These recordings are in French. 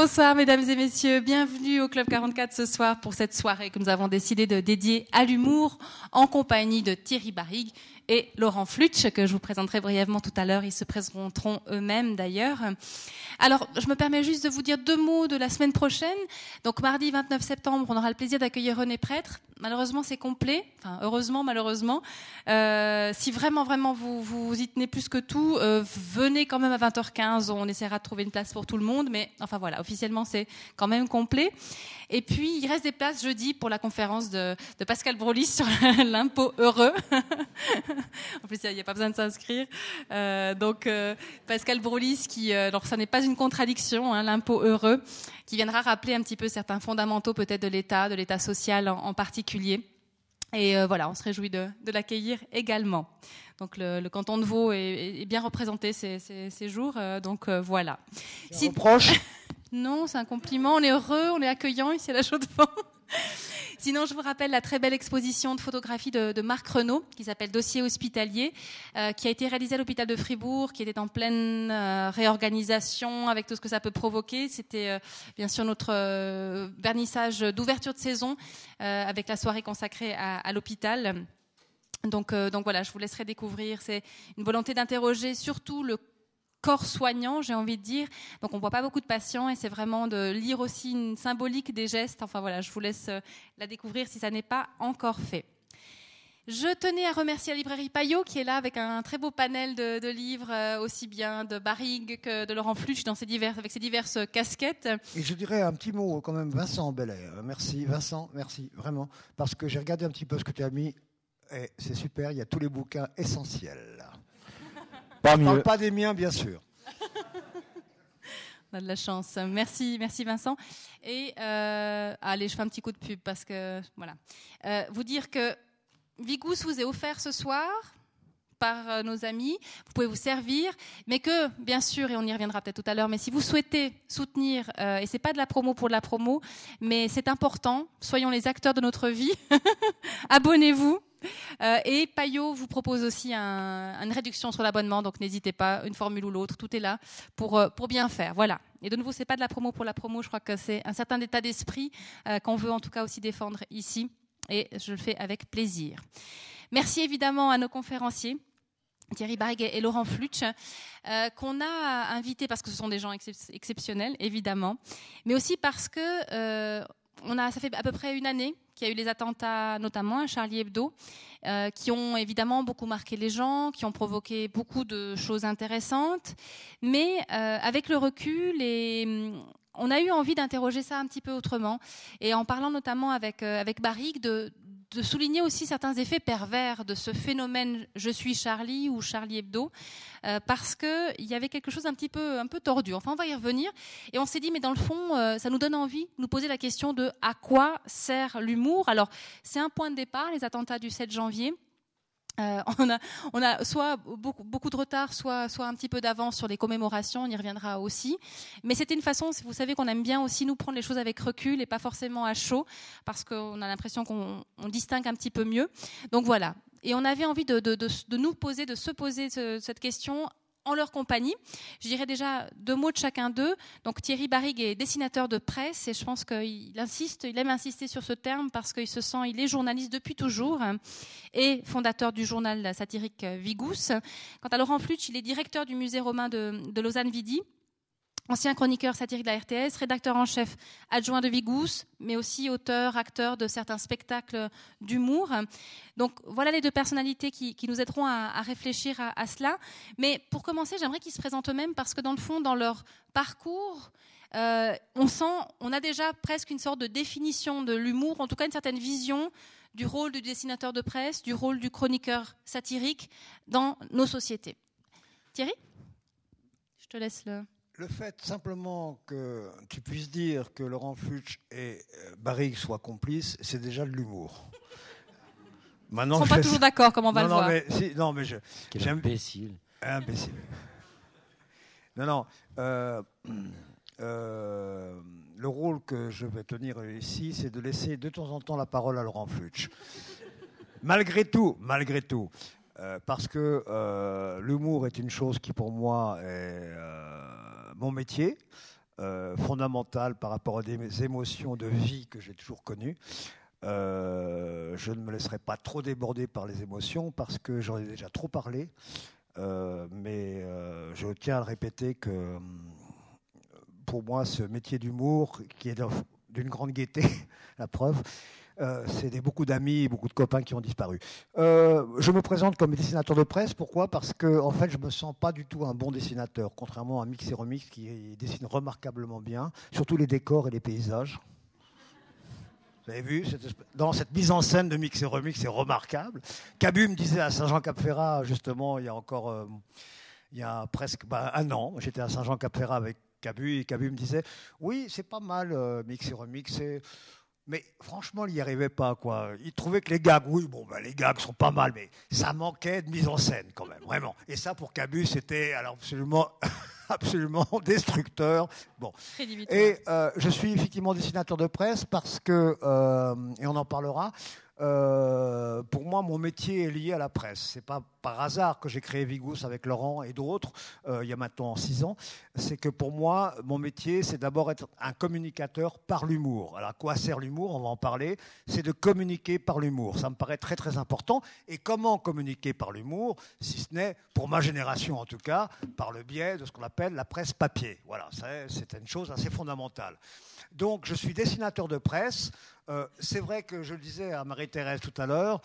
Bonsoir mesdames et messieurs, bienvenue au Club 44 ce soir pour cette soirée que nous avons décidé de dédier à l'humour en compagnie de Thierry Barrigue et Laurent Flutsch que je vous présenterai brièvement tout à l'heure. Ils se présenteront eux-mêmes d'ailleurs. Alors, je me permets juste de vous dire deux mots de la semaine prochaine. Donc, mardi 29 septembre, on aura le plaisir d'accueillir René Prêtre. Malheureusement, c'est complet. Enfin, heureusement, malheureusement. Euh, si vraiment, vraiment, vous, vous y tenez plus que tout, euh, venez quand même à 20h15. On essaiera de trouver une place pour tout le monde. Mais enfin, voilà, officiellement, c'est quand même complet. Et puis, il reste des places jeudi pour la conférence de, de Pascal Brolis sur l'impôt heureux. en plus, il n'y a, pas besoin de s'inscrire. Euh, donc, euh, Pascal Brolis, qui, euh, alors ça n'est pas une contradiction, hein, l'impôt heureux, qui viendra rappeler un petit peu certains fondamentaux peut-être de l'État, de l'État social en, particulier. Et euh, voilà, on se réjouit de, de l'accueillir également. Donc le, le, canton de Vaud est, est bien représenté ces, ces, ces jours. Euh, donc euh, voilà. Si... proche Non, c'est un compliment. On est heureux, on est accueillant ici à la Chaux-de-Fonds. Sinon, je vous rappelle la très belle exposition de photographie de, Marc Renault, qui s'appelle Dossier hospitalier, euh, qui a été réalisée à l'hôpital de Fribourg, qui était en pleine euh, réorganisation avec tout ce que ça peut provoquer. C'était euh, bien sûr notre vernissage d'ouverture de saison avec la soirée consacrée à, l'hôpital. Donc voilà, je vous laisserai découvrir. C'est une volonté d'interroger surtout le corps soignant, j'ai envie de dire. Donc on voit pas beaucoup de patients et c'est vraiment de lire aussi une symbolique des gestes. Enfin voilà, je vous laisse euh, la découvrir si ça n'est pas encore fait. Je tenais à remercier la librairie Payot qui est là avec un très beau panel de, livres, euh, aussi bien de Barrigue que de Laurent Flutsch dans ses divers, avec ses diverses casquettes. Et je dirais un petit mot quand même, Vincent Belair. Merci Vincent, merci vraiment, parce que j'ai regardé un petit peu ce que tu as mis et c'est super, il y a tous les bouquins essentiels. Pas Je mieux. parle pas des miens, bien sûr. On a de la chance. Merci, merci Vincent. Et euh, allez, je fais un petit coup de pub parce que voilà. Euh, vous dire que Vigous vous est offert ce soir par euh, nos amis. Vous pouvez vous servir, mais que bien sûr, et on y reviendra peut-être tout à l'heure, mais si vous souhaitez soutenir, euh, et c'est pas de la promo pour de la promo, mais c'est important. Soyons les acteurs de notre vie. Abonnez-vous. Euh, et Payot vous propose aussi un, une réduction sur l'abonnement, donc n'hésitez pas, une formule ou l'autre, tout est là pour, euh, pour bien faire. Voilà. Et de nouveau, c'est pas de la promo pour la promo, je crois que c'est un certain état d'esprit qu'on veut en tout cas aussi défendre ici, et je le fais avec plaisir. Merci évidemment à nos conférenciers. Thierry Barrigue et Laurent Flutsch, euh, qu'on a invités parce que ce sont des gens excep exceptionnels, évidemment, mais aussi parce que euh, on a, ça fait à peu près une année qu'il y a eu les attentats, notamment à Charlie Hebdo, euh, qui ont évidemment beaucoup marqué les gens, qui ont provoqué beaucoup de choses intéressantes. Mais euh, avec le recul, et, on a eu envie d'interroger ça un petit peu autrement. Et en parlant notamment avec, avec de, de souligner aussi certains effets pervers de ce phénomène Je suis Charlie ou Charlie Hebdo, euh, parce qu'il y avait quelque chose un petit peu, un peu tordu. Enfin, on va y revenir. Et on s'est dit, mais dans le fond, euh, ça nous donne envie de nous poser la question de à quoi sert l'humour Alors, c'est un point de départ, les attentats du 7 janvier. Euh, on, a, soit beaucoup, de retard, soit, un petit peu d'avance sur les commémorations, on y reviendra aussi. Mais c'était une façon, vous savez qu'on aime bien aussi nous prendre les choses avec recul et pas forcément à chaud, parce qu'on a l'impression qu'on on distingue un petit peu mieux. Donc voilà. Et on avait envie de, nous poser, de se poser ce, cette question en leur compagnie. Je dirais déjà deux mots de chacun d'eux. Donc Thierry Barrigue est dessinateur de presse et je pense qu'il insiste, il aime insister sur ce terme parce qu'il se sent, il est journaliste depuis toujours et fondateur du journal satirique Vigous. Quant à Laurent Flutsch, il est directeur du musée romain de, de Lausanne-Vidi ancien chroniqueur satirique de la RTS, rédacteur en chef adjoint de Vigous, mais aussi auteur, acteur de certains spectacles d'humour. Donc voilà les deux personnalités qui, nous aideront à, réfléchir à, à, cela. Mais pour commencer, j'aimerais qu'ils se présentent eux-mêmes parce que dans le fond, dans leur parcours, euh, on sent, on a déjà presque une sorte de définition de l'humour, en tout cas une certaine vision du rôle du dessinateur de presse, du rôle du chroniqueur satirique dans nos sociétés. Thierry, je te laisse le le fait simplement que tu puisses dire que Laurent Flutsch et Barrigue soient complices, c'est déjà de l'humour. Maintenant, Ils ne sont pas toujours d'accord, comme on va non, le non, voir. Mais, si, non, mais je. Quel imbécile. Imbécile. Non, non. Euh, euh, le rôle que je vais tenir ici, c'est de laisser de temps en temps la parole à Laurent Flutsch. malgré tout, malgré tout. Euh, parce que euh, l'humour est une chose qui pour moi est euh, mon métier. euh, fondamentale par rapport à des émotions de vie que j'ai toujours connues. Euh, je ne me laisserai pas trop déborder par les émotions parce que j'en ai déjà trop parlé. Euh, mais je tiens à le répéter que pour moi, ce métier d'humour, qui est d'une grande gaieté, la preuve, euh, c'est des, beaucoup d'amis beaucoup de copains qui ont disparu. Euh, je me présente comme dessinateur de presse. Pourquoi? Parce que en fait, je me sens pas du tout un bon dessinateur, contrairement à Mix et Remix qui dessine remarquablement bien, surtout les décors et les paysages. Vous avez vu, dans cette mise en scène de Mix et Remix, c'est remarquable. Cabu me disait à Saint-Jean-Cap-Ferrat, justement, il y a encore, euh, il y a presque bah, un an, j'étais à Saint-Jean-Cap-Ferrat avec Cabu, et Cabu me disait, oui, c'est pas mal, Mix et Remix, mais franchement, il n'y arrivait pas. Quoi. Il trouvait que les gags, oui, bon, ben, les gags sont pas mal, mais ça manquait de mise en scène quand même, vraiment. Et ça, pour Cabu, c'était alors absolument, absolument destructeur. Bon. Et euh, je suis effectivement dessinateur de presse parce que, euh, et on en parlera, euh, pour moi, mon métier est lié à la presse. C'est pas par hasard que j'ai créé Vigous avec Laurent et d'autres, euh, il y a maintenant six ans. C'est que pour moi, mon métier, c'est d'abord être un communicateur par l'humour. Alors, à quoi sert l'humour? On va en parler. C'est de communiquer par l'humour. Ça me paraît très très important. Et comment communiquer par l'humour, si ce n'est, pour ma génération en tout cas, par le biais de ce qu'on appelle la presse papier. Voilà, c'est une chose assez fondamentale. Donc, je suis dessinateur de presse. Euh, c'est vrai que je le disais à Marie-Thérèse tout à l'heure,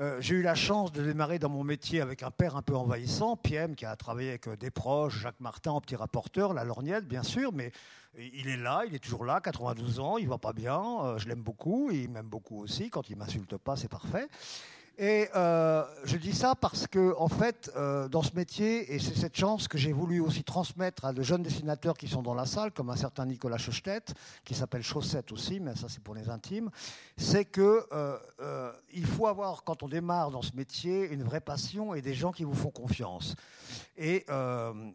euh, j'ai eu la chance de démarrer dans mon métier avec un père un peu envahissant, Piem, qui a travaillé avec euh, des proches, Jacques Martin en petit rapporteur, la lorgnette bien sûr, mais il est là, il est toujours là, 92 ans, il va pas bien, je l'aime beaucoup, il m'aime beaucoup aussi, quand il m'insulte pas, c'est parfait. Et euh, je dis ça parce que, en fait, euh, dans ce métier, et c'est cette chance que j'ai voulu aussi transmettre à de jeunes dessinateurs qui sont dans la salle, comme un certain Nicolas Schostedt, qui s'appelle Chaussette aussi, mais ça c'est pour les intimes, c'est que euh, il faut avoir, quand on démarre dans ce métier, une vraie passion et des gens qui vous font confiance. Et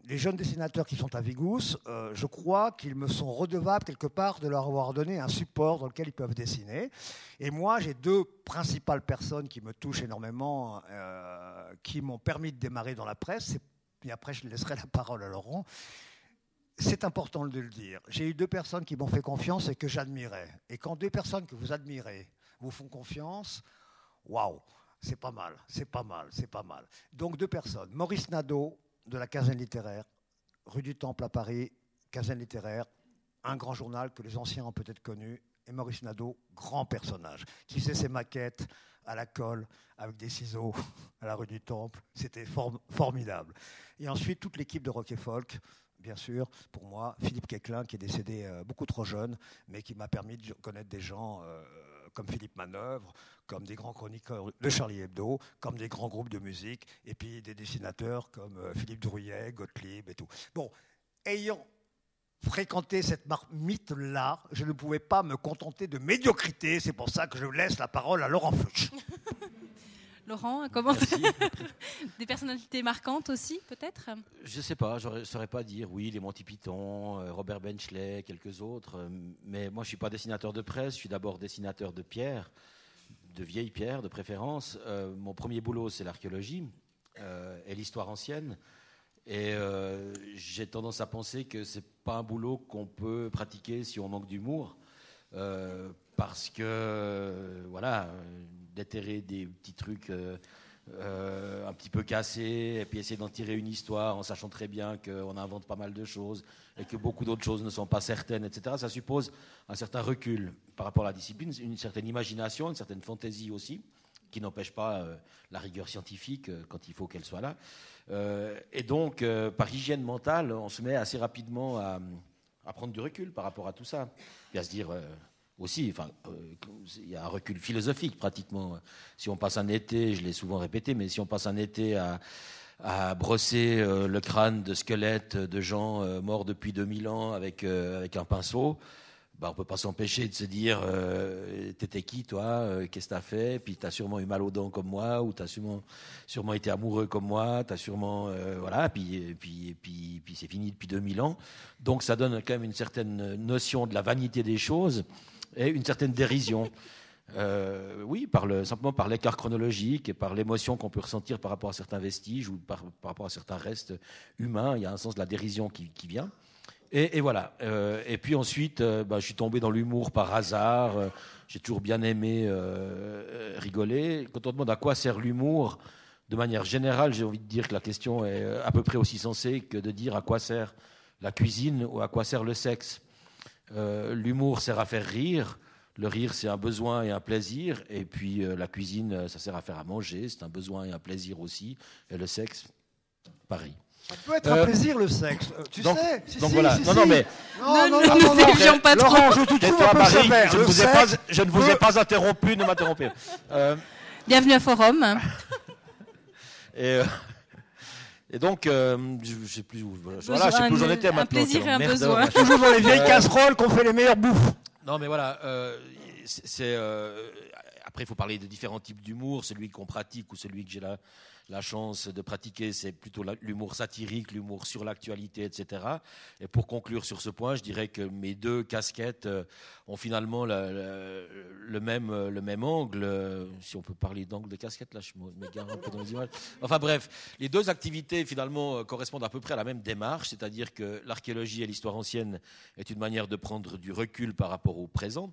les jeunes dessinateurs qui sont à Vigous, je crois qu'ils me sont redevables quelque part de leur avoir donné un support dans lequel ils peuvent dessiner. Et moi, j'ai deux principales personnes qui me touchent énormément, euh, qui m'ont permis de démarrer dans la presse. Et après, je laisserai la parole à Laurent. C'est important de le dire. J'ai eu deux personnes qui m'ont fait confiance et que j'admirais. Et quand deux personnes que vous admirez vous font confiance, waouh, c'est pas mal, c'est pas mal, c'est pas mal. Donc deux personnes. Maurice Nadeau, de la Quinzaine littéraire, rue du Temple à Paris, Quinzaine littéraire, un grand journal que les anciens ont peut-être connu, et Maurice Nadeau, grand personnage, qui faisait ses maquettes à la colle avec des ciseaux à la rue du Temple. C'était formidable. Et ensuite, toute l'équipe de Rock et Folk, bien sûr, pour moi, Philippe Quéclin, qui est décédé euh, beaucoup trop jeune, mais qui m'a permis de connaître des gens euh, comme Philippe Manœuvre, comme des grands chroniqueurs de Charlie Hebdo, comme des grands groupes de musique, et puis des dessinateurs comme euh, Philippe Drouillet, Gottlieb et tout. Bon, ayant fréquenter cette marmite-là, je ne pouvais pas me contenter de médiocrité. C'est pour ça que je laisse la parole à Laurent Fuchs. Laurent, comment Des personnalités marquantes aussi, peut-être? Je ne sais pas, je ne saurais pas dire. Oui, les Monty Python, euh, Robert Benchley, quelques autres. Euh, mais moi, je ne suis pas dessinateur de presse, je suis d'abord dessinateur de pierres, de vieilles pierres de préférence. Euh, mon premier boulot, c'est l'archéologie et l'histoire ancienne. Et euh, j'ai tendance à penser que c'est pas un boulot qu'on peut pratiquer si on manque d'humour, euh, parce que voilà, déterrer des petits trucs euh, un petit peu cassés, et puis essayer d'en tirer une histoire en sachant très bien qu'on invente pas mal de choses et que beaucoup d'autres choses ne sont pas certaines, etc. Ça suppose un certain recul par rapport à la discipline, une certaine imagination, une certaine fantaisie aussi, qui n'empêche pas la rigueur scientifique quand il faut qu'elle soit là. Euh, et donc, euh, par hygiène mentale, on se met assez rapidement à, prendre du recul par rapport à tout ça. Et à se dire euh, aussi, enfin, il y a un recul philosophique pratiquement. Si on passe un été, je l'ai souvent répété, mais si on passe un été à, brosser le crâne de squelettes de gens morts depuis 2000 ans avec un pinceau, bah, on peut pas s'empêcher de se dire euh, T'étais qui, toi euh, Qu'est-ce que tu as fait? Puis tu as sûrement eu mal aux dents comme moi, ou tu as sûrement, sûrement été amoureux comme moi, tu as sûrement. Euh, voilà, puis, puis, puis, puis c'est fini depuis 2000 ans. Donc ça donne quand même une certaine notion de la vanité des choses et une certaine dérision. oui, par le, simplement par l'écart chronologique et par l'émotion qu'on peut ressentir par rapport à certains vestiges ou par, par, rapport à certains restes humains, il y a un sens de la dérision qui, qui vient. Et, voilà. Euh, et puis ensuite, euh, bah, je suis tombé dans l'humour par hasard. Euh, j'ai toujours bien aimé rigoler. Quand on demande à quoi sert l'humour, de manière générale, j'ai envie de dire que la question est à peu près aussi sensée que de dire à quoi sert la cuisine ou à quoi sert le sexe. l'humour sert à faire rire. Le rire, c'est un besoin et un plaisir. Et puis la cuisine, ça sert à faire à manger. C'est un besoin et un plaisir aussi. Et le sexe, pareil. Ça peut être un euh, plaisir le sexe, euh, tu donc, sais. donc voilà. non, non, mais. Non, non, non, non, non, pas trop. Laurent, je un peu sévère. Je, ne vous, ai pas, je ne vous ai pas interrompu, ne m'interrompez euh... Bienvenue à Forum. et, euh, et donc, euh, je ne sais plus où, voilà, je sais plus où j'en étais un maintenant. Un plaisir et un besoin. Toujours dans les vieilles casseroles qu'on fait les meilleures bouffes. Non, mais voilà, c'est. après, il faut parler de différents types d'humour, celui qu'on pratique ou celui que j'ai là la chance de pratiquer, c'est plutôt l'humour satirique, l'humour sur l'actualité, etc. Et pour conclure sur ce point, je dirais que mes deux casquettes euh, ont finalement le, même, le même angle. Si on peut parler d'angle de casquette, là, je m'égare un peu dans les images. Enfin bref, les deux activités finalement euh, correspondent à peu près à la même démarche, c'est-à-dire que l'archéologie et l'histoire ancienne est une manière de prendre du recul par rapport au présent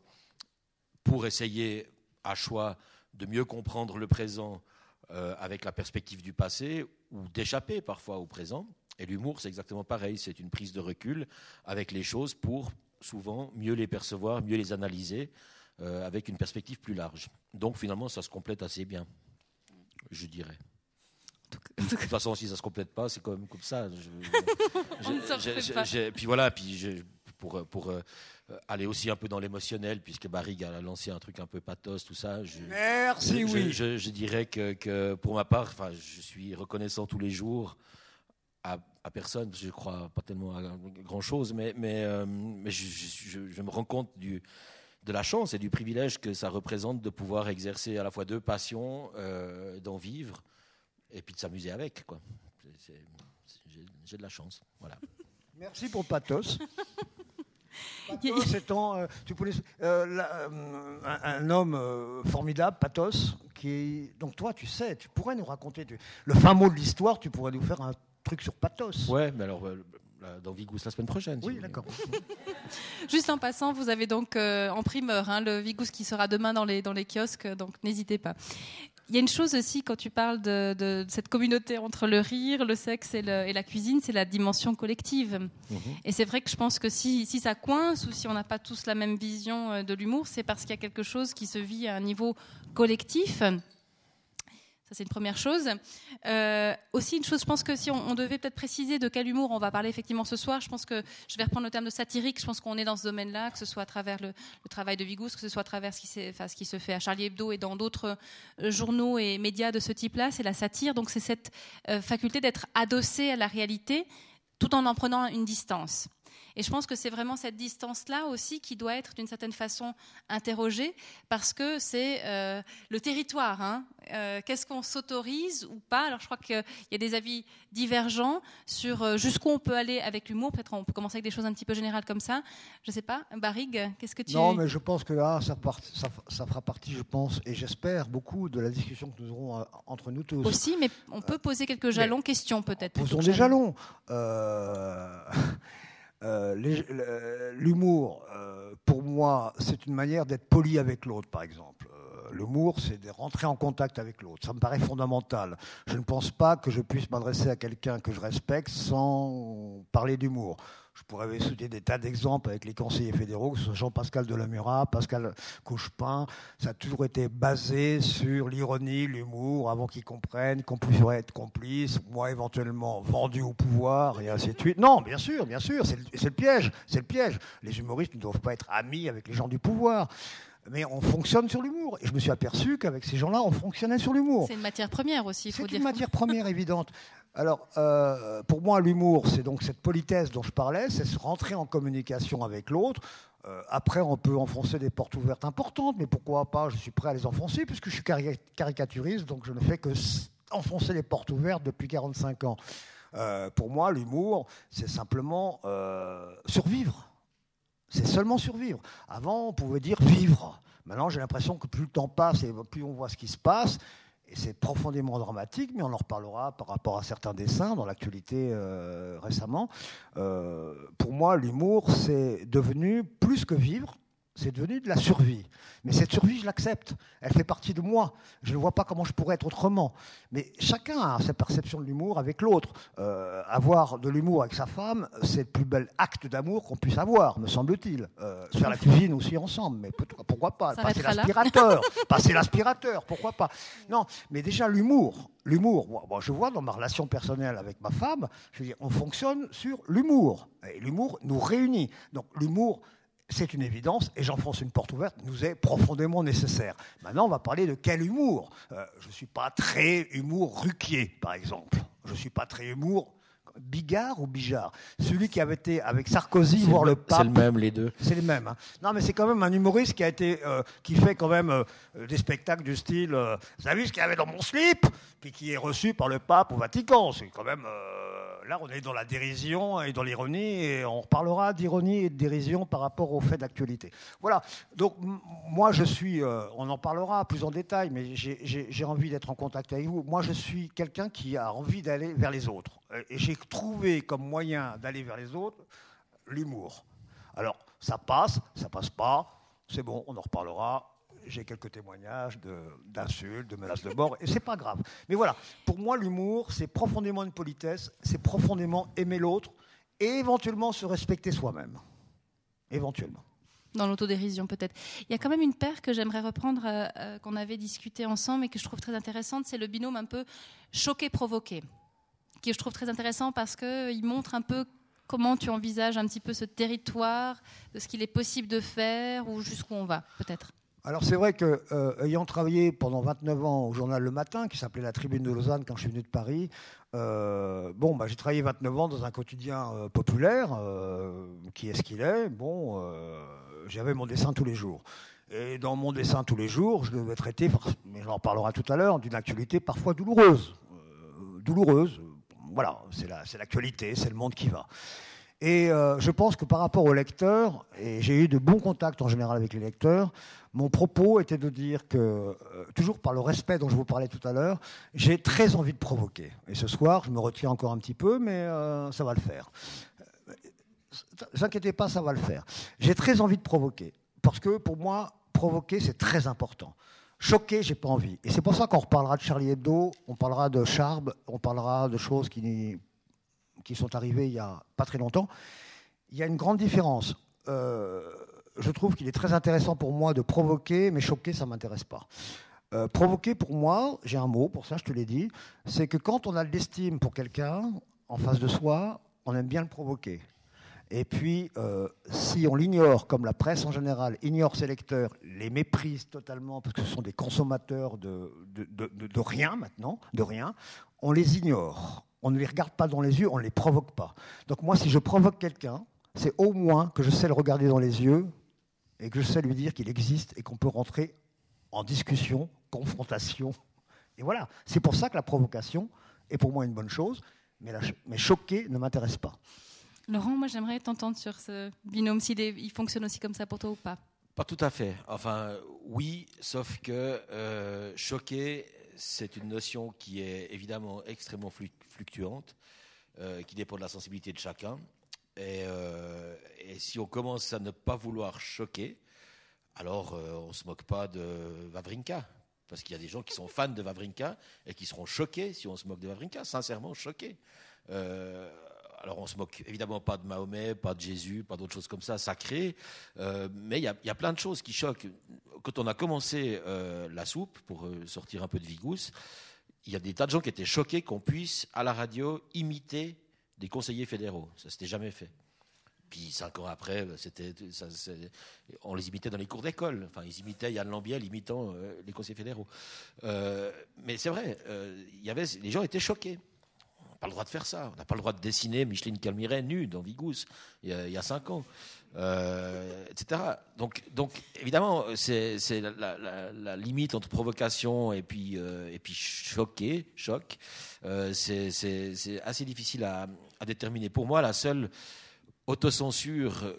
pour essayer à choix de mieux comprendre le présent euh, avec la perspective du passé ou d'échapper parfois au présent. Et l'humour, c'est exactement pareil, c'est une prise de recul avec les choses pour souvent mieux les percevoir, mieux les analyser euh, avec une perspective plus large. Donc finalement, ça se complète assez bien, je dirais. De toute façon, si ça se complète pas, c'est quand même comme ça. Je, puis voilà, puis pour, pour euh, euh, aller aussi un peu dans l'émotionnel, puisque Barrigue a lancé un truc un peu pathos, tout ça. Je, Merci, oui. Je, dirais que, pour ma part, je suis reconnaissant tous les jours à, personne, je crois pas tellement à grand chose, mais, mais, euh, mais je, me rends compte du, de la chance et du privilège que ça représente de pouvoir exercer à la fois deux passions, euh, d'en vivre et puis de s'amuser avec. Quoi. j'ai, de la chance. Voilà. Merci pour le pathos. Pathos étant, euh, tu euh, euh, un, homme formidable, Pathos, qui donc toi, tu sais, tu pourrais nous raconter le fin mot de l'histoire, tu pourrais nous faire un truc sur Pathos. Ouais, mais alors dans Vigous la semaine prochaine. Oui, d'accord. Juste en passant, vous avez donc en primeur hein, le Vigous qui sera demain dans les, dans les kiosques, donc n'hésitez pas. Il y a une chose aussi quand tu parles de, cette communauté entre le rire, le sexe et, la cuisine, c'est la dimension collective. Mhm. Et c'est vrai que je pense que si, si ça coince ou si on n'a pas tous la même vision euh, de l'humour, c'est parce qu'il y a quelque chose qui se vit à un niveau collectif. Ça, c'est une première chose. Euh, aussi, une chose, je pense que si on, devait peut-être préciser de quel humour on va parler effectivement ce soir, je pense que je vais reprendre le terme de satirique. Je pense qu'on est dans ce domaine-là, que ce soit à travers le, travail de Vigous, que ce soit à travers ce qui, se fait à Charlie Hebdo et dans d'autres euh, journaux et médias de ce type-là. C'est la satire. Donc, c'est cette euh, faculté d'être adossé à la réalité tout en en prenant une distance. Et je pense que c'est vraiment cette distance-là aussi qui doit être d'une certaine façon interrogée, parce que c'est euh, le territoire. Hein. Euh, qu'est-ce qu'on s'autorise ou pas? Alors je crois qu'il y a des avis divergents sur euh, jusqu'où on peut aller avec l'humour. Peut-être on peut commencer avec des choses un petit peu générales comme ça. Je ne sais pas. Barrigue, qu'est-ce que tu... Non, mais je pense que là, ça, ça, fera partie, je pense, et j'espère beaucoup de la discussion que nous aurons entre nous tous. Aussi, mais on peut poser quelques jalons, questions peut-être. Posons des jalons. Euh... Euh, l'humour, euh, pour moi, c'est une manière d'être poli avec l'autre, par exemple. Euh, l'humour, c'est de rentrer en contact avec l'autre. Ça me paraît fondamental. Je ne pense pas que je puisse m'adresser à quelqu'un que je respecte sans parler d'humour. Je pourrais citer des tas d'exemples avec les conseillers fédéraux, que ce soit Jean-Pascal Delamura, Pascal Couchepin. Ça a toujours été basé sur l'ironie, l'humour, avant qu'ils comprennent qu'on puisse être complice, moi éventuellement vendu au pouvoir, et ainsi de suite. Non, bien sûr, bien sûr, c'est le, piège. C'est le piège. Les humoristes ne doivent pas être amis avec les gens du pouvoir mais on fonctionne sur l'humour. Et je me suis aperçu qu'avec ces gens-là, on fonctionnait sur l'humour. C'est une matière première aussi, il faut dire. C'est une matière première évidente. Alors, euh, pour moi, l'humour, c'est donc cette politesse dont je parlais, c'est se rentrer en communication avec l'autre. Euh, après, on peut enfoncer des portes ouvertes importantes, mais pourquoi pas Je suis prêt à les enfoncer puisque je suis caricaturiste, donc je ne fais que enfoncer les portes ouvertes depuis 45 ans. Euh, pour moi, l'humour, c'est simplement survivre. C'est seulement survivre. Avant, on pouvait dire vivre. Maintenant, j'ai l'impression que plus le temps passe et plus on voit ce qui se passe, Et c'est profondément dramatique, mais on en reparlera par rapport à certains dessins dans l'actualité euh, récemment. Euh, pour moi, l'humour, c'est devenu plus que vivre, c'est devenu de la survie. Mais cette survie, je l'accepte. Elle fait partie de moi. Je ne vois pas comment je pourrais être autrement. Mais chacun a sa perception de l'humour avec l'autre. Euh, avoir de l'humour avec sa femme, c'est le plus bel acte d'amour qu'on puisse avoir, me semble-t-il. Euh, faire la cuisine aussi ensemble, mais pourquoi pas? Passer l'aspirateur. Passer l'aspirateur, pourquoi pas? Non, mais déjà l'humour. L'humour, je vois dans ma relation personnelle avec ma femme, je veux dire, on fonctionne sur l'humour. Et l'humour nous réunit. Donc l'humour, c'est une évidence, et j'enfonce une porte ouverte, nous est profondément nécessaire. Maintenant, on va parler de quel humour. Euh, je ne suis pas très humour ruquier, par exemple. Je ne suis pas très humour Bigard ou Bijard Celui qui avait été avec Sarkozy voir le, pape. C'est le même, les deux. C'est les mêmes. Hein. Non, mais c'est quand même un humoriste qui a été, euh, qui fait quand même euh, des spectacles du style. vous avez vu ce qu'il y avait dans mon slip? Puis qui est reçu par le pape au Vatican. C'est quand même là, on est dans la dérision et dans l'ironie, et on reparlera d'ironie et de dérision par rapport aux faits d'actualité. Voilà. Donc, moi, je suis, euh, on en parlera plus en détail, mais j'ai envie d'être en contact avec vous. Moi, je suis quelqu'un qui a envie d'aller vers les autres. Et j'ai trouvé comme moyen d'aller vers les autres l'humour. Alors, ça passe, ça passe pas, c'est bon, on en reparlera j'ai quelques témoignages d'insultes, de, menaces de mort, et c'est pas grave. Mais voilà, pour moi, l'humour, c'est profondément une politesse, c'est profondément aimer l'autre et éventuellement se respecter soi-même. Éventuellement. Dans l'autodérision, peut-être. Il y a quand même une paire que j'aimerais reprendre, euh, euh, qu'on avait discuté ensemble et que je trouve très intéressante, c'est le binôme un peu choqué-provoqué, qui je trouve très intéressant parce qu'il montre un peu comment tu envisages un petit peu ce territoire, de ce qu'il est possible de faire ou jusqu'où on va, peut-être. Alors c'est vrai que euh, ayant travaillé pendant 29 ans au journal Le Matin, qui s'appelait La Tribune de Lausanne quand je suis venu de Paris, euh, bon, bah, j'ai travaillé 29 ans dans un quotidien euh, populaire, qui est ce qu'il est. Bon, j'avais mon dessin tous les jours. Et dans mon dessin tous les jours, je devais traiter, mais j'en reparlera tout à l'heure, d'une actualité parfois douloureuse. douloureuse, voilà, c'est l'actualité, c'est le monde qui va. Et je pense que par rapport aux lecteurs, et j'ai eu de bons contacts en général avec les lecteurs, mon propos était de dire que, euh, toujours par le respect dont je vous parlais tout à l'heure, j'ai très envie de provoquer. Et ce soir, je me retiens encore un petit peu, mais euh, ça va le faire. Ne vous inquiétez pas, ça va le faire. J'ai très envie de provoquer. Parce que pour moi, provoquer, c'est très important. Choquer, j'ai pas envie. Et c'est pour ça qu'on reparlera de Charlie Hebdo, on parlera de Charb, on parlera de choses qui sont arrivés il n'y a pas très longtemps, il y a une grande différence. Euh, je trouve qu'il est très intéressant pour moi de provoquer, mais choquer, ça ne m'intéresse pas. Euh, provoquer, pour moi, j'ai un mot pour ça, je te l'ai dit, c'est que quand on a de l'estime pour quelqu'un en face de soi, on aime bien le provoquer. Et puis, euh, si on l'ignore, comme la presse en général ignore ses lecteurs, les méprise totalement, parce que ce sont des consommateurs de, rien maintenant, de rien, on les ignore on ne les regarde pas dans les yeux, on ne les provoque pas. Donc moi, si je provoque quelqu'un, c'est au moins que je sais le regarder dans les yeux et que je sais lui dire qu'il existe et qu'on peut rentrer en discussion, confrontation. Et voilà, c'est pour ça que la provocation est pour moi une bonne chose, mais, mais choquer ne m'intéresse pas. Laurent, moi j'aimerais t'entendre sur ce binôme, s'il il fonctionne aussi comme ça pour toi ou pas. Pas tout à fait. Enfin, oui, sauf que euh, choquer c'est une notion qui est évidemment extrêmement fluctuante, euh, qui dépend de la sensibilité de chacun. Euh, et, si on commence à ne pas vouloir choquer, alors euh, on ne se moque pas de Vavrinka. Parce qu'il y a des gens qui sont fans de Vavrinka et qui seront choqués si on se moque de Vavrinka, sincèrement choqués. alors on se moque évidemment pas de Mahomet, pas de Jésus, pas d'autres choses comme ça, sacrées, mais il y, y, a plein de choses qui choquent quand on a commencé euh, la soupe, pour euh, sortir un peu de Vigous, il y a des tas de gens qui étaient choqués qu'on puisse, à la radio, imiter des conseillers fédéraux. Ça s'était jamais fait. Puis cinq ans après, c'était, on les imitait dans les cours d'école. Enfin, ils imitaient Yann Lambiel imitant euh, les conseillers fédéraux. mais c'est vrai, y avait, les gens étaient choqués. On n'a pas le droit de faire ça. On n'a pas le droit de dessiner Micheline Calmiret nue dans Vigous il y a cinq ans. Euh, etc. Donc, donc évidemment, c'est la, la, limite entre provocation et puis, euh, et puis choquer, choc. Euh, c'est assez difficile à, à, déterminer. Pour moi, la seule autocensure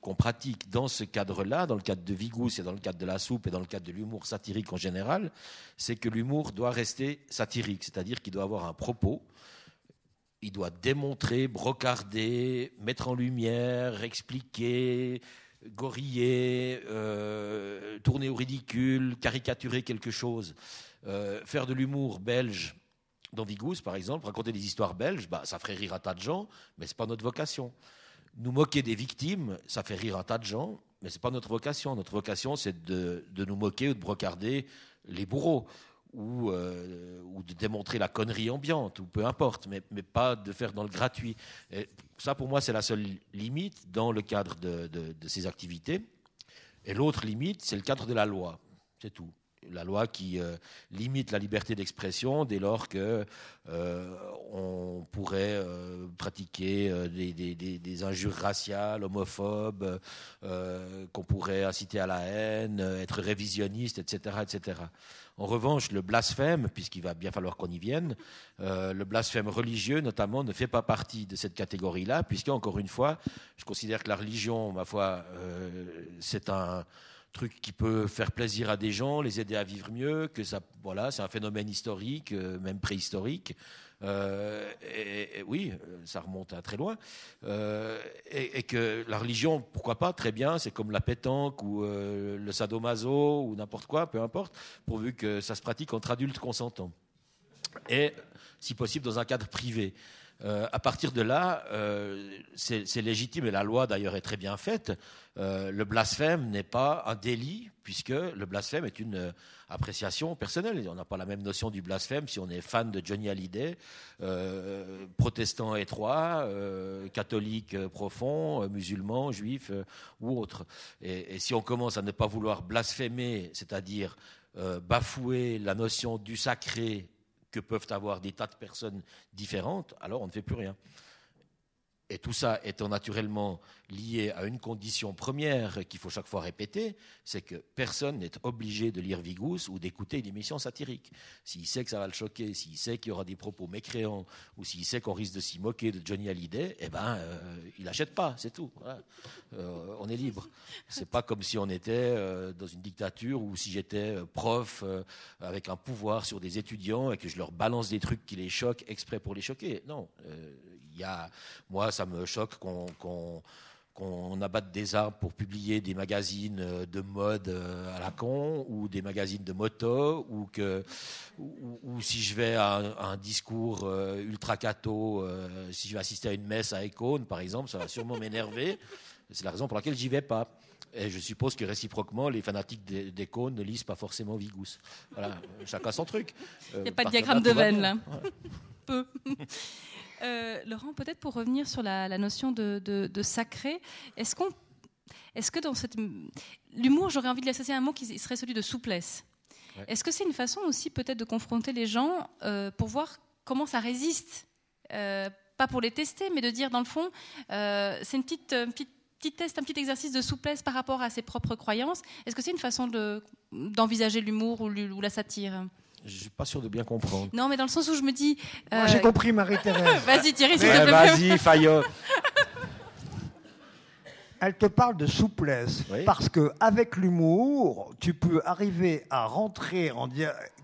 qu'on pratique dans ce cadre-là, dans le cadre de Vigous et dans le cadre de la soupe et dans le cadre de l'humour satirique en général, c'est que l'humour doit rester satirique, c'est-à-dire qu'il doit avoir un propos, il doit démontrer, brocarder, mettre en lumière, expliquer, goriller, euh, tourner au ridicule, caricaturer quelque chose. Euh, faire de l'humour belge dans Vigous, par exemple, raconter des histoires belges, bah, ça ferait rire un tas de gens, mais ce n'est pas notre vocation. Nous moquer des victimes, ça fait rire un tas de gens, mais ce n'est pas notre vocation. Notre vocation, c'est de, nous moquer ou de brocarder les bourreaux. Ou, euh, ou, de démontrer la connerie ambiante, ou peu importe, mais, mais pas de faire dans le gratuit. Ça, pour moi, c'est la seule limite dans le cadre de, de ces activités. Et l'autre limite, c'est le cadre de la loi. C'est tout la loi qui euh, limite la liberté d'expression dès lors que euh, on pourrait euh, pratiquer des, injures raciales, homophobes, qu'on pourrait inciter à la haine, être révisionniste, etc., etc. En revanche, le blasphème, puisqu'il va bien falloir qu'on y vienne, le blasphème religieux notamment ne fait pas partie de cette catégorie-là, puisque encore une fois, je considère que la religion, ma foi, c'est un truc qui peut faire plaisir à des gens, les aider à vivre mieux, que ça, voilà, c'est un phénomène historique, euh, même préhistorique. Euh, et, oui, ça remonte à très loin. Euh, et, que la religion, pourquoi pas, très bien, c'est comme la pétanque ou le sadomaso ou n'importe quoi, peu importe, pourvu que ça se pratique entre adultes consentants. Et si possible dans un cadre privé. Euh, à partir de là, euh, c'est légitime, et la loi d'ailleurs est très bien faite. Euh, le blasphème n'est pas un délit, puisque le blasphème est une appréciation personnelle. On n'a pas la même notion du blasphème si on est fan de Johnny Hallyday, protestant étroit, catholique profond, musulman, juif ou autre. Et, et, si on commence à ne pas vouloir blasphémer, c'est-à-dire bafouer la notion du sacré que peuvent avoir des tas de personnes différentes, alors on ne fait plus rien. Et tout ça étant naturellement lié à une condition première qu'il faut chaque fois répéter, c'est que personne n'est obligé de lire Vigous ou d'écouter une émission satirique. S'il sait que ça va le choquer, s'il sait qu'il y aura des propos mécréants, ou s'il sait qu'on risque de s'y moquer de Johnny Hallyday, eh ben, euh, il n'achète pas, c'est tout. Euh, on est libre. C'est pas comme si on était euh, dans une dictature ou si j'étais prof avec un pouvoir sur des étudiants et que je leur balance des trucs qui les choquent exprès pour les choquer. Non y a, moi, ça me choque qu'on abatte des arbres pour publier des magazines euh, de mode euh, à la con ou des magazines de moto ou que ou, si je vais à un, discours euh, ultra cato, si je vais assister à une messe à Econ par exemple, ça va sûrement m'énerver. C'est la raison pour laquelle j'y vais pas. Et je suppose que réciproquement, les fanatiques d'Econ ne lisent pas forcément Vigous. Voilà, chacun son truc. Il n'y a pas de diagramme de veine là. Peu. Euh, Laurent, peut-être pour revenir sur la, notion de, sacré, est-ce qu'on, est-ce que dans cette l'humour, j'aurais envie de l'associer à un mot qui serait celui de souplesse. Est-ce que c'est une façon aussi peut-être de confronter les gens euh, pour voir comment ça résiste, euh, pas pour les tester, mais de dire dans le fond, c'est une petite, petit test, un petit exercice de souplesse par rapport à ses propres croyances. Est-ce que c'est une façon de, d'envisager l'humour ou la satire? Je suis pas sûr de bien comprendre. Non, mais dans le sens où je me dis. Moi, j'ai euh, compris, Marie-Thérèse. vas-y, Thierry, s'il te plaît. Vas-y, Fayot. Elle te parle de souplesse parce que avec l'humour, tu peux arriver à rentrer en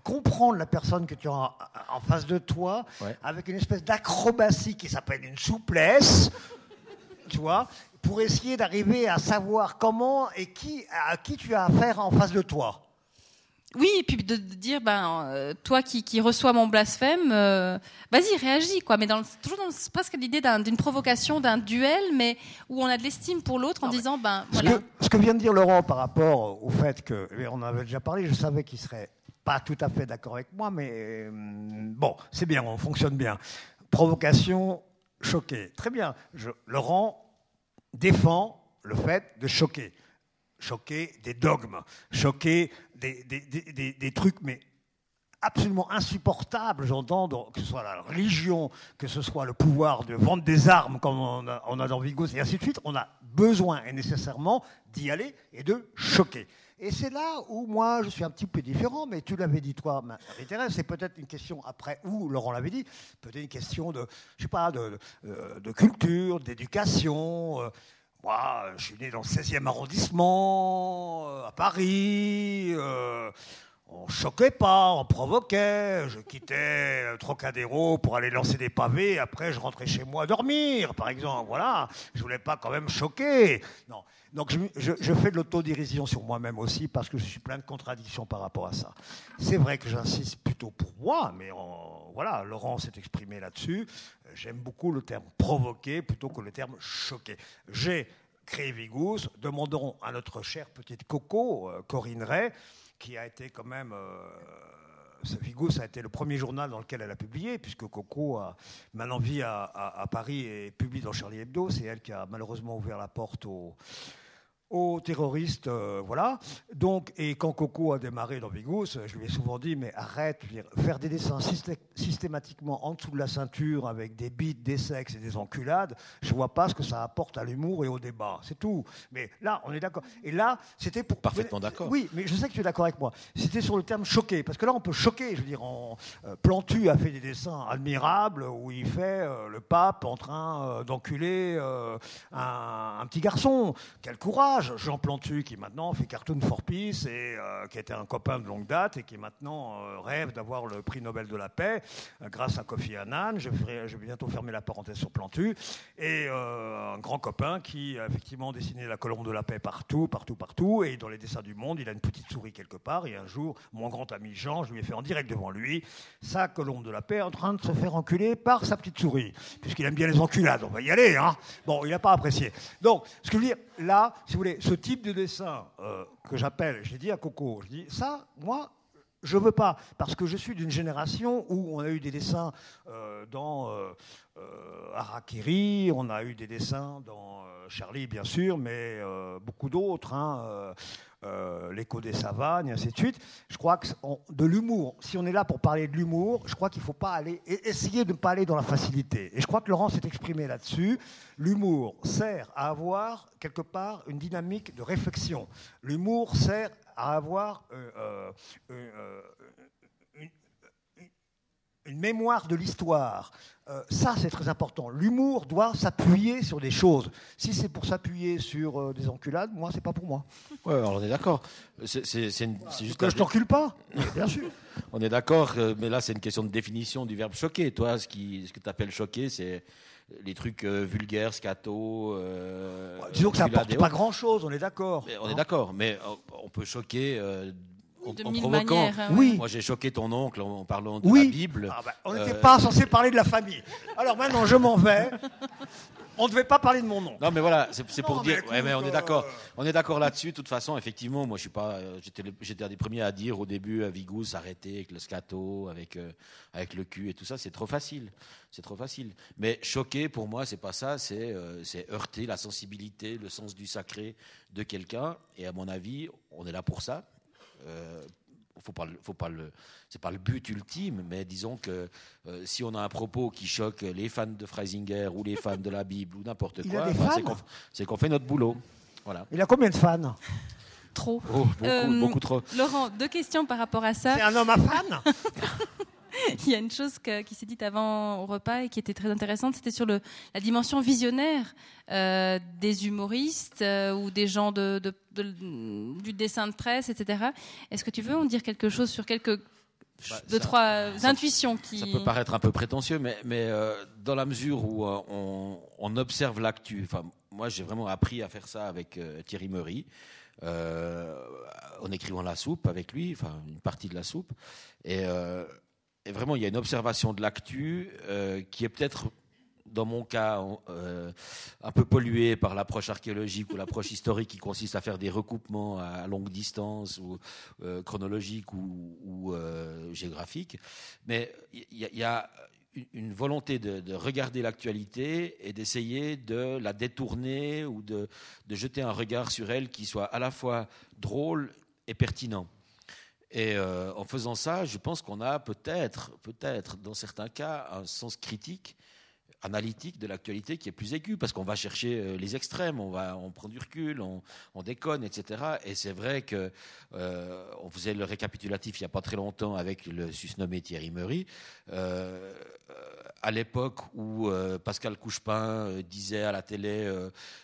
comprendre la personne que tu as en face de toi avec une espèce d'acrobatie qui s'appelle une souplesse, tu vois, pour essayer d'arriver à savoir comment et qui à qui tu as affaire en face de toi. Oui, et puis de, dire, ben, euh, toi qui, qui, reçois mon blasphème, euh, vas-y, réagis, quoi. Mais dans toujours dans presque l'idée d'une provocation, d'un duel, mais où on a de l'estime pour l'autre en disant, ben, ce Que, ce que vient de dire Laurent par rapport au fait que, on avait déjà parlé, je savais qu'il serait pas tout à fait d'accord avec moi, mais euh, bon, c'est bien, on fonctionne bien. Provocation, choquer. Très bien. Je, Laurent défend le fait de choquer choquer des dogmes, choquer des, trucs, mais absolument insupportables, j'entends, que ce soit la religion, que ce soit le pouvoir de vendre des armes comme on a, dans Vigos et ainsi de suite. On a besoin et nécessairement d'y aller et de choquer. Et c'est là où moi je suis un petit peu différent, mais tu l'avais dit toi, Marie-Thérèse, c'est peut-être une question après où Laurent l'avait dit, peut-être une question de, je sais pas, de, de, culture, d'éducation. Euh, moi, je suis né dans le 16e arrondissement, euh, à Paris. Euh, on choquait pas, on provoquait. Je quittais Trocadéro pour aller lancer des pavés. Après, je rentrais chez moi dormir, par exemple. Voilà. Je voulais pas quand même choquer. Non. Donc, je, fais de l'autodérision sur moi-même aussi parce que je suis plein de contradictions par rapport à ça. C'est vrai que j'insiste plutôt pour moi, mais voilà, Laurent s'est exprimé là-dessus. J'aime beaucoup le terme provoquer plutôt que le terme choquer. J'ai créé Vigous. Demandons à notre chère petite Coco, euh, Corinne Ray, qui a été quand même. Euh, Vigous a été le premier journal dans lequel elle a publié, puisque Coco a maintenant vit à, à Paris et publie dans Charlie Hebdo. C'est elle qui a malheureusement ouvert la porte aux aux terroristes, euh, voilà. Donc, et quand Coco a démarré dans Vigous, je lui ai souvent dit, mais arrête, faire des dessins systématiquement en dessous de la ceinture avec des bites, des sexes et des enculades, je vois pas ce que ça apporte à l'humour et au débat. C'est tout. Mais là, on est d'accord. Et là, c'était pour. Parfaitement d'accord. Oui, mais je sais que tu es d'accord avec moi. C'était sur le terme choqué, parce que là, on peut choquer. Je veux dire, euh, Plantu a fait des dessins admirables où il fait euh, le pape en train d'enculer un, un petit garçon. Quel courage Jean Plantu, qui maintenant fait Cartoon for Peace et euh, qui était un copain de longue date et qui maintenant euh, rêve d'avoir le prix Nobel de la paix euh, grâce à Kofi Annan. Je, vais bientôt fermer la parenthèse sur Plantu. Et un grand copain qui a effectivement dessiné la colombe de la paix partout, partout, partout. Et dans les dessins du monde, il a une petite souris quelque part. Et un jour, mon grand ami Jean, je lui ai fait en direct devant lui sa colombe de la paix en train de se faire enculer par sa petite souris. Puisqu'il aime bien les enculades, on va y aller. Hein bon, il n'a pas apprécié. Donc, ce que je veux dire, là, si vous voulez, ce type de dessin euh, que j'appelle, j'ai dit à Coco, je dis ça, moi, je veux pas, parce que je suis d'une génération où on a eu des dessins euh, dans euh, Harakiri, on a eu des dessins dans Charlie, bien sûr, mais beaucoup d'autres. Hein, euh, l'écho des savanes, et ainsi de suite. Je crois que de l'humour, si on est là pour parler de l'humour, je crois qu'il ne faut pas aller, essayer de ne pas aller dans la facilité. Et je crois que Laurent s'est exprimé là-dessus. L'humour sert à avoir quelque part une dynamique de réflexion. L'humour sert à avoir euh, euh, une mémoire de l'histoire. Euh, ça, c'est très important. L'humour doit s'appuyer sur des choses. Si c'est pour s'appuyer sur euh, des enculades, moi, c'est pas pour moi. Ouais, alors on est d'accord. C'est, juste que je t'encule pas, bien sûr. on est d'accord, euh, mais là, c'est une question de définition du verbe choquer. Toi, ce, qui, ce que tu appelles choquer, c'est les trucs vulgaires, scato. disons que ça apporte pas grand-chose, on est d'accord. On est hein. d'accord, mais on peut choquer de en, provoquant. Hein, oui. Moi, j'ai choqué ton oncle en parlant de la Bible. Ah, bah, on n'était pas censé parler de la famille. Alors maintenant, je m'en vais. On ne devait pas parler de mon nom. Non, mais voilà, c'est pour dire. Mais mais on est d'accord. On est d'accord là-dessus. De toute façon, effectivement, moi, je suis pas. Euh, j'étais un des premiers à dire au début à Vigous, arrêtez avec le scato, avec euh, avec le cul et tout ça. C'est trop facile. C'est trop facile. Mais choquer, pour moi, c'est pas ça. C'est euh, c'est heurter la sensibilité, le sens du sacré de quelqu'un. Et à mon avis, on est là pour ça euh, faut pas, faut pas le, c'est pas le but ultime, mais disons que euh, si on a un propos qui choque les fans de Freisinger ou les fans de la Bible ou n'importe quoi, c'est qu'on fait notre boulot. Voilà. Il a combien de fans? Trop. Oh, beaucoup, euh, beaucoup trop. Laurent, deux questions par rapport à ça. C'est un homme à fan il y a une chose qui s'est dite avant au repas et qui était très intéressante, c'était sur le, la dimension visionnaire euh, des humoristes euh, ou des gens de, du dessin de presse, etc. Est-ce que tu veux en dire quelque chose sur quelques bah, deux, trois intuitions qui... Ça peut paraître un peu prétentieux, mais, mais euh, dans la mesure où on, on, observe l'actu, enfin, moi j'ai vraiment appris à faire ça avec Thierry Meury. en écrivant la soupe avec lui, enfin une partie de la soupe, et et vraiment, il y a une observation de l'actu euh, qui est peut-être, dans mon cas, euh, un peu polluée par l'approche archéologique ou l'approche historique qui consiste à faire des recoupements à longue distance ou euh, chronologiques ou, géographiques. Mais il y, a une volonté de, regarder l'actualité et d'essayer de la détourner ou de jeter un regard sur elle qui soit à la fois drôle et pertinent. Et euh, en faisant ça, je pense qu'on a peut-être, peut-être, dans certains cas, un sens critique analytique de l'actualité qui est plus aiguë, parce qu'on va chercher euh, les extrêmes, on, va, on prend du recul, on, déconne, etc. Et c'est vrai que euh, on faisait le récapitulatif il n'y a pas très longtemps avec le susnommé Thierry Meury. Euh, à l'époque où Pascal Couchepin disait à la télé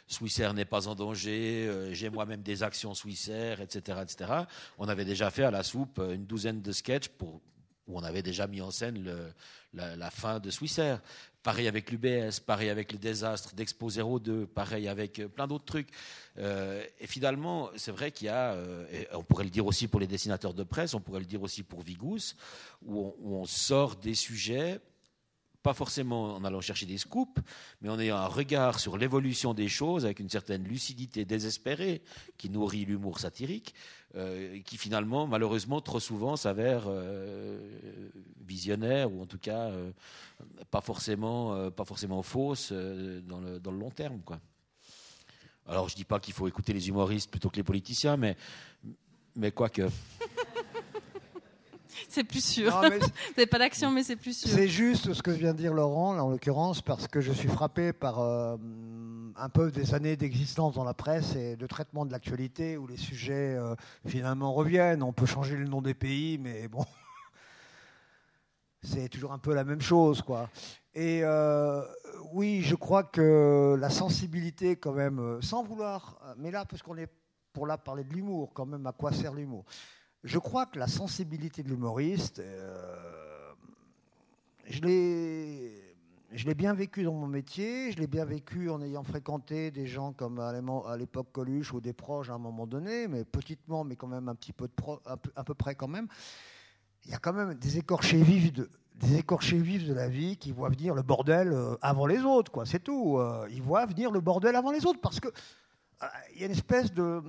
Swissair n'est pas en danger, j'ai moi-même des actions Swissair, etc., etc., on avait déjà fait à la soupe une douzaine de sketchs où on avait déjà mis en scène le, la, fin de Swissair. Pareil avec l'UBS, pareil avec le désastre d'Expo 02, pareil avec euh, plein d'autres trucs. Euh, et finalement, c'est vrai qu'il y a, euh, on pourrait le dire aussi pour les dessinateurs de presse, on pourrait le dire aussi pour Vigous, où on sort des sujets pas forcément en allant chercher des scoops, mais en ayant un regard sur l'évolution des choses avec une certaine lucidité désespérée qui nourrit l'humour satirique, euh, qui finalement, malheureusement, trop souvent s'avère euh, visionnaire ou en tout cas euh, pas forcément, pas forcément fausse dans le, dans, le, long terme, quoi. Alors, je dis pas qu'il faut écouter les humoristes plutôt que les politiciens, mais mais quoique. c'est plus sûr. N'avez pas d'action, mais c'est plus sûr. C'est juste ce que vient de dire Laurent, en l'occurrence, parce que je suis frappé par euh, un peu des années d'existence dans la presse et de traitement de l'actualité où les sujets euh, finalement reviennent. On peut changer le nom des pays, mais bon, c'est toujours un peu la même chose, quoi. Et euh, oui, je crois que la sensibilité, quand même, sans vouloir, mais là, parce qu'on est pour là parler de l'humour, quand même, à quoi sert l'humour? Je crois que la sensibilité de l'humoriste, euh, je l'ai bien vécu dans mon métier, je l'ai bien vécu en ayant fréquenté des gens comme à l'époque Coluche ou des proches à un moment donné, mais petitement, mais quand même un petit peu de à peu près quand même. Il y a quand même des écorchés vifs de, des écorchés vifs de la vie qui voient venir le bordel euh, avant les autres, quoi. C'est tout. Euh, ils voient venir le bordel avant les autres parce que il y a une espèce de,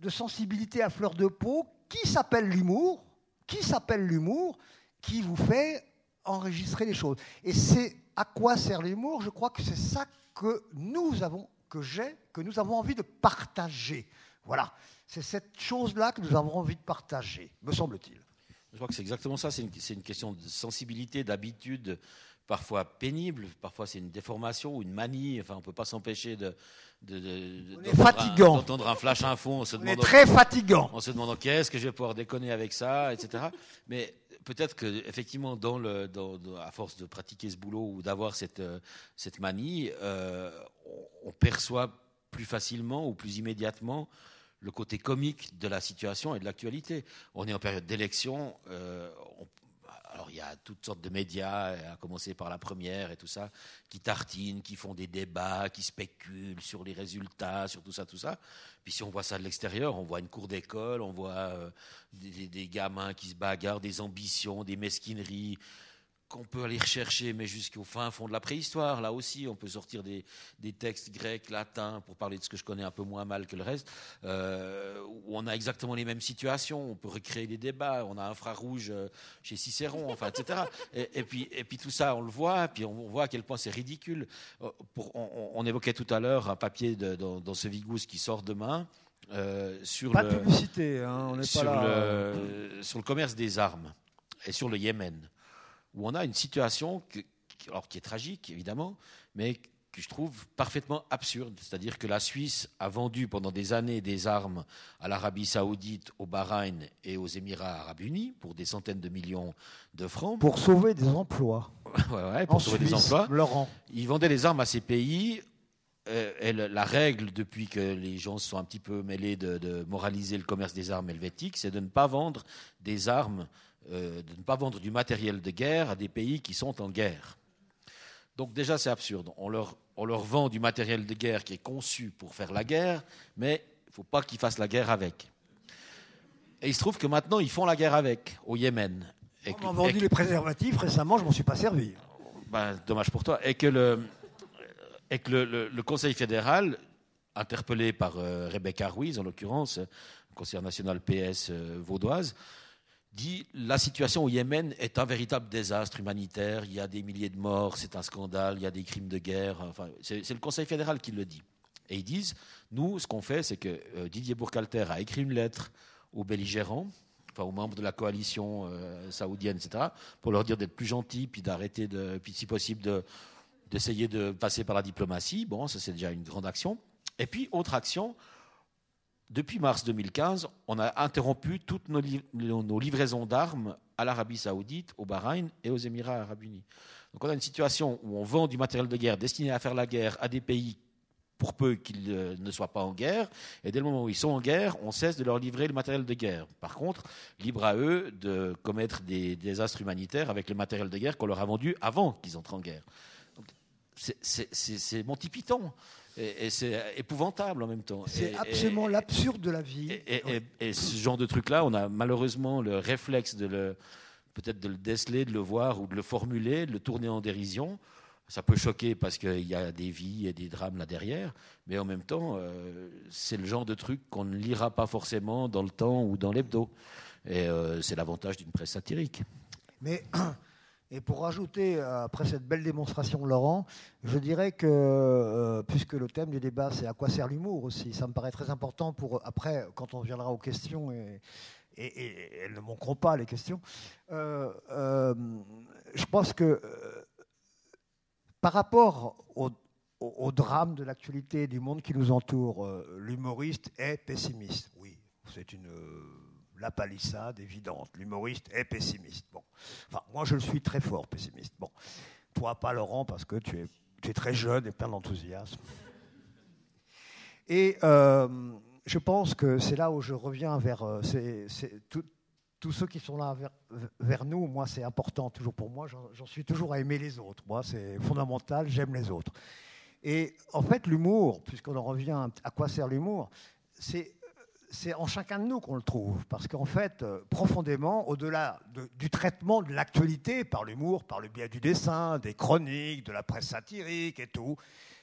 de sensibilité à fleur de peau qui s'appelle l'humour, qui s'appelle l'humour, qui vous fait enregistrer les choses. Et c'est à quoi sert l'humour? Je crois que c'est ça que nous avons, que j'ai, que nous avons envie de partager. Voilà, c'est cette chose-là que nous avons envie de partager, me semble-t-il. Je crois que c'est exactement ça, c'est une, question de sensibilité, d'habitude, parfois pénible, parfois c'est une déformation ou une manie, enfin on ne peut pas s'empêcher de, d'entendre un, flash info, on se on est très fatigant. On se demandant qu'est-ce que je vais pouvoir déconner avec ça, etc. Mais peut-être que effectivement, dans le, à force de pratiquer ce boulot ou d'avoir cette, euh, cette manie, euh, on, perçoit plus facilement ou plus immédiatement le côté comique de la situation et de l'actualité. On est en période d'élection, euh, alors il y a toutes sortes de médias, à commencer par la première et tout ça, qui tartinent, qui font des débats, qui spéculent sur les résultats, sur tout ça, tout ça. Puis si on voit ça de l'extérieur, on voit une cour d'école, on voit euh, des, gamins qui se bagarrent, des ambitions, des mesquineries qu'on peut aller rechercher, mais jusqu'au fin fond de la préhistoire. Là aussi, on peut sortir des, textes grecs, latins, pour parler de ce que je connais un peu moins mal que le reste, euh, où on a exactement les mêmes situations. On peut recréer des débats. On a un infrarouge euh, chez Cicéron, enfin, etc. Et, puis, et puis tout ça, on le voit, puis on voit à quel point c'est ridicule. Euh, on, évoquait tout à l'heure un papier dans, ce Vigous qui sort demain. sur pas le, de publicité, hein, on n'est pas là. sur le commerce des armes et sur le Yémen où on a une situation qui, alors, qui est tragique, évidemment, mais que je trouve parfaitement absurde. C'est-à-dire que la Suisse a vendu pendant des années des armes à l'Arabie saoudite, au Bahreïn et aux Émirats arabes unis pour des centaines de millions de francs. Pour sauver des emplois. ouais, pour sauver des emplois. Laurent. Ils vendaient les armes à ces pays. Euh, et la règle, depuis que les gens se sont un petit peu mêlés de, de moraliser le commerce des armes helvétiques, c'est de ne pas vendre des armes euh, de ne pas vendre du matériel de guerre à des pays qui sont en guerre. Donc déjà c'est absurde. On leur, on leur vend du matériel de guerre qui est conçu pour faire la guerre, mais il ne faut pas qu'ils fassent la guerre avec. Et il se trouve que maintenant ils font la guerre avec, au Yémen. on m'a vendu les préservatifs récemment, je m'en suis pas servi. Ben, dommage pour toi. Et que le, et que le, Conseil fédéral, interpellé par euh, Rebecca Ruiz en l'occurrence, conseiller national PS euh, vaudoise, dit la situation au Yémen est un véritable désastre humanitaire, il y a des milliers de morts, c'est un scandale, il y a des crimes de guerre. Enfin, c'est le Conseil fédéral qui le dit. Et ils disent, nous, ce qu'on fait, c'est que euh, Didier Bourcalter a écrit une lettre aux belligérants, enfin aux membres de la coalition euh, saoudienne, etc., pour leur dire d'être plus gentils, puis d'arrêter de, puis si possible de d'essayer de passer par la diplomatie. Bon, ça c'est déjà une grande action. Et puis autre action. Depuis mars 2015, on a interrompu toutes nos, livraisons d'armes à l'Arabie saoudite, au Bahreïn et aux Émirats arabes unis. Donc on a une situation où on vend du matériel de guerre destiné à faire la guerre à des pays pour peu qu'ils euh, ne soient pas en guerre. Et dès le moment où ils sont en guerre, on cesse de leur livrer le matériel de guerre. Par contre, libre à eux de commettre des désastres humanitaires avec le matériel de guerre qu'on leur a vendu avant qu'ils entrent en guerre. C'est Monty Python. Et, c'est épouvantable en même temps. C'est absolument l'absurde de la vie. Et, ce genre de truc-là, on a malheureusement le réflexe de le peut-être de le déceler, de le voir ou de le formuler, de le tourner en dérision. Ça peut choquer parce qu'il y a des vies et des drames là derrière, mais en même temps, euh, c'est le genre de truc qu'on ne lira pas forcément dans le temps ou dans l'hebdo. Et euh, c'est l'avantage d'une presse satirique. Mais et pour rajouter, euh, après cette belle démonstration, Laurent, je dirais que, puisque le thème du débat, c'est à quoi sert l'humour aussi, ça me paraît très important pour, après, quand on viendra aux questions, et, elles ne manqueront pas, les questions, je pense que par rapport au, drame de l'actualité du monde qui nous entoure, euh, l'humoriste est pessimiste. Oui, c'est une euh, la palissade évidente. L'humoriste est pessimiste. Bon, enfin, moi je le suis très fort pessimiste. Bon, toi pas Laurent parce que tu es, très jeune et plein d'enthousiasme. Et euh, je pense que c'est là où je reviens vers tout, tous ceux qui sont là vers, nous, moi, c'est important toujours pour moi. J'en suis toujours à aimer les autres. Moi, c'est fondamental, j'aime les autres. Et en fait, l'humour, puisqu'on en revient à quoi sert l'humour, c'est c'est en chacun de nous qu'on le trouve. Parce qu'en fait, euh, profondément, au-delà du traitement de l'actualité par l'humour, par le biais du dessin, des chroniques, de la presse satirique et tout,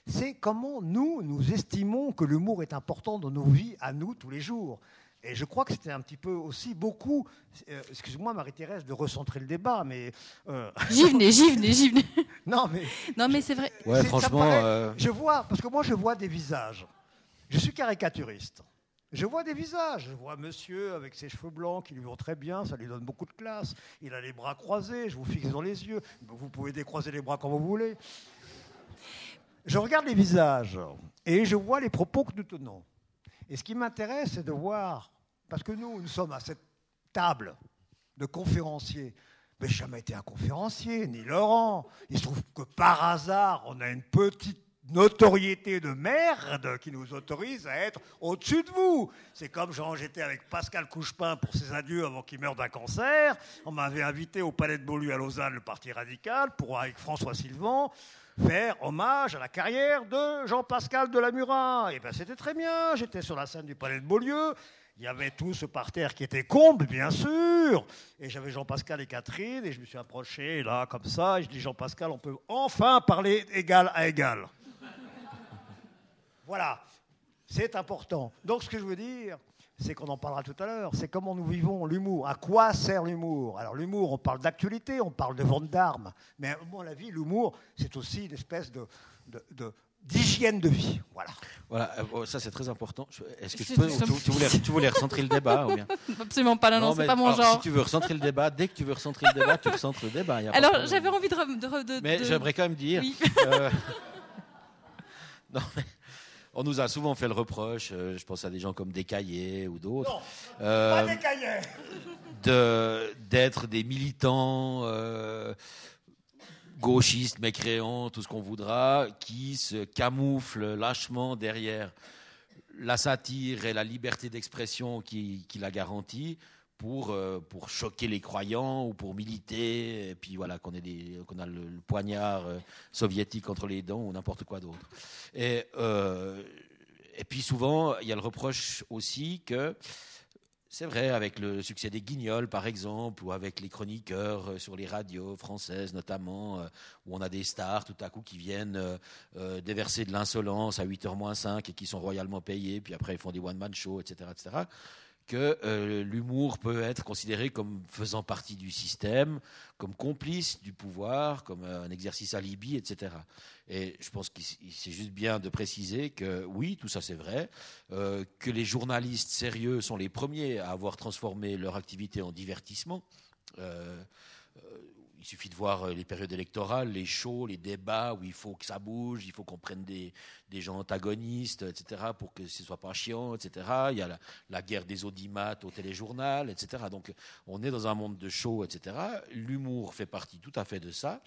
c'est comment nous, nous estimons que l'humour est important dans nos vies à nous tous les jours. Et je crois que c'était un petit peu aussi beaucoup, euh, excuse-moi Marie-Thérèse, de recentrer le débat, mais... Euh, j'y venais, j'y venais, j'y venais. non, mais... Non, mais c'est vrai. Ouais, franchement... Euh, je vois, parce que moi je vois des visages. Je suis caricaturiste. Je vois des visages. Je vois monsieur avec ses cheveux blancs qui lui vont très bien, ça lui donne beaucoup de classe. Il a les bras croisés, je vous fixe dans les yeux. Vous pouvez décroiser les bras quand vous voulez. Je regarde les visages et je vois les propos que nous tenons. Et ce qui m'intéresse, c'est de voir parce que nous, nous sommes à cette table de conférenciers. Mais jamais été un conférencier, ni Laurent. Il se trouve que par hasard, on a une petite notoriété de merde qui nous autorise à être au-dessus de vous. C'est comme j'étais avec Pascal Couchepin pour ses adieux avant qu'il meure d'un cancer. On m'avait invité au Palais de Beaulieu à Lausanne, le Parti radical, pour, avec François Sylvain, faire hommage à la carrière de Jean-Pascal de Et eh ben c'était très bien. J'étais sur la scène du Palais de Beaulieu. Il y avait tout ce parterre qui était comble, bien sûr. Et j'avais Jean-Pascal et Catherine, et je me suis approché là, comme ça, et je dis Jean-Pascal, on peut enfin parler égal à égal. Voilà, c'est important. Donc ce que je veux dire, c'est qu'on en parlera tout à l'heure, c'est comment nous vivons l'humour. À quoi sert l'humour? Alors l'humour, on parle d'actualité, on parle de vente d'armes, mais à la vie, l'humour, c'est aussi une espèce de, de d'hygiène de vie. Voilà. Voilà, euh, ça c'est très important. Est-ce que tu, peux, tu, voulais, tu, voulais, recentrer le débat ou bien Absolument pas, non, non, c'est pas mon genre. Si tu veux recentrer le débat, dès que tu veux recentrer le débat, tu recentres le débat. alors j'avais envie de, de, Mais j'aimerais quand même dire. Euh, non, mais on nous a souvent fait le reproche, euh, je pense à des gens comme Descaillés ou d'autres. Descaillés D'être des militants gauchistes, mécréants, tout ce qu'on voudra, qui se camouflent lâchement derrière la satire et la liberté d'expression qui, qui, la garantit pour, euh, pour choquer les croyants ou pour militer, et puis voilà, qu'on qu'on a le, poignard euh, soviétique entre les dents ou n'importe quoi d'autre. Et, euh, et puis souvent, il y a le reproche aussi que c'est vrai, avec le succès des Guignols, par exemple, ou avec les chroniqueurs sur les radios françaises, notamment, où on a des stars tout à coup qui viennent déverser de l'insolence à 8h moins 5 et qui sont royalement payés, puis après ils font des one-man shows, etc., etc., que euh, l'humour peut être considéré comme faisant partie du système, comme complice du pouvoir, comme un exercice alibi, etc. Et je pense que c'est juste bien de préciser que oui, tout ça c'est vrai, euh, que les journalistes sérieux sont les premiers à avoir transformé leur activité en divertissement. Euh, suffit de voir euh, les périodes électorales, les shows, les débats où il faut que ça bouge, il faut qu'on prenne des, gens antagonistes, etc., pour que ce ne soit pas chiant, etc. Il y a la, guerre des audimates au téléjournal, etc. Donc on est dans un monde de shows, etc. L'humour fait partie tout à fait de ça.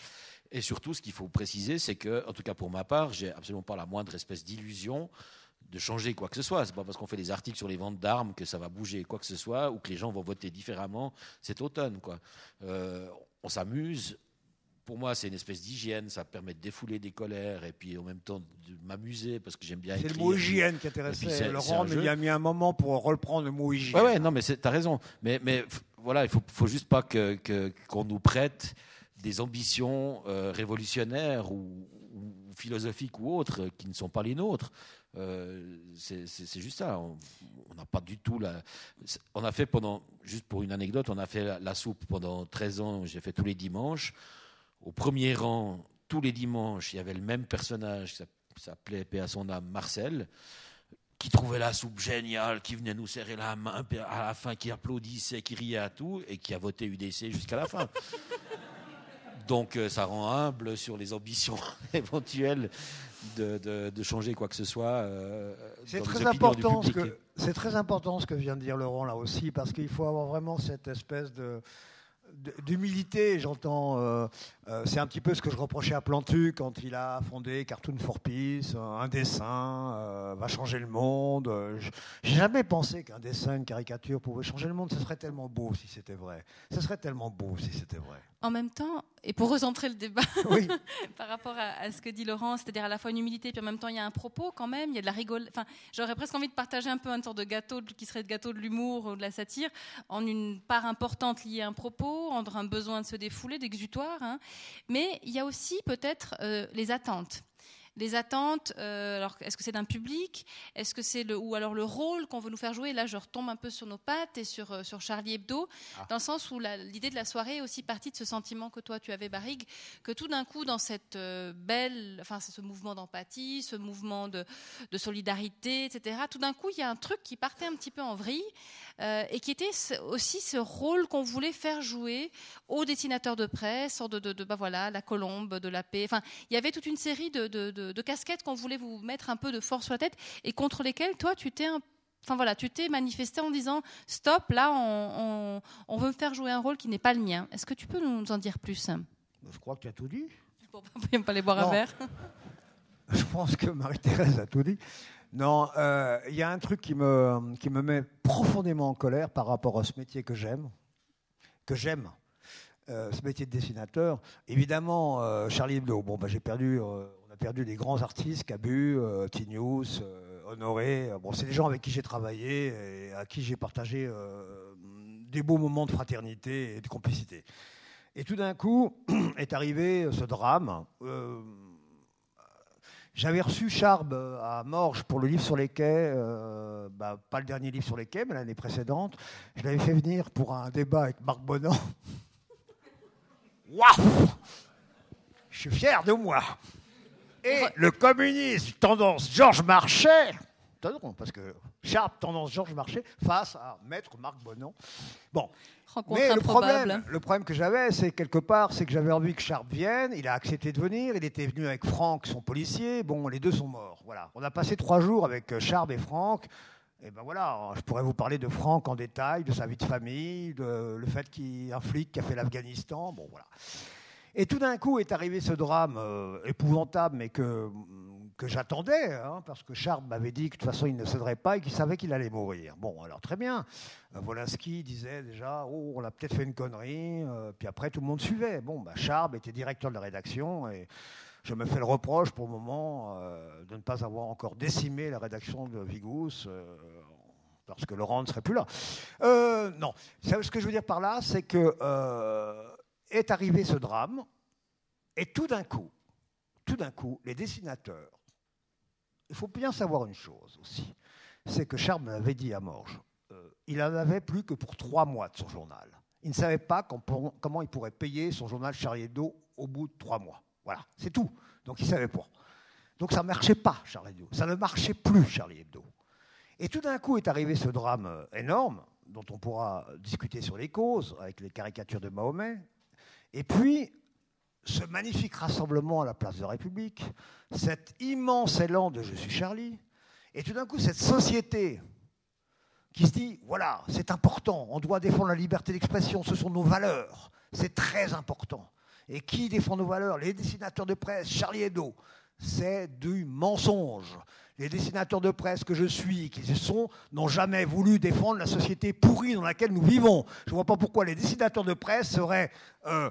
Et surtout, ce qu'il faut préciser, c'est que, en tout cas pour ma part, j'ai absolument pas la moindre espèce d'illusion de changer quoi que ce soit. C'est pas parce qu'on fait des articles sur les ventes d'armes que ça va bouger quoi que ce soit ou que les gens vont voter différemment cet automne. Quoi. Euh, on s'amuse. Pour moi, c'est une espèce d'hygiène. Ça permet de défouler des colères et puis en même temps de m'amuser parce que j'aime bien écrire. C'est le mot hygiène qui intéressait Laurent, mais il a mis un moment pour reprendre le mot hygiène. Ouais, ouais, non, mais tu as raison. Mais, mais voilà, il faut, faut juste pas qu'on que, qu'on nous prête des ambitions euh, révolutionnaires ou, philosophiques ou autres qui ne sont pas les nôtres. Euh, c'est juste ça. On n'a pas du tout la. On a fait pendant, juste pour une anecdote, on a fait la, soupe pendant 13 ans. J'ai fait tous les dimanches. Au premier rang, tous les dimanches, il y avait le même personnage qui s'appelait, paix à son âme, Marcel qui trouvait la soupe géniale, qui venait nous serrer la main à la fin, qui applaudissait, qui riait à tout, et qui a voté UDC jusqu'à la fin. Donc euh, ça rend humble sur les ambitions éventuelles de, changer quoi que ce soit. Euh, c'est très important ce que c'est très important ce que vient de dire Laurent là aussi parce qu'il faut avoir vraiment cette espèce de d'humilité, j'entends. Euh, euh, c'est un petit peu ce que je reprochais à Plantu quand il a fondé Cartoon for Peace. Un dessin euh, va changer le monde. J'ai jamais pensé qu'un dessin, une caricature pouvait changer le monde. Ce serait tellement beau si c'était vrai. Ce serait tellement beau si c'était vrai. En même temps, et pour recentrer le débat par rapport à, ce que dit Laurent, c'est-à-dire à la fois une humilité, puis en même temps il y a un propos quand même, il y a de la rigole. Enfin, j'aurais presque envie de partager un peu un sorte de gâteau qui serait le gâteau de l'humour ou de la satire, en une part importante liée à un propos, entre un besoin de se défouler, d'exutoire. Hein. Mais il y a aussi peut-être euh, les attentes les attentes, euh, alors est-ce que c'est d'un public, est-ce que c'est le ou alors le rôle qu'on veut nous faire jouer? Là, je retombe un peu sur nos pattes et sur euh, sur Charlie Hebdo, ah. dans le sens où l'idée de la soirée est aussi partie de ce sentiment que toi tu avais, Barrigue, que tout d'un coup dans cette euh, belle, enfin c'est ce mouvement d'empathie, ce mouvement de, de, solidarité, etc. Tout d'un coup, il y a un truc qui partait un petit peu en vrille et qui était aussi ce rôle qu'on voulait faire jouer aux dessinateurs de presse, de, de, de bah voilà, la colombe, de la paix. Enfin, il y avait toute une série de de, casquettes qu'on voulait vous mettre un peu de force sur la tête et contre lesquelles toi tu t'es Enfin voilà, tu t'es manifesté en disant stop, là on, on, veut me faire jouer un rôle qui n'est pas le mien. Est-ce que tu peux nous en dire plus? Je crois que tu as tout dit. Pour pas, pas aller boire un verre? Je pense que Marie-Thérèse a tout dit. Non, euh, il y a un truc qui me, qui me met profondément en colère par rapport à ce métier que j'aime, que j'aime, euh, ce métier de dessinateur. Évidemment, euh, Charlie Hebdo, bon, bah, j'ai perdu perdu des grands artistes, Cabu, euh, Tinius, euh, Honoré. Bon, c'est des gens avec qui j'ai travaillé et à qui j'ai partagé euh, des beaux moments de fraternité et de complicité. Et tout d'un coup est arrivé ce drame. J'avais reçu Charb à Morges pour le livre sur les quais, bah, pas le dernier livre sur les quais, mais l'année précédente. Je l'avais fait venir pour un débat avec Marc Bonan. Waouh Je suis fier de moi et le communisme tendance Georges Marchais, parce que Sharp tendance Georges Marchais face à Maître Marc Bonan. Bon. Mais le problème, le problème que j'avais, c'est quelque part, c'est que j'avais envie que Sharp vienne. Il a accepté de venir. Il était venu avec Franck, son policier. Bon, les deux sont morts. Voilà. On a passé trois jours avec Sharp et Franck. Et ben voilà, je pourrais vous parler de Franck en détail, de sa vie de famille, de le fait qu'il un flic qui a fait l'Afghanistan. Bon, voilà. Et tout d'un coup est arrivé ce drame euh, épouvantable, mais que, que j'attendais, hein, parce que Charles m'avait dit que de toute façon il ne céderait pas et qu'il savait qu'il allait mourir. Bon, alors très bien. Euh, disait déjà, oh, on a peut-être fait une connerie, euh, puis après tout le monde suivait. Bon, bah, Charles était directeur de la rédaction et je me fais le reproche pour le moment de ne pas avoir encore décimé la rédaction de Vigous. parce que Laurent ne serait plus là. non, ce que je veux dire par là, c'est que est arrivé ce drame, et tout d'un coup, tout d'un coup, les dessinateurs, il faut bien savoir une chose aussi, c'est que Charles m'avait dit à Morges, euh, il n'en avait plus que pour trois mois de son journal. Il ne savait pas comment il pourrait payer son journal Charlie Hebdo au bout de trois mois. Voilà, c'est tout. Donc il savait pas. Donc ça ne marchait pas, Charlie Hebdo. Ça ne marchait plus, Charlie Hebdo. Et tout d'un coup est arrivé ce drame euh, énorme, dont on pourra discuter sur les causes, avec les caricatures de Mahomet. Et puis, ce magnifique rassemblement à la place de la République, cet immense élan de Je suis Charlie, et tout d'un coup, cette société qui se dit, voilà, c'est important, on doit défendre la liberté d'expression, ce sont nos valeurs, c'est très important. Et qui défend nos valeurs? Les dessinateurs de presse, Charlie Hebdo, c'est du mensonge. Les dessinateurs de presse que je suis, qui sont, n'ont jamais voulu défendre la société pourrie dans laquelle nous vivons. Je ne vois pas pourquoi les dessinateurs de presse seraient euh,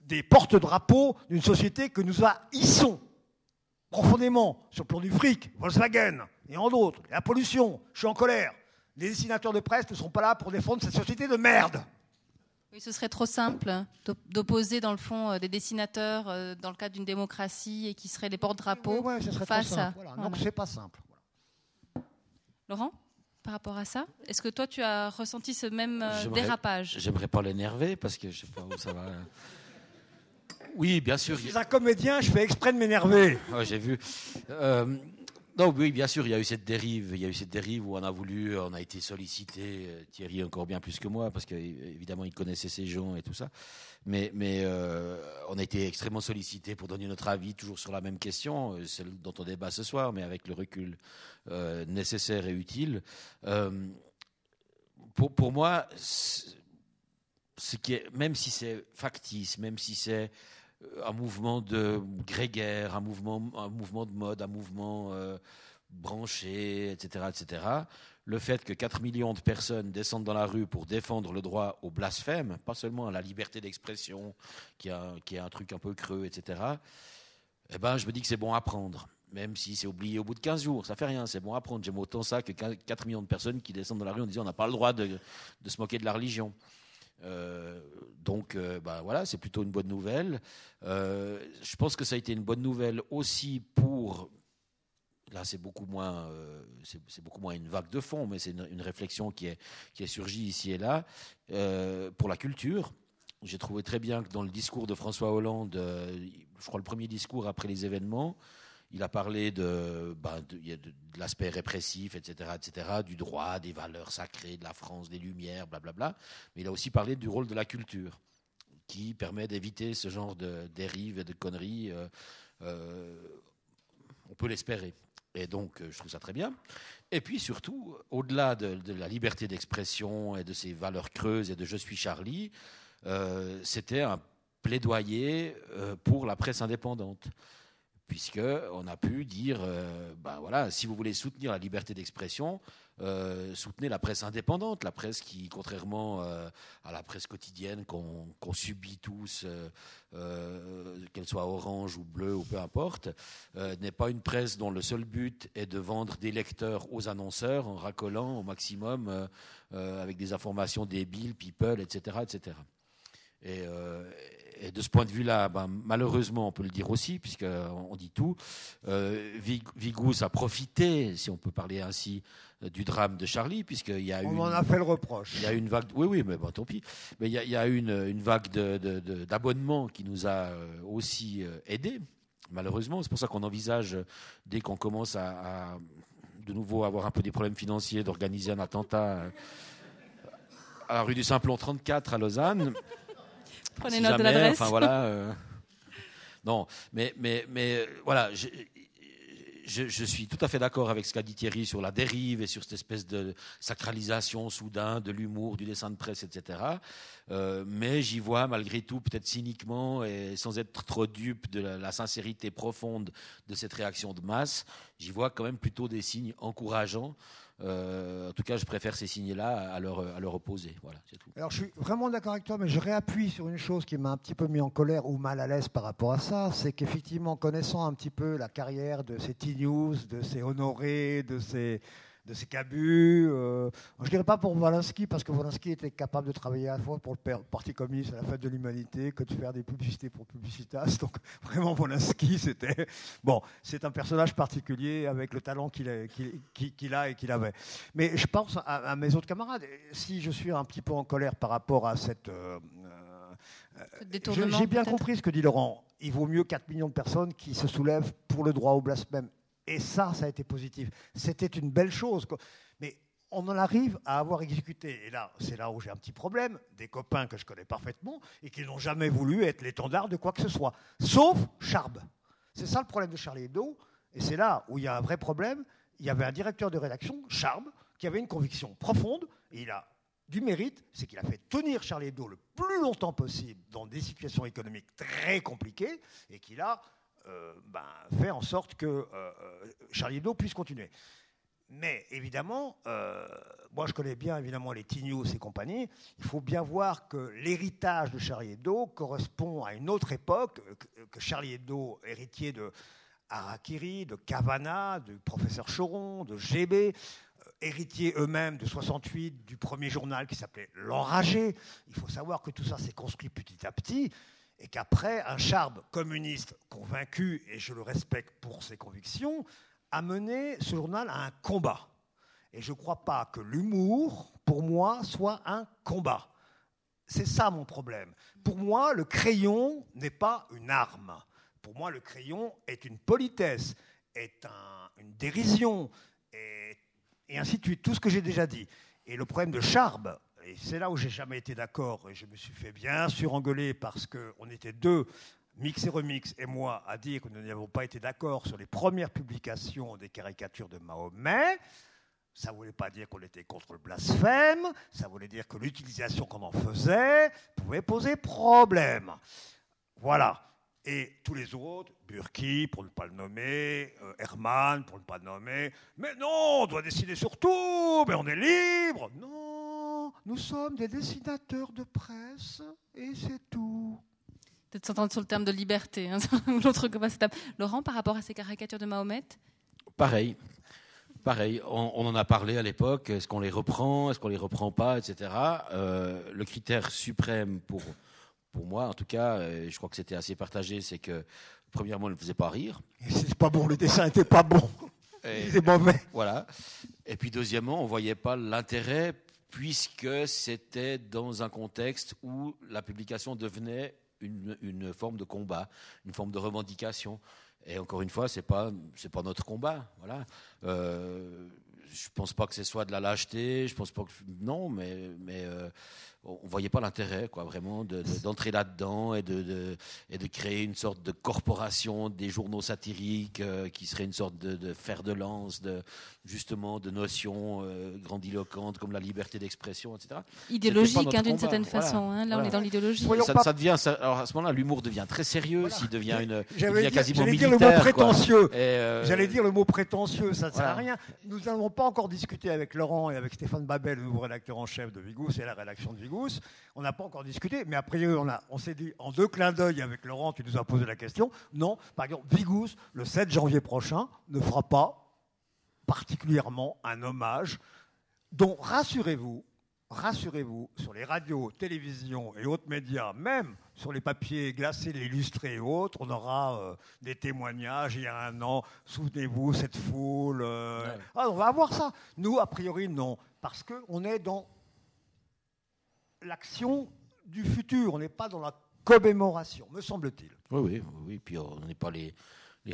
des porte-drapeaux d'une société que nous haïssons profondément sur le plan du fric, Volkswagen et en d'autres, la pollution, je suis en colère. Les dessinateurs de presse ne sont pas là pour défendre cette société de merde. Oui, ce serait trop simple d'opposer dans le fond euh, des dessinateurs euh, dans le cadre d'une démocratie et qui seraient des porte-drapeaux oui, face à. Voilà. Donc c'est pas simple. Laurent, par rapport à ça, est-ce que toi tu as ressenti ce même euh, dérapage? J'aimerais pas l'énerver parce que je sais pas où ça va. Oui, bien sûr. Je suis un comédien, je fais exprès de m'énerver. j'ai vu. Non, oui, bien sûr, il y a eu cette dérive. Il y a eu cette dérive où on a voulu, on a été sollicité, euh, Thierry encore bien plus que moi, parce qu'évidemment, il connaissait ces gens et tout ça. Mais, mais euh, on a été extrêmement sollicité pour donner notre avis, toujours sur la même question, euh, celle dont on débat ce soir, mais avec le recul nécessaire et utile. pour, pour moi, ce qui est, même si c'est factice, même si c'est un mouvement de grégaire, un mouvement, un mouvement de mode, un mouvement euh, branché, etc., etc. Le fait que 4 millions de personnes descendent dans la rue pour défendre le droit au blasphème, pas seulement à la liberté d'expression, qui, est un truc un peu creux, etc., eh ben, je me dis que c'est bon à prendre. Même si c'est oublié au bout de 15 jours, ça fait rien, c'est bon à prendre. J'aime autant ça que 4 millions de personnes qui descendent dans la rue en disant on n'a pas le droit de se moquer de la religion. Euh, donc, euh, bah, voilà, c'est plutôt une bonne nouvelle. Euh, je pense que ça a été une bonne nouvelle aussi pour. Là, c'est beaucoup moins, c'est beaucoup moins une vague de fond, mais c'est une, réflexion qui est, qui est surgie ici et là pour la culture. J'ai trouvé très bien que dans le discours de François Hollande, je crois le premier discours après les événements, il a parlé de, ben, l'aspect répressif, etc., etc., du droit, des valeurs sacrées, de la France, des Lumières, blablabla. Mais il a aussi parlé du rôle de la culture, qui permet d'éviter ce genre de dérives et de conneries. Euh, euh, on peut l'espérer. Et donc, euh, je trouve ça très bien. Et puis surtout, au-delà de, la liberté d'expression et de ces valeurs creuses et de je suis Charlie, c'était un plaidoyer pour la presse indépendante puisqu'on a pu dire, ben voilà, si vous voulez soutenir la liberté d'expression, euh, soutenez la presse indépendante, la presse qui, contrairement euh, à la presse quotidienne qu'on subit tous, qu'elle soit orange ou bleue ou peu importe, n'est pas une presse dont le seul but est de vendre des lecteurs aux annonceurs en racolant au maximum avec des informations débiles, people, etc., etc. Et, et de ce point de vue-là, ben, malheureusement, on peut le dire aussi, puisqu'on dit tout, euh, Vigous a profité, si on peut parler ainsi, euh, du drame de Charlie, puisqu'il y a eu. On en a fait le reproche. Il y a une vague. Oui, oui, mais bon, tant pis. Mais il y a, eu une, une, vague d'abonnements qui nous a euh, aussi aidés, malheureusement. C'est pour ça qu'on envisage, dès qu'on commence à, de nouveau avoir un peu des problèmes financiers, d'organiser un attentat à la rue du Simplon 34 à Lausanne. Prenez note de l'adresse. Enfin voilà. Euh, non, mais mais mais voilà. Je, je, suis tout à fait d'accord avec ce qu'a dit Thierry sur la dérive et sur cette espèce de sacralisation soudain de l'humour, du dessin de presse, etc. Euh, mais j'y vois malgré tout, peut-être cyniquement et sans être trop dupe de la, sincérité profonde de cette réaction de masse, j'y vois quand même plutôt des signes encourageants euh, en tout cas, je préfère ces signes-là à leur, à leur opposer. Voilà, c'est tout. Alors, je suis vraiment d'accord avec toi, mais je réappuie sur une chose qui m'a un petit peu mis en colère ou mal à l'aise par rapport à ça. C'est qu'effectivement, connaissant un petit peu la carrière de ces T-News, de ces Honorés, de ces, de ses cabus. Euh, je ne dirais pas pour Walensky, parce que Walensky était capable de travailler à la fois pour le Parti communiste à la fête de l'humanité que de faire des publicités pour Publicitas. Donc vraiment, Walensky, c'était... Bon, c'est un personnage particulier avec le talent qu'il a, et qu'il avait. Mais je pense à, mes autres camarades. Si je suis un petit peu en colère par rapport à cette... Euh, euh, j'ai bien compris ce que dit Laurent. Il vaut mieux 4 millions de personnes qui se soulèvent pour le droit au blasphème. Et ça, ça a été positif. C'était une belle chose. Mais on en arrive à avoir exécuté, et là, c'est là où j'ai un petit problème, des copains que je connais parfaitement et qui n'ont jamais voulu être l'étendard de quoi que ce soit, sauf Charb. C'est ça le problème de Charlie Hebdo, et c'est là où il y a un vrai problème. Il y avait un directeur de rédaction, Charb, qui avait une conviction profonde, et il a du mérite, c'est qu'il a fait tenir Charlie Hebdo le plus longtemps possible dans des situations économiques très compliquées, et qu'il a ben, fait en sorte que euh, euh, Charlie Hebdo puisse continuer. Mais évidemment, moi je connais bien évidemment les Tignos et compagnie, il faut bien voir que l'héritage de Charlie Hebdo correspond à une autre époque, que Charlie Hebdo, héritier de Harakiri, de Cavana, du professeur Choron, de GB, héritiers eux-mêmes de 68 du premier journal qui s'appelait L'Enragé. Il faut savoir que tout ça s'est construit petit à petit et qu'après, un Charb communiste convaincu, et je le respecte pour ses convictions, a mené ce journal à un combat. Et je ne crois pas que l'humour, pour moi, soit un combat. C'est ça mon problème. Pour moi, le crayon n'est pas une arme. Pour moi, le crayon est une politesse, est une dérision, et, et ainsi de suite. Tout ce que j'ai déjà dit. Et le problème de Charb, et c'est là où j'ai jamais été d'accord, et je me suis fait bien sûr engueuler parce qu'on était deux, Mix et Remix et moi, à dire que nous n'avons pas été d'accord sur les premières publications des caricatures de Mahomet. Ça ne voulait pas dire qu'on était contre le blasphème, ça voulait dire que l'utilisation qu'on en faisait pouvait poser problème. Voilà. Et tous les autres, Burki, pour ne pas le nommer, euh, Herman, pour ne pas le nommer, mais non, on doit décider sur tout, mais on est libre. Non, nous sommes des dessinateurs de presse et c'est tout. Peut-être s'entendre sur le terme de liberté, hein, l'autre Laurent, par rapport à ces caricatures de Mahomet? Pareil. Pareil, on, en a parlé à l'époque. Est-ce qu'on les reprend? Est-ce qu'on les reprend pas? Etc. Euh, le critère suprême pour, pour moi, en tout cas, je crois que c'était assez partagé, c'est que, premièrement, on ne faisait pas rire. C'est pas bon, le dessin n'était pas bon. C'est mauvais. Voilà. Et puis, deuxièmement, on ne voyait pas l'intérêt puisque c'était dans un contexte où la publication devenait une, forme de combat, une forme de revendication. Et encore une fois, ce n'est pas, pas notre combat. Voilà. Euh, je ne pense pas que ce soit de la lâcheté, je pense pas que. Non, mais. mais euh, on voyait pas l'intérêt, quoi, vraiment, d'entrer là-dedans et de, et de créer une sorte de corporation des journaux satiriques euh, qui serait une sorte de, fer de lance, de, justement, de notions euh, grandiloquentes comme la liberté d'expression, etc. Idéologique, hein, d'une certaine façon. Hein. là, on est dans l'idéologie. Ça, devient, alors à ce moment-là, l'humour devient très sérieux, s'il devient, une, devient quasiment militaire. Dire le mot prétentieux. Euh, j'allais dire le mot prétentieux, ça ne sert à rien. Nous n'avons pas encore discuté avec Laurent et avec Stéphane Babel, le nouveau rédacteur en chef de Vigous et la rédaction de Vigous on n'a pas encore discuté, mais après, on, on s'est dit en deux clins d'œil avec Laurent, tu nous as posé la question. Non, par exemple, Vigous, le 7 janvier prochain, ne fera pas particulièrement un hommage dont, rassurez-vous, rassurez-vous, sur les radios, télévisions et autres médias, même sur les papiers glacés, illustrés et autres, on aura euh, des témoignages il y a un an. Souvenez-vous, cette foule. Euh, ah, on va avoir ça. Nous, a priori, non. Parce qu'on est dans l'action du futur. On n'est pas dans la commémoration, me semble-t-il. Oui, oui, oui. Puis on n'est pas les,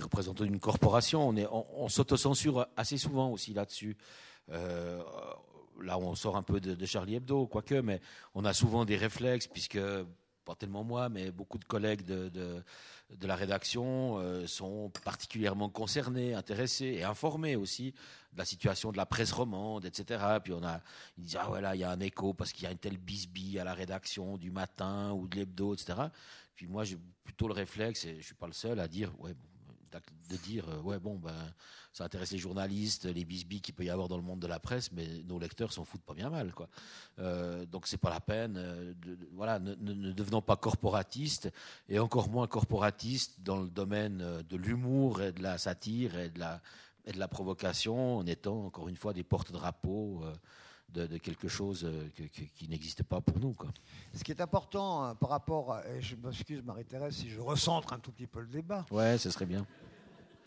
représentants d'une corporation. On, est, on, s'autocensure assez souvent aussi là-dessus. Euh, là, on sort un peu de, Charlie Hebdo, quoique, mais on a souvent des réflexes, puisque, pas tellement moi, mais beaucoup de collègues de, de, la rédaction euh, sont particulièrement concernés, intéressés et informés aussi de la situation de la presse romande, etc. Puis on a, ils disent, ah voilà, il y a un écho parce qu'il y a une telle bisbille à la rédaction du matin ou de l'hebdo, etc. Puis moi, j'ai plutôt le réflexe, et je suis pas le seul à dire, ouais, de dire, euh, ouais, bon, ben, ça intéresse les journalistes, les bisbilles qu'il peut y avoir dans le monde de la presse, mais nos lecteurs s'en foutent pas bien mal, quoi. Euh, donc c'est pas la peine, euh, de, voilà, ne, ne, devenons pas corporatistes, et encore moins corporatistes dans le domaine de l'humour et de la satire et de la et de la provocation en étant encore une fois des porte-drapeaux de, quelque chose qui n'existe pas pour nous. Quoi. Ce qui est important par rapport, et je m'excuse Marie-Thérèse si je recentre un tout petit peu le débat. Ouais, ce serait bien.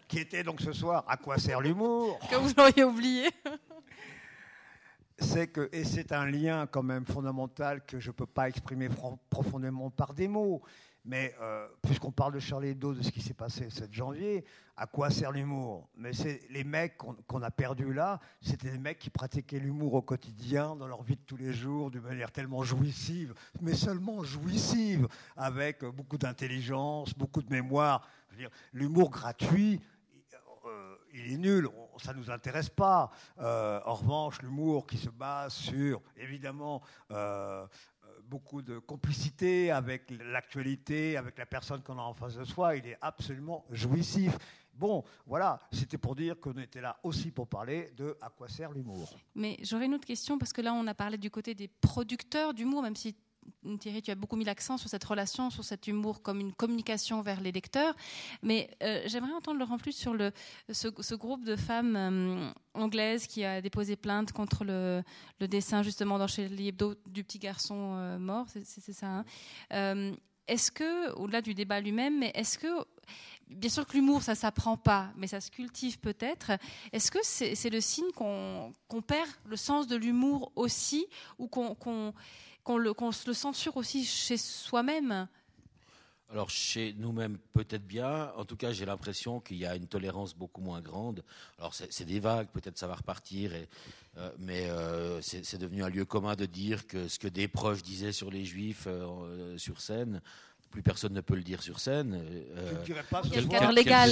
Qui était donc ce soir À quoi sert l'humour? Que vous l'auriez oublié. C'est que, et c'est un lien quand même fondamental que je ne peux pas exprimer profondément par des mots, mais euh, puisqu'on parle de Charlie Hebdo, de ce qui s'est passé le 7 janvier, à quoi sert l'humour? Mais c'est les mecs qu'on a perdus là, c'était des mecs qui pratiquaient l'humour au quotidien, dans leur vie de tous les jours, d'une manière tellement jouissive, mais seulement jouissive, avec beaucoup d'intelligence, beaucoup de mémoire. L'humour gratuit, il est nul, ça ne nous intéresse pas. Euh, en revanche, l'humour qui se base sur, évidemment, euh, beaucoup de complicité avec l'actualité, avec la personne qu'on a en face de soi, il est absolument jouissif. Bon, voilà, c'était pour dire qu'on était là aussi pour parler de à quoi sert l'humour. Mais j'aurais une autre question, parce que là, on a parlé du côté des producteurs d'humour, même si Thierry, tu as beaucoup mis l'accent sur cette relation, sur cet humour comme une communication vers les lecteurs. Mais euh, j'aimerais entendre Laurent plus sur ce, groupe de femmes euh, anglaises qui a déposé plainte contre le, dessin justement dans chez Hebdo du petit garçon euh, mort. C'est ça. Hein. est-ce que, au-delà du débat lui-même, mais est-ce que Bien sûr que l'humour, ça s'apprend pas, mais ça se cultive peut-être. Est-ce que c'est le signe qu'on perd le sens de l'humour aussi, ou qu'on qu'on le, le, censure aussi chez soi-même alors chez nous-mêmes peut-être bien. En tout cas, j'ai l'impression qu'il y a une tolérance beaucoup moins grande. Alors c'est des vagues, peut-être ça va repartir, et, euh, mais euh, c'est devenu un lieu commun de dire que ce que des proches disaient sur les juifs euh, sur scène, plus personne ne peut le dire sur scène. Je ne dirais pas quel cadre légal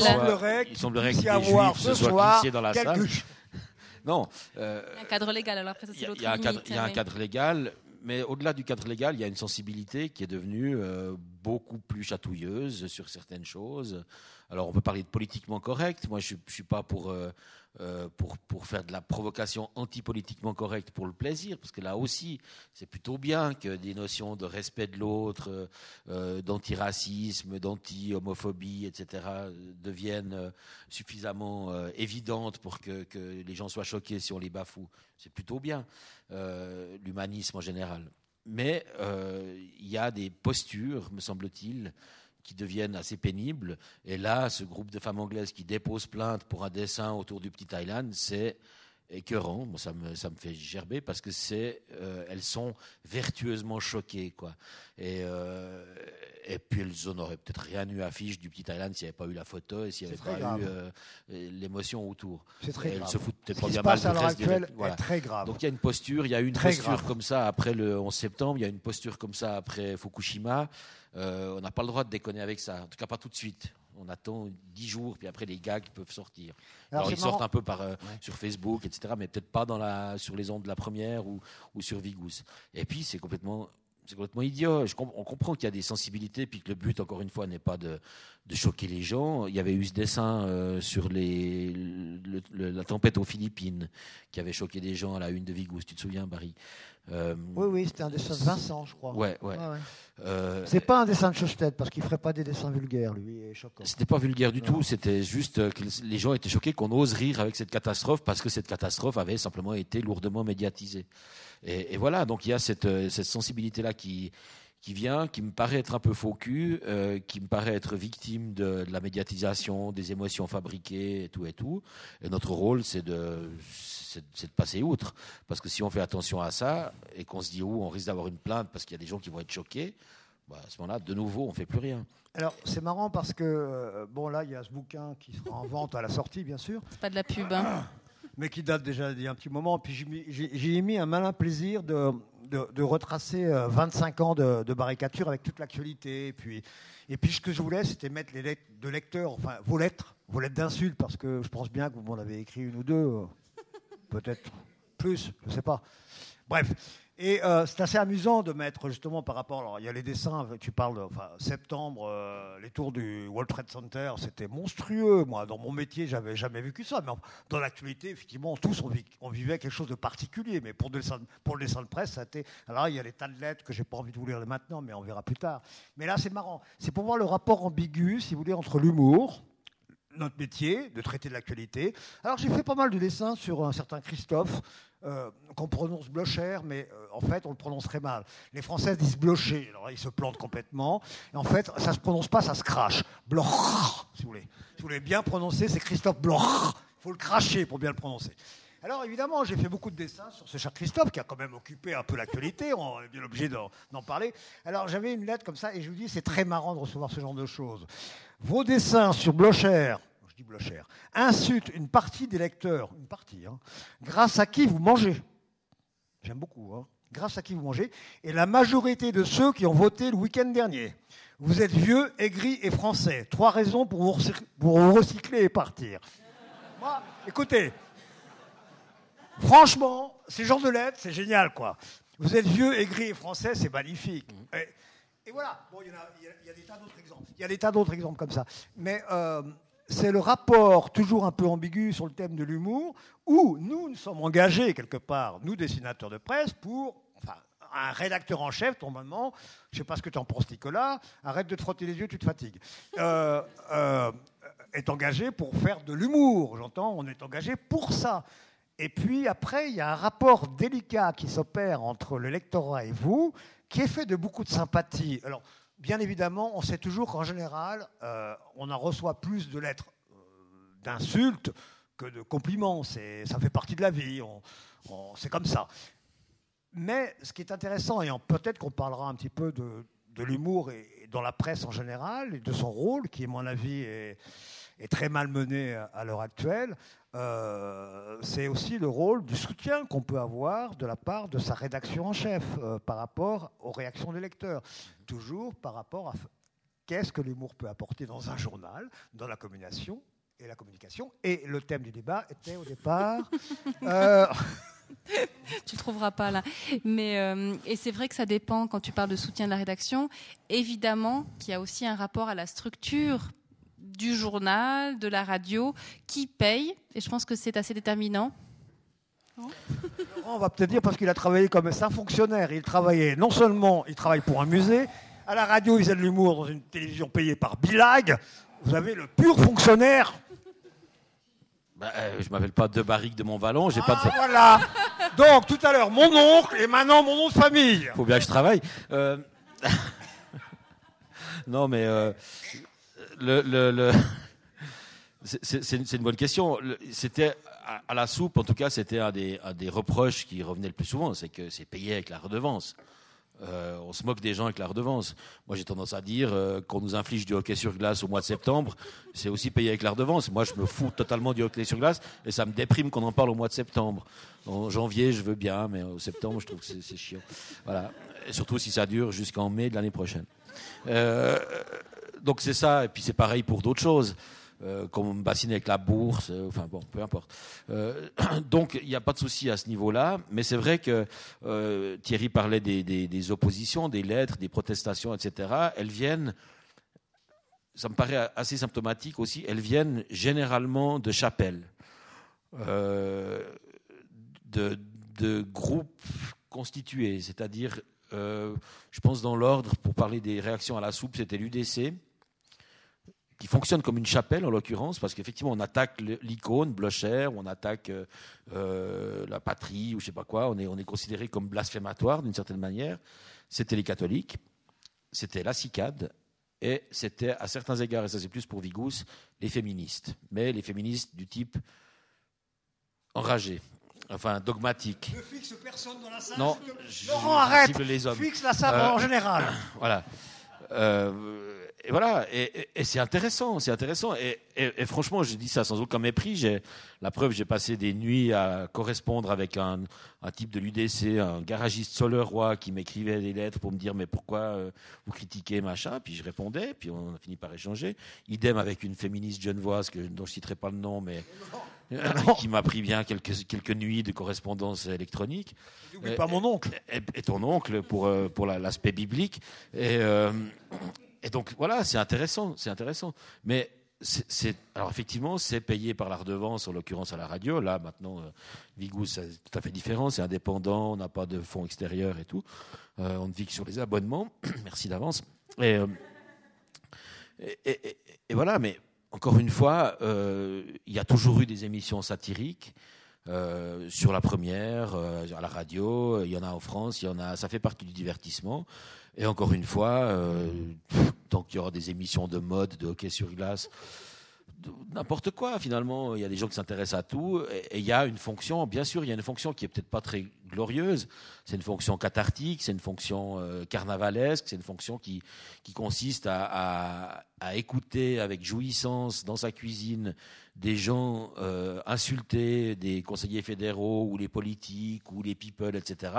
Il semblerait que des juifs se soient glissés dans la salle. Non. il y a un cadre légal, alors après ça c'est l'autre Il y a un cadre légal, mais au-delà du cadre légal, il y a une sensibilité qui est devenue euh, beaucoup plus chatouilleuse sur certaines choses. Alors, on peut parler de politiquement correct. Moi, je ne suis pas pour, euh, euh, pour, pour, faire de la provocation anti-politiquement correcte pour le plaisir, parce que là aussi, c'est plutôt bien que des notions de respect de l'autre, d'antiracisme, d'anti-homophobie, etc., deviennent suffisamment évidentes pour que, que les gens soient choqués si on les bafoue. C'est plutôt bien. Euh, l'humanisme en général. Mais euh, il y a des postures, me semble-t-il, qui deviennent assez pénibles. Et là, ce groupe de femmes anglaises qui déposent plainte pour un dessin autour du petit Thailand, c'est écœurant. ça, me, ça me fait gerber parce que c'est, euh, elles sont vertueusement choquées, quoi. Et, euh, et puis elles n'auraient peut-être rien eu à fiche du petit Thailand s'il n'y avait pas eu la photo et s'il n'y avait pas eu euh, l'émotion autour. C'est très elles grave. se foutent peut-être pas bien mal actuelle est très grave. Donc il y a une posture, il y a une posture comme ça après le 11 septembre, il y a une posture comme ça après Fukushima. On n'a pas le droit de déconner avec ça, en tout cas pas tout de suite on attend dix jours, puis après les gags peuvent sortir. Alors, ils sortent un peu par, euh, sur Facebook, etc., mais peut-être pas dans la, sur les ondes de la première ou, ou sur Vigous. Et puis c'est complètement c'est complètement idiot. on comprend qu'il y a des sensibilités, puis que le but, encore une fois, n'est pas de, choquer les gens. Il y avait eu ce dessin euh, sur les, la tempête aux Philippines, qui avait choqué des gens à la une de Vigous. Tu te souviens, Barry? Euh, Oui, oui, c'était un dessin de Vincent, je crois. Ouais, ouais. Euh, c'est pas un dessin de Schosted, parce qu'il ferait pas des dessins vulgaires, lui, et choquant. C'était pas vulgaire du tout, c'était juste que les gens étaient choqués qu'on ose rire avec cette catastrophe, parce que cette catastrophe avait simplement été lourdement médiatisée. Et, voilà, donc il y a cette, euh, sensibilité-là qui, qui vient, qui me paraît être un peu faux cul, euh, qui me paraît être victime de, la médiatisation, des émotions fabriquées et tout et tout. Et notre rôle, c'est de, de passer outre. Parce que si on fait attention à ça et qu'on se dit, où on risque d'avoir une plainte parce qu'il y a des gens qui vont être choqués, bah, à ce moment-là, de nouveau, on ne fait plus rien. Alors, c'est marrant parce que, euh, bon, là, il y a ce bouquin qui sera en vente à la sortie, bien sûr. C'est pas de la pub, hein mais qui date déjà d'il y a un petit moment. Puis j'ai mis un malin plaisir de, de, retracer 25 euh, ans de, baricature avec toute l'actualité. Et puis, et puis ce que je voulais, c'était mettre les lettres de lecteurs, enfin vos lettres, vos lettres d'insultes, parce que je pense bien que vous m'en avez écrit une ou deux, euh, peut-être plus, je ne sais pas. Bref, et euh, c'est assez amusant de mettre justement par rapport. Alors, il y a les dessins, tu parles enfin, septembre, euh, les tours du World Trade Center, c'était monstrueux. Moi, dans mon métier, j'avais jamais vécu ça. Mais dans l'actualité, effectivement, tous on, vivait quelque chose de particulier. Mais pour, le dessin, pour le dessin de presse, ça a été. Alors, il y a les tas de lettres que j'ai pas envie de vous lire maintenant, mais on verra plus tard. Mais là, c'est marrant. C'est pour voir le rapport ambigu, si vous voulez, entre l'humour, notre métier, de traiter de l'actualité. Alors j'ai fait pas mal de dessins sur un certain Christophe, euh, qu'on prononce Blocher, mais euh, en fait on le prononce très mal. Les Français disent Blocher, alors ils se plantent complètement. Et en fait, ça se prononce pas, ça se crache. Bloch, si vous voulez. Si vous voulez bien prononcer, c'est Christophe Bloch. Il faut le cracher pour bien le prononcer. Alors évidemment, j'ai fait beaucoup de dessins sur ce cher Christophe, qui a quand même occupé un peu l'actualité, on est bien obligé d'en parler. Alors j'avais une lettre comme ça, et je vous dis, c'est très marrant de recevoir ce genre de choses. Vos dessins sur Blocher, je dis Blocher, insultent une partie des lecteurs, une partie, hein, grâce à qui vous mangez. J'aime beaucoup, hein, grâce à qui vous mangez, et la majorité de ceux qui ont voté le week-end dernier. Vous êtes vieux, aigri et français. Trois raisons pour vous, recycler et partir. Moi, écoutez, Franchement, ces genres de lettres, c'est génial, quoi. Vous êtes vieux, aigri et français, c'est magnifique. Et, voilà. Il y, a, des tas d'autres exemples. Il y a des tas d'autres exemples comme ça. Mais euh, c'est le rapport toujours un peu ambigu sur le thème de l'humour, où nous nous sommes engagés quelque part, nous dessinateurs de presse, pour enfin, un rédacteur en chef, normalement, je ne sais pas ce que tu en penses, Nicolas, arrête de te frotter les yeux, tu te fatigues, euh, euh, est engagé pour faire de l'humour. J'entends, on est engagé pour ça. Et puis après, il y a un rapport délicat qui s'opère entre le lectorat et vous, qui est fait de beaucoup de sympathie. Alors, bien évidemment, on sait toujours qu'en général, euh, on en reçoit plus de lettres euh, d'insultes que de compliments. Ça fait partie de la vie, c'est comme ça. Mais ce qui est intéressant, et peut-être qu'on parlera un petit peu de, l'humour et, dans la presse en général, et de son rôle, qui, à mon avis, est, est très mal mené à l'heure actuelle, euh, c'est aussi le rôle du soutien qu'on peut avoir de la part de sa rédaction en chef euh, par rapport aux réactions des lecteurs. Toujours par rapport à qu'est-ce que l'humour peut apporter dans un journal, dans la communication et la communication. Et le thème du débat était au départ. euh... tu trouveras pas là. Mais euh, et c'est vrai que ça dépend quand tu parles de soutien de la rédaction. Évidemment qu'il y a aussi un rapport à la structure du journal, de la radio, qui paye. Et je pense que c'est assez déterminant. on va peut-être dire parce qu'il a travaillé comme un fonctionnaire. Il travaillait non seulement, il travaille pour un musée, à la radio, il faisait de l'humour dans une télévision payée par Bilag. Vous avez le pur fonctionnaire. Bah, euh, je m'appelle pas De Barrique de Montvalon, j'ai pas de... Ah, voilà. Donc tout à l'heure mon oncle et maintenant mon nom de famille. Faut bien que je travaille. Euh, non mais euh, c'est une bonne question. C'était à, la soupe, en tout cas, c'était un des, reproches qui revenait le plus souvent, c'est que c'est payé avec la redevance. Euh, on se moque des gens avec la redevance. Moi, j'ai tendance à dire euh, qu'on nous inflige du hockey sur glace au mois de septembre, c'est aussi payé avec la redevance. Moi, je me fous totalement du hockey sur glace et ça me déprime qu'on en parle au mois de septembre. En janvier, je veux bien, mais au septembre, je trouve que c'est chiant. Voilà. Surtout si ça dure jusqu'en mai de l'année prochaine. Euh, donc c'est ça, et puis c'est pareil pour d'autres choses. Euh, comme bassiner avec la bourse, euh, enfin bon, peu importe. Euh, donc il n'y a pas de souci à ce niveau-là, mais c'est vrai que Thierry parlait des, oppositions, des lettres, des protestations, etc. Elles viennent, ça me paraît assez symptomatique aussi, elles viennent généralement de chapelles, de, de, groupes constitués, c'est-à-dire, je pense dans l'ordre, pour parler des réactions à la soupe, c'était l'UDC qui fonctionne comme une chapelle en l'occurrence, parce qu'effectivement on attaque l'icône, Blocher, on attaque euh, euh, la patrie, ou je sais pas quoi, on est, on est considéré comme blasphématoire d'une certaine manière. C'était les catholiques, c'était la cicade, et c'était à certains égards, et ça c'est plus pour Vigous, les féministes. Mais les féministes du type enragé, enfin dogmatique. Ne fixe personne dans la salle. Non, Laurent, arrête. Les hommes. Fixe la salle en euh, général. Voilà et voilà, et, c'est intéressant, c'est intéressant. Et, franchement, je dis ça sans aucun mépris. J'ai la preuve, j'ai passé des nuits à correspondre avec un, type de l'UDC, un garagiste solerois qui m'écrivait des lettres pour me dire mais pourquoi euh, vous critiquez machin? Puis je répondais, puis on a fini par échanger. Idem avec une féministe genevoise que, dont je citerai pas le nom, mais qui m'a pris bien quelques, quelques nuits de correspondance électronique. N'oublie pas mon oncle. Et, ton oncle pour, euh, pour l'aspect biblique. Et, euh, et donc voilà, c'est intéressant, c'est intéressant. Mais c'est alors effectivement, c'est payé par la redevance, en l'occurrence à la radio. Là, maintenant, euh, Vigou, c'est tout à fait différent. C'est indépendant, on n'a pas de fonds extérieurs et tout. Euh, on ne vit que sur les abonnements. Merci d'avance. Euh, et, et, voilà, mais encore une fois, il y a toujours eu des émissions satiriques. sur la première, à la radio, il y en a en France, il y en a, ça fait partie du divertissement. Et encore une fois, tant qu'il y aura des émissions de mode, de hockey sur glace, n'importe quoi finalement. Il y a des gens qui s'intéressent à tout et, il y a une fonction, bien sûr, il y a une fonction qui est peut-être pas très glorieuse. C'est une fonction cathartique, c'est une fonction euh, carnavalesque, c'est une fonction qui, qui consiste à, à, écouter avec jouissance dans sa cuisine des gens euh, insulter des conseillers fédéraux ou les politiques ou les people, etc.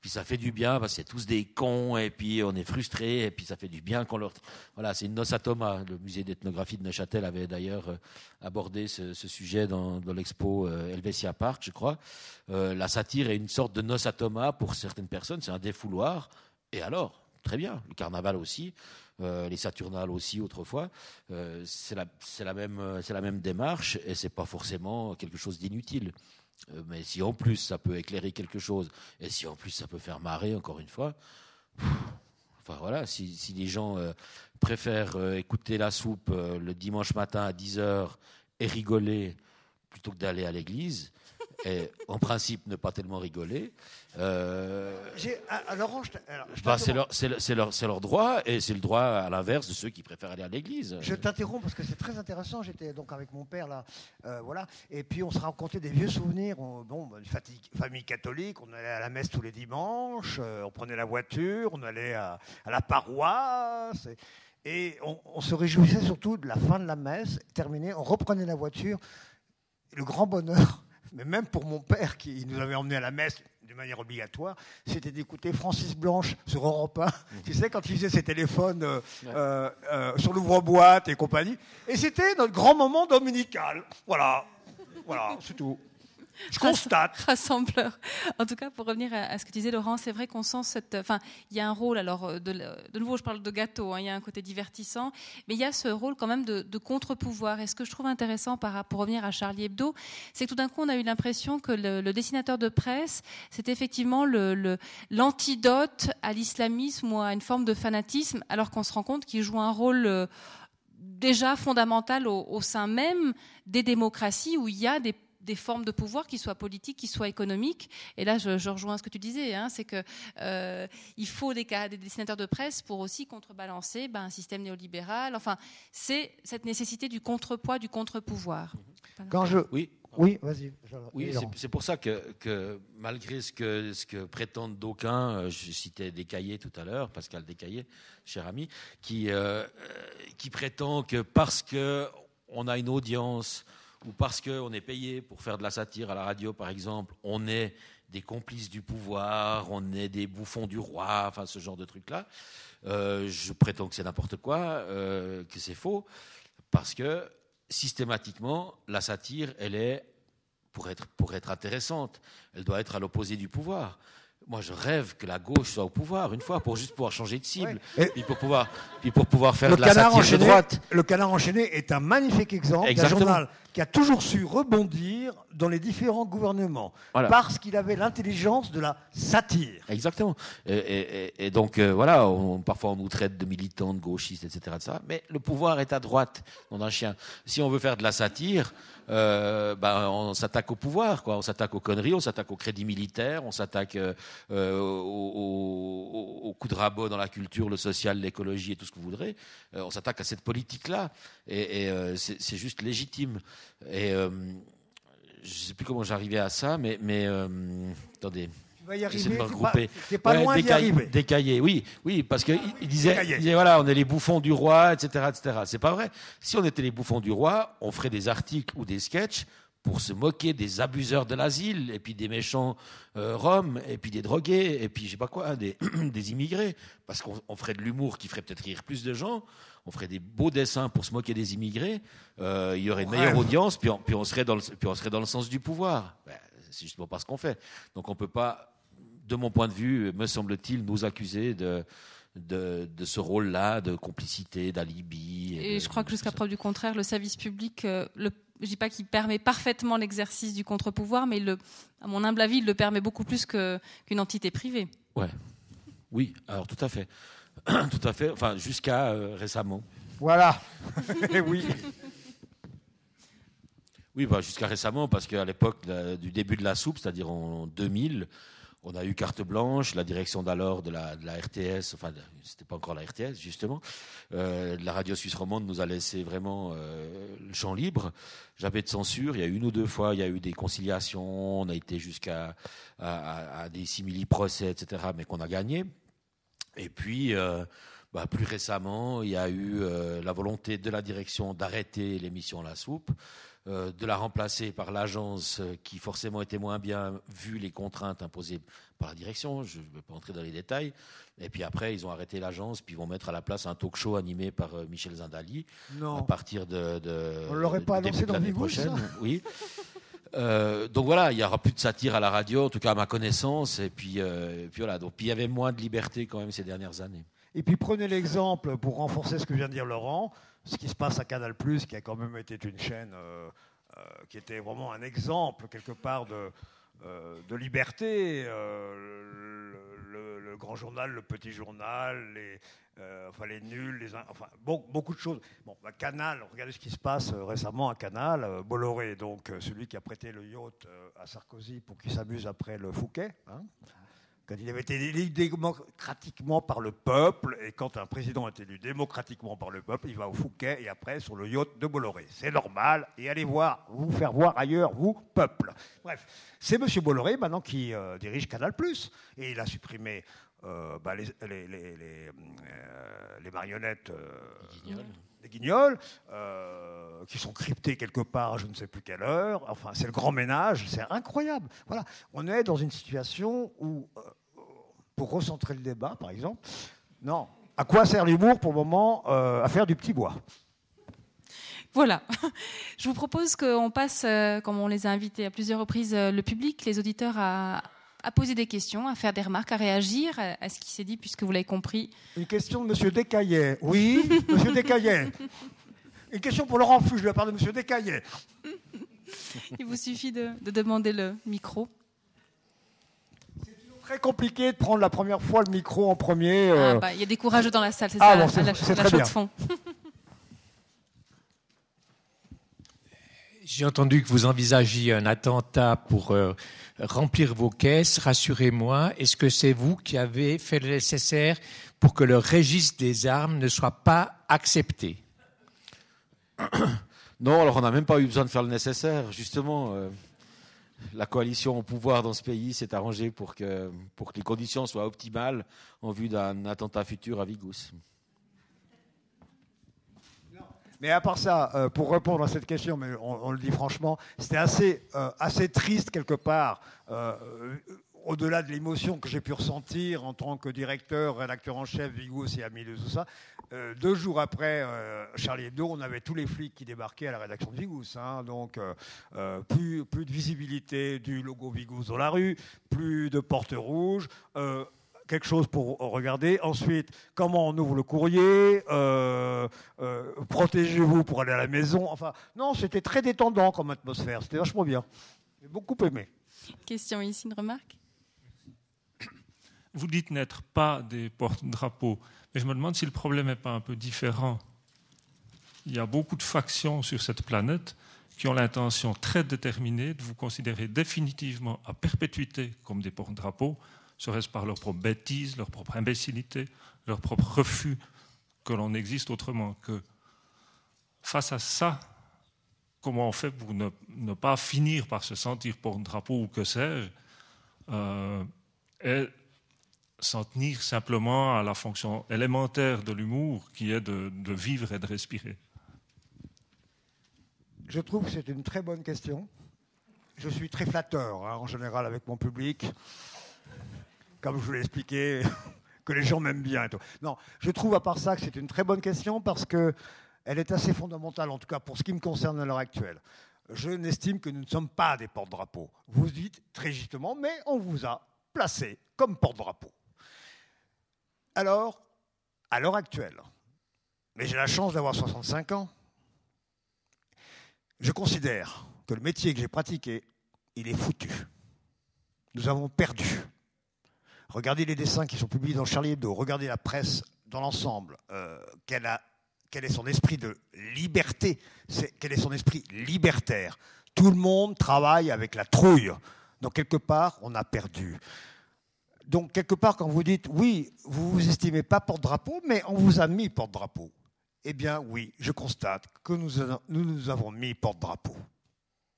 Puis ça fait du bien parce que c'est tous des cons et puis on est frustrés et puis ça fait du bien qu'on leur. Voilà, c'est une noce à Thomas. Le musée d'ethnographie de Neuchâtel avait d'ailleurs euh, abordé ce, sujet dans, l'expo euh, Helvetia Park, je crois. Euh, la satire est une sorte de noce à Thomas pour certaines personnes. C'est un défouloir. Et alors, très bien. Le carnaval aussi. les Saturnales aussi autrefois, c'est la, même, la même démarche et c'est pas forcément quelque chose d'inutile. Euh, mais si en plus ça peut éclairer quelque chose, et si en plus ça peut faire marrer, encore une fois, enfin voilà, si, si les gens euh, préfèrent euh, écouter la soupe le dimanche matin à 10h et rigoler plutôt que d'aller à l'église, et en principe ne pas tellement rigoler. Euh, c'est leur, droit et c'est le droit à l'inverse de ceux qui préfèrent aller à l'église. Je t'interromps parce que c'est très intéressant. J'étais donc avec mon père là, euh, voilà, et puis on se racontait des vieux souvenirs. bon, une famille catholique, on allait à la messe tous les dimanches, euh, on prenait la voiture, on allait à, la paroisse. Et, on, on, se réjouissait surtout de la fin de la messe, terminée, on reprenait la voiture. Le grand bonheur, mais même pour mon père qui nous avait emmenés à la messe de manière obligatoire, c'était d'écouter Francis Blanche sur Europe 1. Mhm. Tu sais, quand il faisait ses téléphones euh, euh, euh, sur l'ouvre-boîte et compagnie. Et c'était notre grand moment dominical. Voilà. Voilà, c'est tout. Je constate. Rassembleur. En tout cas, pour revenir à, ce que tu disais, Laurent, c'est vrai qu'on sent cette. Enfin, il y a un rôle, alors, euh, de, de nouveau, je parle de gâteau, hein, il y a un côté divertissant, mais il y a ce rôle quand même de, contre-pouvoir. Et ce que je trouve intéressant, par, pour revenir à Charlie Hebdo, c'est que tout d'un coup, on a eu l'impression que le, dessinateur de presse, c'est effectivement l'antidote le, à l'islamisme ou à une forme de fanatisme, alors qu'on se rend compte qu'il joue un rôle. Euh, déjà fondamental au, au, sein même des démocraties où il y a des des formes de pouvoir, qui soient politiques, qui soient économiques. Et là, je, rejoins ce que tu disais, hein, c'est qu'il euh, faut des, des, dessinateurs de presse pour aussi contrebalancer ben, un système néolibéral. Enfin, c'est cette nécessité du contrepoids, du contre-pouvoir. Quand je... Oui, oui, vas-y. Oui, c'est pour ça que, malgré ce que, ce que prétendent d'aucuns, euh, je citais Descaillés tout à l'heure, Pascal Descaillés, cher ami, qui, euh, qui prétend que parce qu'on a une audience ou parce qu'on est payé pour faire de la satire à la radio, par exemple, on est des complices du pouvoir, on est des bouffons du roi, enfin ce genre de trucs-là. Euh, je prétends que c'est n'importe quoi, euh, que c'est faux, parce que systématiquement, la satire, elle est, pour être, pour être intéressante, elle doit être à l'opposé du pouvoir. Moi, je rêve que la gauche soit au pouvoir une fois pour juste pouvoir changer de cible, et puis pour pouvoir, puis pour pouvoir faire de la satire de droite. Le Canard enchaîné est un magnifique exemple d'un journal qui a toujours su rebondir dans les différents gouvernements parce qu'il avait l'intelligence de la satire. Exactement. Et, donc euh, voilà, parfois on nous traite de militants, de gauchistes, etc., etc., Mais le pouvoir est à droite, dans un chien. Si on veut faire de la satire, euh, ben, on s'attaque au pouvoir, quoi. On s'attaque aux conneries, on s'attaque au crédit militaire, on s'attaque euh, au, au, coup de rabot dans la culture, le social, l'écologie et tout ce que vous voudrez. on s'attaque à cette politique-là, et, c'est juste légitime. Et je ne sais plus comment j'arrivais à ça, mais, mais attendez. Tu vas y arriver. De pas, pas loin d'y arriver. Décaillé, oui, oui, parce qu'il il disait, il disait, voilà, on est les bouffons du roi, etc., etc. C'est pas vrai. Si on était les bouffons du roi, on ferait des articles ou des sketchs pour se moquer des abuseurs de l'asile, et puis des méchants euh, roms, et puis des drogués, et puis je sais pas quoi, des, des immigrés, parce qu'on ferait de l'humour qui ferait peut-être rire plus de gens, on ferait des beaux dessins pour se moquer des immigrés, euh, il y aurait une meilleure audience, puis on, puis on, serait dans le, puis on serait dans le sens du pouvoir. Ben, c'est justement pas ce qu'on fait. Donc on peut pas, de mon point de vue, me semble-t-il, nous accuser de de, ce rôle-là de complicité, d'alibi. Et, je crois que jusqu'à preuve du contraire, le service public, euh, le, je dis pas qu'il permet parfaitement l'exercice du contre-pouvoir, mais le, à mon humble avis, il le permet beaucoup plus qu'une entité privée. Ouais. Oui, alors tout à fait. tout à fait, enfin jusqu'à euh, récemment. Voilà. oui. Oui, bah, jusqu'à récemment, parce qu'à l'époque du début de la soupe, c'est-à-dire en 2000, on a eu carte blanche, la direction d'alors de la, RTS, enfin, c'était pas encore la RTS justement, euh, la radio suisse romande nous a laissé vraiment euh, le champ libre. J'avais de censure. Il y a une ou deux fois, il y a eu des conciliations. On a été jusqu'à des simili-procès, etc., mais qu'on a gagné. Et puis, euh, bah, plus récemment, il y a eu la volonté de la direction d'arrêter l'émission La Soupe. Euh, de la remplacer par l'agence euh, qui forcément était moins bien vu les contraintes imposées par la direction. Je ne vais pas entrer dans les détails. Et puis après, ils ont arrêté l'agence, puis ils vont mettre à la place un talk show animé par euh, Michel Zindali non. à partir de. On ne l'aurait pas annoncé dans l'année prochaine. Oui. donc voilà, il n'y aura plus de satire à la radio, en tout cas à ma connaissance. Et puis, puis voilà. Donc, puis il y avait moins de liberté quand même ces dernières années. Et puis prenez l'exemple pour renforcer ce que vient de dire Laurent ce qui se passe à Canal+, qui a quand même été une chaîne euh, euh, qui était vraiment un exemple quelque part de, euh, liberté. Le, grand journal, le petit journal, les, enfin les nuls, les, enfin beaucoup, de choses. Bon, bah, Canal, regardez ce qui se passe récemment à Canal. Bolloré, donc celui qui a prêté le yacht à Sarkozy pour qu'il s'amuse après le Fouquet. Hein quand il avait été élu démocratiquement par le peuple, et quand un président est élu démocratiquement par le peuple, il va au Fouquet et après sur le yacht de Bolloré. C'est normal, et allez voir, vous faire voir ailleurs, vous, peuple. Bref, c'est M. Bolloré maintenant qui euh, dirige Canal+, et il a supprimé euh, bah, les, euh, les, marionnettes des guignols, euh, qui sont cryptés quelque part à je ne sais plus quelle heure. Enfin, c'est le grand ménage, c'est incroyable. Voilà, on est dans une situation où, euh, pour recentrer le débat, par exemple, non, à quoi sert l'humour pour le moment euh, À faire du petit bois? Voilà. Je vous propose qu'on passe, comme on les a invités à plusieurs reprises, le public, les auditeurs, à, à poser des questions, à faire des remarques, à réagir à ce qui s'est dit, puisque vous l'avez compris. Une question de M. Descaillet. Oui, M. Descaillet. Une question pour Laurent Fuge de la part de M. Descaillet. Il vous suffit de, demander le micro. C'est très compliqué de prendre la première fois le micro en premier. Euh. Ah, bah, il y a des courageux dans la salle, c'est ah, ça, la, la, de fond. J'ai entendu que vous envisagiez un attentat pour euh, remplir vos caisses. Rassurez-moi, est-ce que c'est vous qui avez fait le nécessaire pour que le registre des armes ne soit pas accepté? Non, alors on n'a même pas eu besoin de faire le nécessaire. Justement, euh, la coalition au pouvoir dans ce pays s'est arrangée pour que, pour que les conditions soient optimales en vue d'un attentat futur à Vigous. Mais à part ça, euh, pour répondre à cette question, mais on, le dit franchement, c'était assez, euh, assez triste quelque part, au-delà de l'émotion que j'ai pu ressentir en tant que directeur, rédacteur en chef, Vigous et ami de tout ça. deux jours après Charlie Hebdo, on avait tous les flics qui débarquaient à la rédaction de Vigous. Hein. donc plus, plus de visibilité du logo Vigous dans la rue, plus de portes rouges quelque chose pour regarder. Ensuite, comment on ouvre le courrier, euh, euh, protégez-vous pour aller à la maison. Enfin, non, c'était très détendant comme atmosphère. C'était vachement bien. J'ai beaucoup aimé. Question ici, une remarque? Vous dites n'être pas des porte-drapeaux, mais je me demande si le problème n'est pas un peu différent. Il y a beaucoup de factions sur cette planète qui ont l'intention très déterminée de vous considérer définitivement à perpétuité comme des porte-drapeaux, serait-ce par leur propre bêtise, leur propre imbécilité, leur propre refus que l'on existe autrement que. Face à ça, comment on fait pour ne, pas finir par se sentir porte-drapeau ou que sais-je, euh, s'en tenir simplement à la fonction élémentaire de l'humour qui est de, vivre et de respirer Je trouve que c'est une très bonne question. Je suis très flatteur hein, en général avec mon public comme je vous l'ai expliqué, que les gens m'aiment bien. Et tout. Non, je trouve à part ça que c'est une très bonne question parce qu'elle est assez fondamentale, en tout cas pour ce qui me concerne à l'heure actuelle. Je n'estime que nous ne sommes pas des porte-drapeaux. Vous dites très justement, mais on vous a placé comme porte-drapeau. Alors, à l'heure actuelle, mais j'ai la chance d'avoir 65 ans, je considère que le métier que j'ai pratiqué, il est foutu. Nous avons perdu. Regardez les dessins qui sont publiés dans Charlie Hebdo, regardez la presse dans l'ensemble, euh, quel, est son esprit de liberté, quel est son esprit libertaire. Tout le monde travaille avec la trouille. Donc quelque part, on a perdu. Donc quelque part, quand vous dites oui, vous vous estimez pas porte-drapeau, mais on vous a mis porte-drapeau. Eh bien oui, je constate que nous nous, nous avons mis porte-drapeau.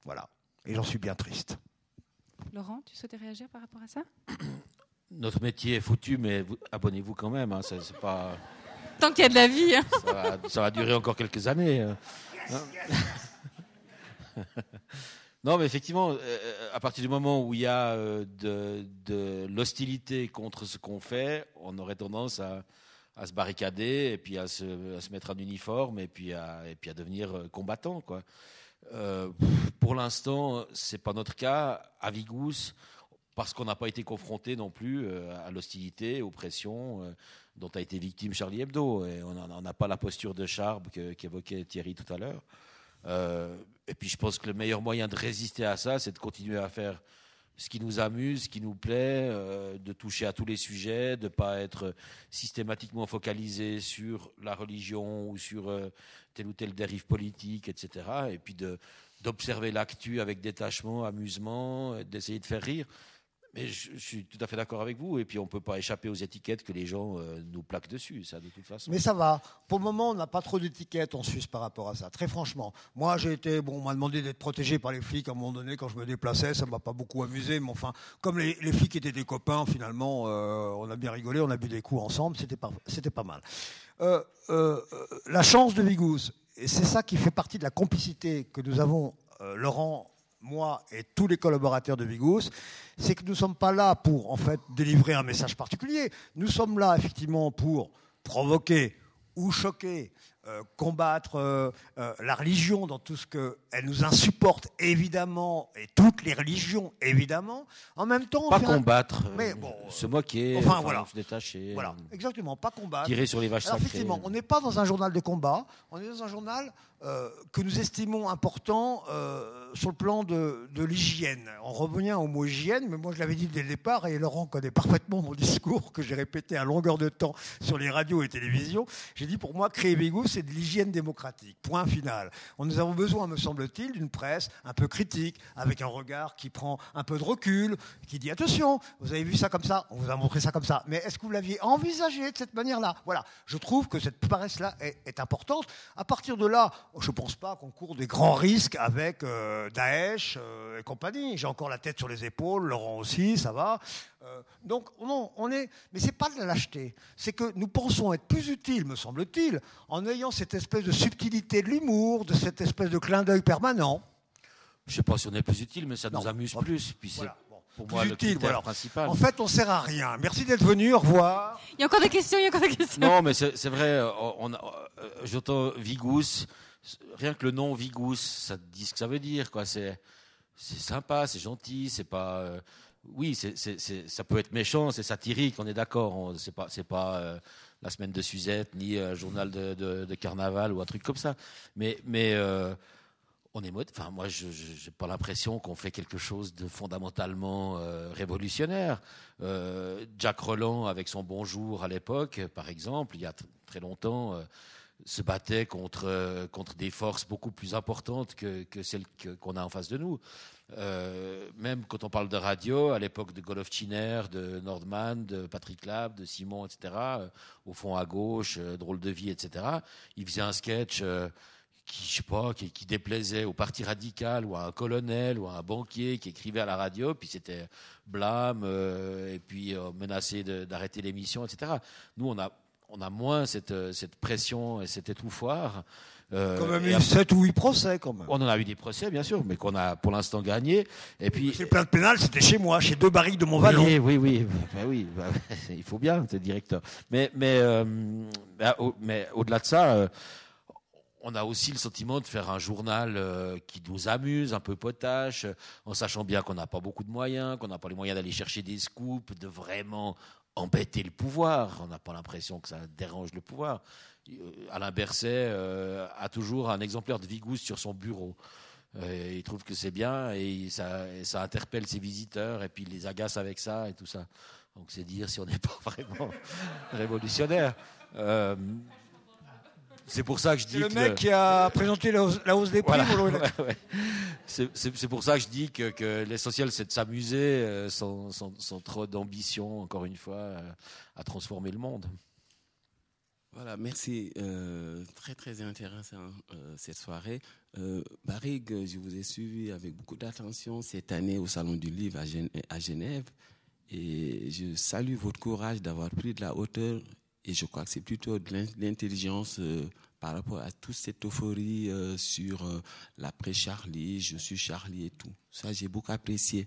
Voilà. Et j'en suis bien triste. Laurent, tu souhaitais réagir par rapport à ça? Notre métier est foutu, mais abonnez-vous quand même. Hein, pas... Tant qu'il y a de la vie. Hein. Ça, va, durer encore quelques années. Hein. non, mais effectivement, euh, à partir du moment où il y a euh, de, l'hostilité contre ce qu'on fait, on aurait tendance à, se barricader et puis à se, mettre en uniforme et puis à, devenir euh, combattant. Pour l'instant, c'est pas notre cas. À Vigous, parce qu'on n'a pas été confronté non plus à l'hostilité, aux pressions dont a été victime Charlie Hebdo. On n'a pas la posture de Charb qu'évoquait Thierry tout à l'heure. Euh, et puis je pense que le meilleur moyen de résister à ça, c'est de continuer à faire ce qui nous amuse, ce qui nous plaît, euh, de toucher à tous les sujets, de ne pas être systématiquement focalisé sur la religion ou sur euh, telle ou telle dérive politique, etc. Et puis d'observer l'actu avec détachement, amusement, d'essayer de faire rire. Mais je, suis tout à fait d'accord avec vous. Et puis, on ne peut pas échapper aux étiquettes que les gens euh, nous plaquent dessus, ça, de toute façon. Mais ça va. Pour le moment, on n'a pas trop d'étiquettes en Suisse par rapport à ça. Très franchement. Moi, j'ai été. Bon, on m'a demandé d'être protégé par les flics à un moment donné quand je me déplaçais. Ça ne m'a pas beaucoup amusé. Mais enfin, comme les, flics étaient des copains, finalement, euh, on a bien rigolé. On a bu des coups ensemble. C'était pas, pas mal. Euh, la chance de Vigous, et c'est ça qui fait partie de la complicité que nous avons, Laurent moi et tous les collaborateurs de Vigous, c'est que nous ne sommes pas là pour en fait délivrer un message particulier. Nous sommes là effectivement pour provoquer ou choquer euh, combattre euh, euh, la religion dans tout ce qu'elle nous insupporte, évidemment, et toutes les religions, évidemment. En même temps, pas combattre, mais bon, se moquer, enfin, voilà. se détacher, voilà, exactement, pas combattre, tirer sur les vaches Alors, Effectivement, on n'est pas dans un journal de combat, on est dans un journal que nous estimons important sur le plan de, de l'hygiène. On revient au mot hygiène, mais moi je l'avais dit dès le départ, et Laurent connaît parfaitement mon discours que j'ai répété à longueur de temps sur les radios et télévisions. J'ai dit pour moi, créer Bégou, c'est de l'hygiène démocratique. Point final. Nous avons besoin, me semble-t-il, d'une presse un peu critique, avec un regard qui prend un peu de recul, qui dit attention, vous avez vu ça comme ça, on vous a montré ça comme ça, mais est-ce que vous l'aviez envisagé de cette manière-là? Voilà. Je trouve que cette presse-là est, importante. À partir de là, je ne pense pas qu'on court des grands risques avec euh, Daesh euh, et compagnie. J'ai encore la tête sur les épaules, Laurent aussi, ça va. Euh, donc, non, on est. Mais c'est pas de la lâcheté. C'est que nous pensons être plus utiles, me semble-t-il, en ayant cette espèce de subtilité de l'humour, de cette espèce de clin d'œil permanent. Je ne sais pas si on est plus utile, mais ça nous amuse plus. Puis c'est pour moi utile, le principal. En fait, on sert à rien. Merci d'être venu. Au revoir. Il y a encore des questions. Il y a encore des questions. Non, mais c'est vrai. On, euh, j'entends Vigous. Rien que le nom Vigous, ça dit ce que ça veut dire, quoi. C'est c'est sympa, c'est gentil, c'est pas oui, ça peut être méchant, c'est satirique, on est d'accord. C'est pas, c'est pas euh, la semaine de Suzette ni un journal de, carnaval ou un truc comme ça. Mais, mais euh, on est mode. Enfin, moi, je n'ai pas l'impression qu'on fait quelque chose de fondamentalement euh, révolutionnaire. Jack Roland, avec son Bonjour à l'époque, par exemple, il y a très longtemps se battait contre, contre des forces beaucoup plus importantes que, que celles qu'on a en face de nous. Euh, même quand on parle de radio, à l'époque de Golovchiner, de Nordman, de Patrick Lab, de Simon, etc., euh, au fond à gauche, euh, drôle de vie, etc., il faisait un sketch qui, je sais pas, qui, déplaisait au parti radical ou à un colonel ou à un banquier qui écrivait à la radio, puis c'était blâme et puis menacé d'arrêter l'émission, etc. Nous, on a, on a moins cette, cette pression et cet étouffoir. Euh, quand même eu 7 ou 8 procès, quand même. On en a eu des procès, bien sûr, mais qu'on a pour l'instant gagné. Et puis. C'est plein de pénal, c'était chez moi, chez deux barriques de mon vallon. Oui, oui, oui, ben oui bah, il faut bien, c'est directeur. Mais, mais, euh, bah, mais au-delà de ça, euh, on a aussi le sentiment de faire un journal euh, qui nous amuse, un peu potache, en sachant bien qu'on n'a pas beaucoup de moyens, qu'on n'a pas les moyens d'aller chercher des scoops, de vraiment embêter le pouvoir. On n'a pas l'impression que ça dérange le pouvoir. Euh, Alain Berset euh, a toujours un exemplaire de Vigous sur son bureau. Euh, il trouve que c'est bien et ça, ça, interpelle ses visiteurs et puis il les agace avec ça et tout ça. Donc c'est dire si on n'est pas vraiment révolutionnaire. C'est pour ça que je dis. le mec qui a présenté la hausse, des prix. C'est pour ça que je dis que, que l'essentiel, c'est de s'amuser euh, sans, sans, sans, trop d'ambition, encore une fois, euh, à transformer le monde. Voilà, merci. Euh, très, très intéressant euh, cette soirée. Euh, Barrigue, je vous ai suivi avec beaucoup d'attention cette année au Salon du Livre à, Genève. Et je salue votre courage d'avoir pris de la hauteur. Et je crois que c'est plutôt de l'intelligence euh, par rapport à toute cette euphorie euh, sur euh, l'après-Charlie, je suis Charlie et tout. Ça, j'ai beaucoup apprécié.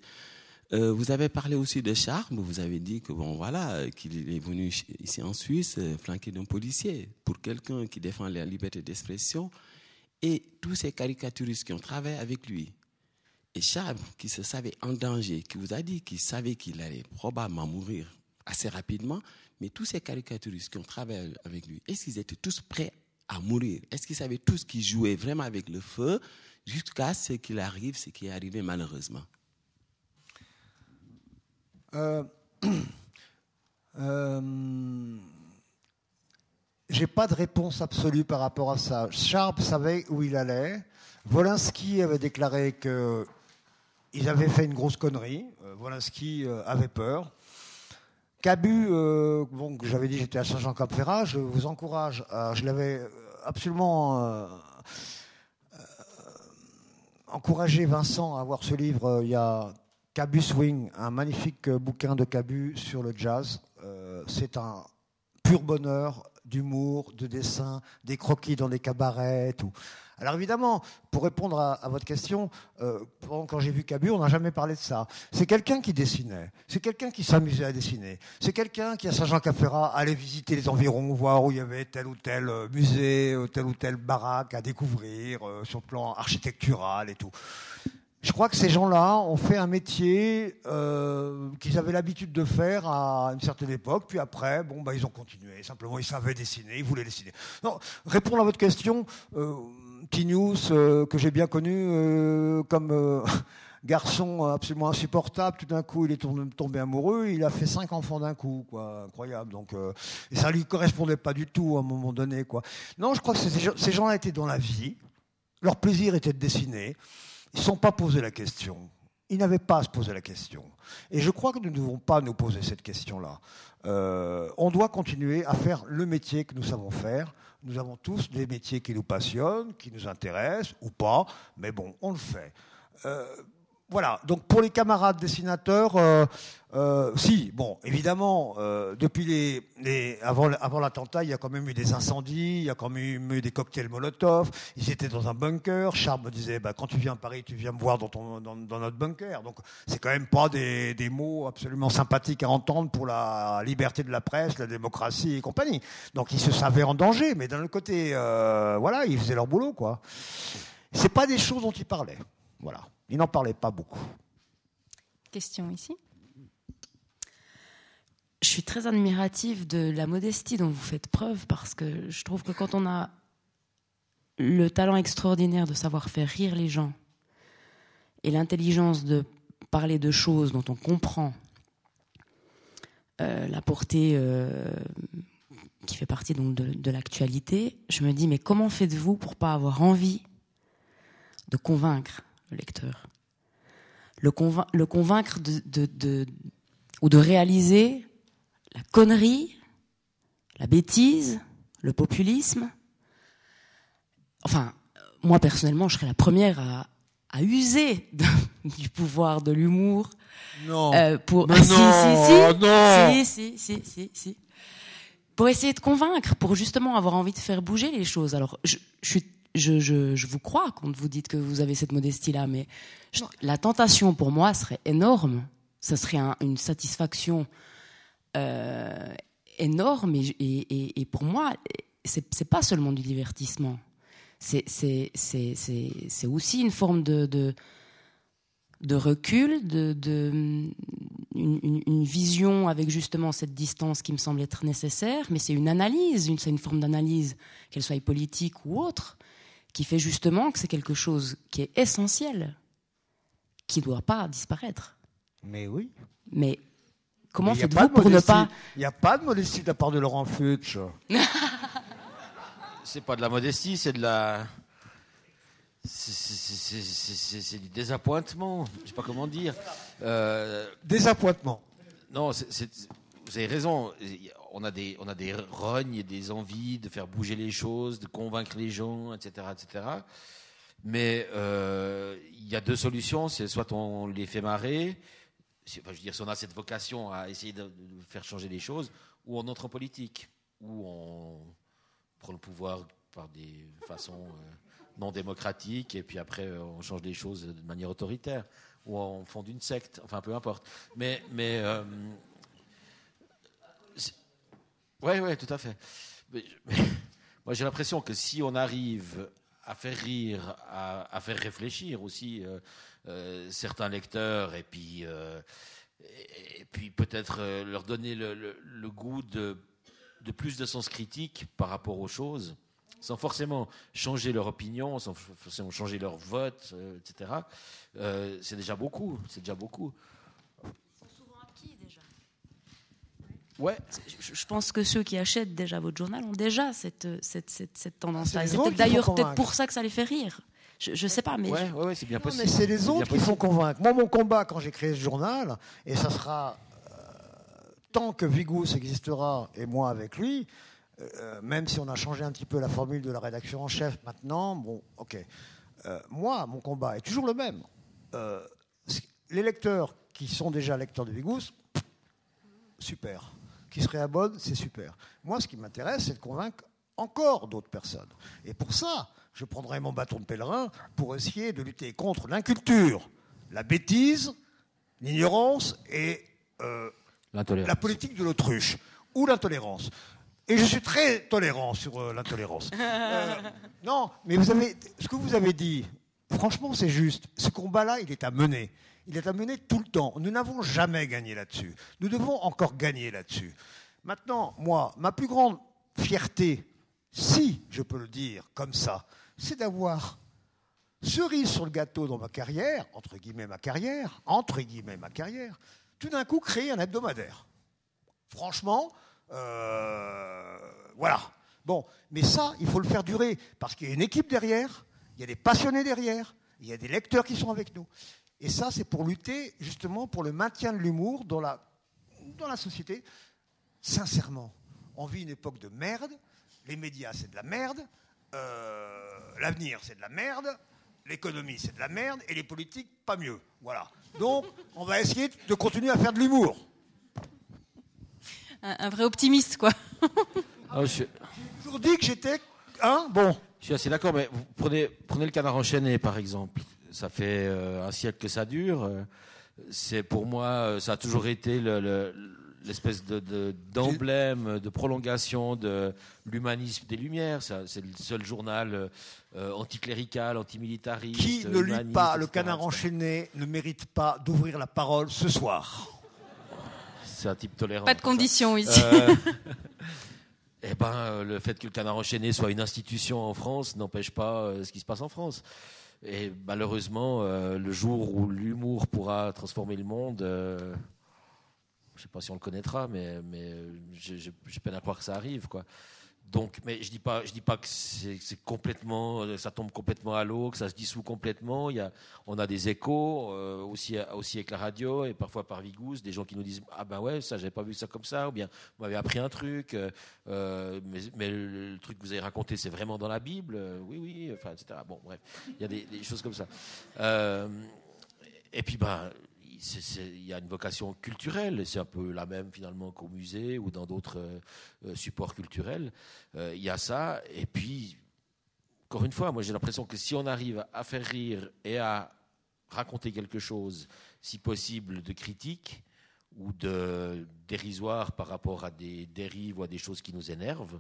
Vous avez parlé aussi de charme. Vous avez dit que bon voilà qu'il est venu ici en Suisse flanqué d'un policier pour quelqu'un qui défend la liberté d'expression et tous ces caricaturistes qui ont travaillé avec lui. Et Charme, qui se savait en danger, qui vous a dit qu'il savait qu'il allait probablement mourir assez rapidement, mais tous ces caricaturistes qui ont travaillé avec lui, est-ce qu'ils étaient tous prêts à mourir? Est-ce qu'ils savaient tous qu'ils jouaient vraiment avec le feu jusqu'à ce qu'il arrive, ce qui est arrivé malheureusement? Euh, euh, J'ai pas de réponse absolue par rapport à ça. Sharp savait où il allait. Volinsky avait déclaré que ils avaient fait une grosse connerie. Euh, Volinsky euh, avait peur. Cabu, euh, bon, j'avais dit j'étais à Saint-Jean-Cap-Ferrat, je vous encourage, à, je l'avais absolument euh, euh, encouragé Vincent à voir ce livre il y a Cabu Swing, un magnifique bouquin de Cabu sur le jazz. Euh, c'est un pur bonheur d'humour, de dessin, des croquis dans des cabarets, tout. Alors évidemment, pour répondre à, votre question, euh, quand j'ai vu Cabu, on n'a jamais parlé de ça. C'est quelqu'un qui dessinait, c'est quelqu'un qui s'amusait à dessiner, c'est quelqu'un qui à Saint-Jean-Cap-Ferrat allait visiter les environs, voir où il y avait tel ou tel euh, musée, euh, telle ou telle baraque à découvrir sur le plan architectural et tout. Je crois que ces gens-là ont fait un métier qu'ils avaient l'habitude de faire à une certaine époque, puis après, bon, bah, ils ont continué. Simplement, ils savaient dessiner, ils voulaient dessiner. Non, répondre à votre question, Tinius, euh, que j'ai bien connu euh, comme euh, garçon absolument insupportable, tout d'un coup, il est tombé, amoureux, il a fait cinq enfants d'un coup, quoi, incroyable. Donc, et ça lui correspondait pas du tout à un moment donné, quoi. Non, je crois que ces, gens-là étaient dans la vie. Leur plaisir était de dessiner. Ils ne sont pas posé la question. Ils n'avaient pas à se poser la question. Et je crois que nous ne devons pas nous poser cette question-là. On doit continuer à faire le métier que nous savons faire. Nous avons tous des métiers qui nous passionnent, qui nous intéressent ou pas, mais bon, on le fait. Euh, voilà, donc pour les camarades dessinateurs, euh, euh, si, bon, évidemment, euh, depuis les, avant, avant l'attentat, il y a quand même eu des incendies, il y a quand même eu des cocktails Molotov, ils étaient dans un bunker, Charles me disait, bah, quand tu viens à Paris, tu viens me voir dans, ton, dans, notre bunker, donc c'est quand même pas des, mots absolument sympathiques à entendre pour la liberté de la presse, la démocratie et compagnie. Donc ils se savaient en danger, mais d'un autre côté, voilà, ils faisaient leur boulot, quoi. C'est pas des choses dont ils parlaient, voilà. Il n'en parlait pas beaucoup. Question ici. Je suis très admirative de la modestie dont vous faites preuve parce que je trouve que quand on a le talent extraordinaire de savoir faire rire les gens et l'intelligence de parler de choses dont on comprend euh, la portée euh, qui fait partie donc de, de l'actualité, je me dis mais comment faites-vous pour pas avoir envie de convaincre le lecteur. Le, convain le convaincre de, de, de, ou de réaliser la connerie, la bêtise, le populisme. Enfin, moi personnellement, je serais la première à, à user de, du pouvoir de l'humour. Non. Euh, pour Mais si, non, si, si, non. si, si, si, si, si. Pour essayer de convaincre, pour justement avoir envie de faire bouger les choses. Alors, je, je suis je, je, je, vous crois quand vous dites que vous avez cette modestie-là, mais je, la tentation pour moi serait énorme. Ça serait un, une satisfaction euh, énorme. Et, et, et, pour moi, c'est pas seulement du divertissement. C'est aussi une forme de, de, de recul, de, de une, une, une, vision avec justement cette distance qui me semble être nécessaire. Mais c'est une analyse, c'est une forme d'analyse, qu'elle soit politique ou autre qui fait justement que c'est quelque chose qui est essentiel, qui ne doit pas disparaître. Mais oui. Mais comment faites-vous pour ne pas... Il n'y a pas de modestie de la part de Laurent Fuchs. c'est pas de la modestie, c'est de la... C'est du désappointement. Je ne sais pas comment dire. Euh, Désappointement. non, vous avez raison. On a des, on a des rognes et des envies de faire bouger les choses, de convaincre les gens, etc., etc. Mais euh, il y a deux solutions. Soit on les fait marrer, enfin, je veux dire, si on a cette vocation à essayer de, faire changer les choses, ou on entre en politique, ou on prend le pouvoir par des façons euh, non démocratiques, et puis après on change les choses de manière autoritaire, ou on fonde une secte, enfin peu importe. Mais, euh, ouais, ouais, tout à fait. Moi j'ai l'impression que si on arrive à faire rire, à, faire réfléchir aussi euh, euh, certains lecteurs, et puis euh, et, puis peut-être leur donner le, goût de, de plus de sens critique par rapport aux choses, sans forcément changer leur opinion, sans forcément changer leur vote, etc. c'est déjà beaucoup. C'est déjà beaucoup. Ouais. Je, pense que ceux qui achètent déjà votre journal ont déjà cette, cette, cette, cette tendance-là. C'est peut-être d'ailleurs convaincre. pour ça que ça les fait rire. Je, je sais pas, mais Ouais, je- ouais, ouais, c'est bien Non, possible. mais c'est les autres qui font convaincre. Moi, mon combat, quand j'ai créé ce journal, et ça sera euh, tant que Vigous existera, et moi avec lui, euh, même si on a changé un petit peu la formule de la rédaction en chef maintenant, bon, ok. Euh, moi, mon combat est toujours le même. Euh, les lecteurs qui sont déjà lecteurs de Vigous, super. Qui se réabonnent, c'est super. Moi, ce qui m'intéresse, c'est de convaincre encore d'autres personnes. Et pour ça, je prendrai mon bâton de pèlerin pour essayer de lutter contre l'inculture, la bêtise, l'ignorance et euh, la politique de l'autruche ou l'intolérance. Et je suis très tolérant sur euh, l'intolérance. Euh, non, mais vous avez, ce que vous avez dit, franchement, c'est juste. Ce combat-là, il est à mener. Il est à mener tout le temps. Nous n'avons jamais gagné là-dessus. Nous devons encore gagner là-dessus. Maintenant, moi, ma plus grande fierté, si je peux le dire comme ça, c'est d'avoir cerise sur le gâteau dans ma carrière, entre guillemets ma carrière, entre guillemets ma carrière, tout d'un coup créer un hebdomadaire. Franchement, euh, voilà. Bon, mais ça, il faut le faire durer, parce qu'il y a une équipe derrière, il y a des passionnés derrière, il y a des lecteurs qui sont avec nous. Et ça, c'est pour lutter justement pour le maintien de l'humour dans la, dans la société. Sincèrement, on vit une époque de merde, les médias, c'est de la merde, euh, l'avenir, c'est de la merde, l'économie, c'est de la merde, et les politiques, pas mieux. Voilà. Donc, on va essayer de continuer à faire de l'humour. Un, un vrai optimiste, quoi. Ah, je, J'ai toujours dit que j'étais. Hein Bon. je suis assez d'accord, mais vous prenez, prenez le canard enchaîné, par exemple. Ça fait euh, un siècle que ça dure. euh, C'est pour moi, euh, ça a toujours été le- le- l'espèce de- de- d'emblème, de, prolongation de l'humanisme des Lumières. Ça, C'est le seul journal euh, anticlérical, antimilitariste. Qui ne lit pas le canard etc. enchaîné ne mérite pas d'ouvrir la parole ce soir. C'est un type tolérant. Pas de conditions ici. Euh, eh ben, le fait que le canard enchaîné soit une institution en France n'empêche pas euh, ce qui se passe en France. Et malheureusement, euh, le jour où l'humour pourra transformer le monde, euh, je ne sais pas si on le connaîtra, mais, mais euh, j'ai peine à croire que ça arrive. Quoi. Donc, mais je dis pas, je dis pas que c'est complètement, euh, ça tombe complètement à l'eau, que ça se dissout complètement. Il y a, on a des échos euh, aussi, aussi avec la radio et parfois par Vigous, des gens qui nous disent ah ben ouais ça j'avais pas vu ça comme ça ou bien vous m'avez appris un truc, euh, mais, le, truc que vous avez raconté c'est vraiment dans la Bible, oui oui, enfin etc. Bon bref, il y a des, choses comme ça. Et puis ben il y a une vocation culturelle, c'est un peu la même finalement qu'au musée ou dans d'autres euh, euh, supports culturels. Euh, Il y a ça, et puis, encore une fois, moi j'ai l'impression que si on arrive à faire rire et à raconter quelque chose, si possible, de critique ou de dérisoire par rapport à des dérives ou à des choses qui nous énervent,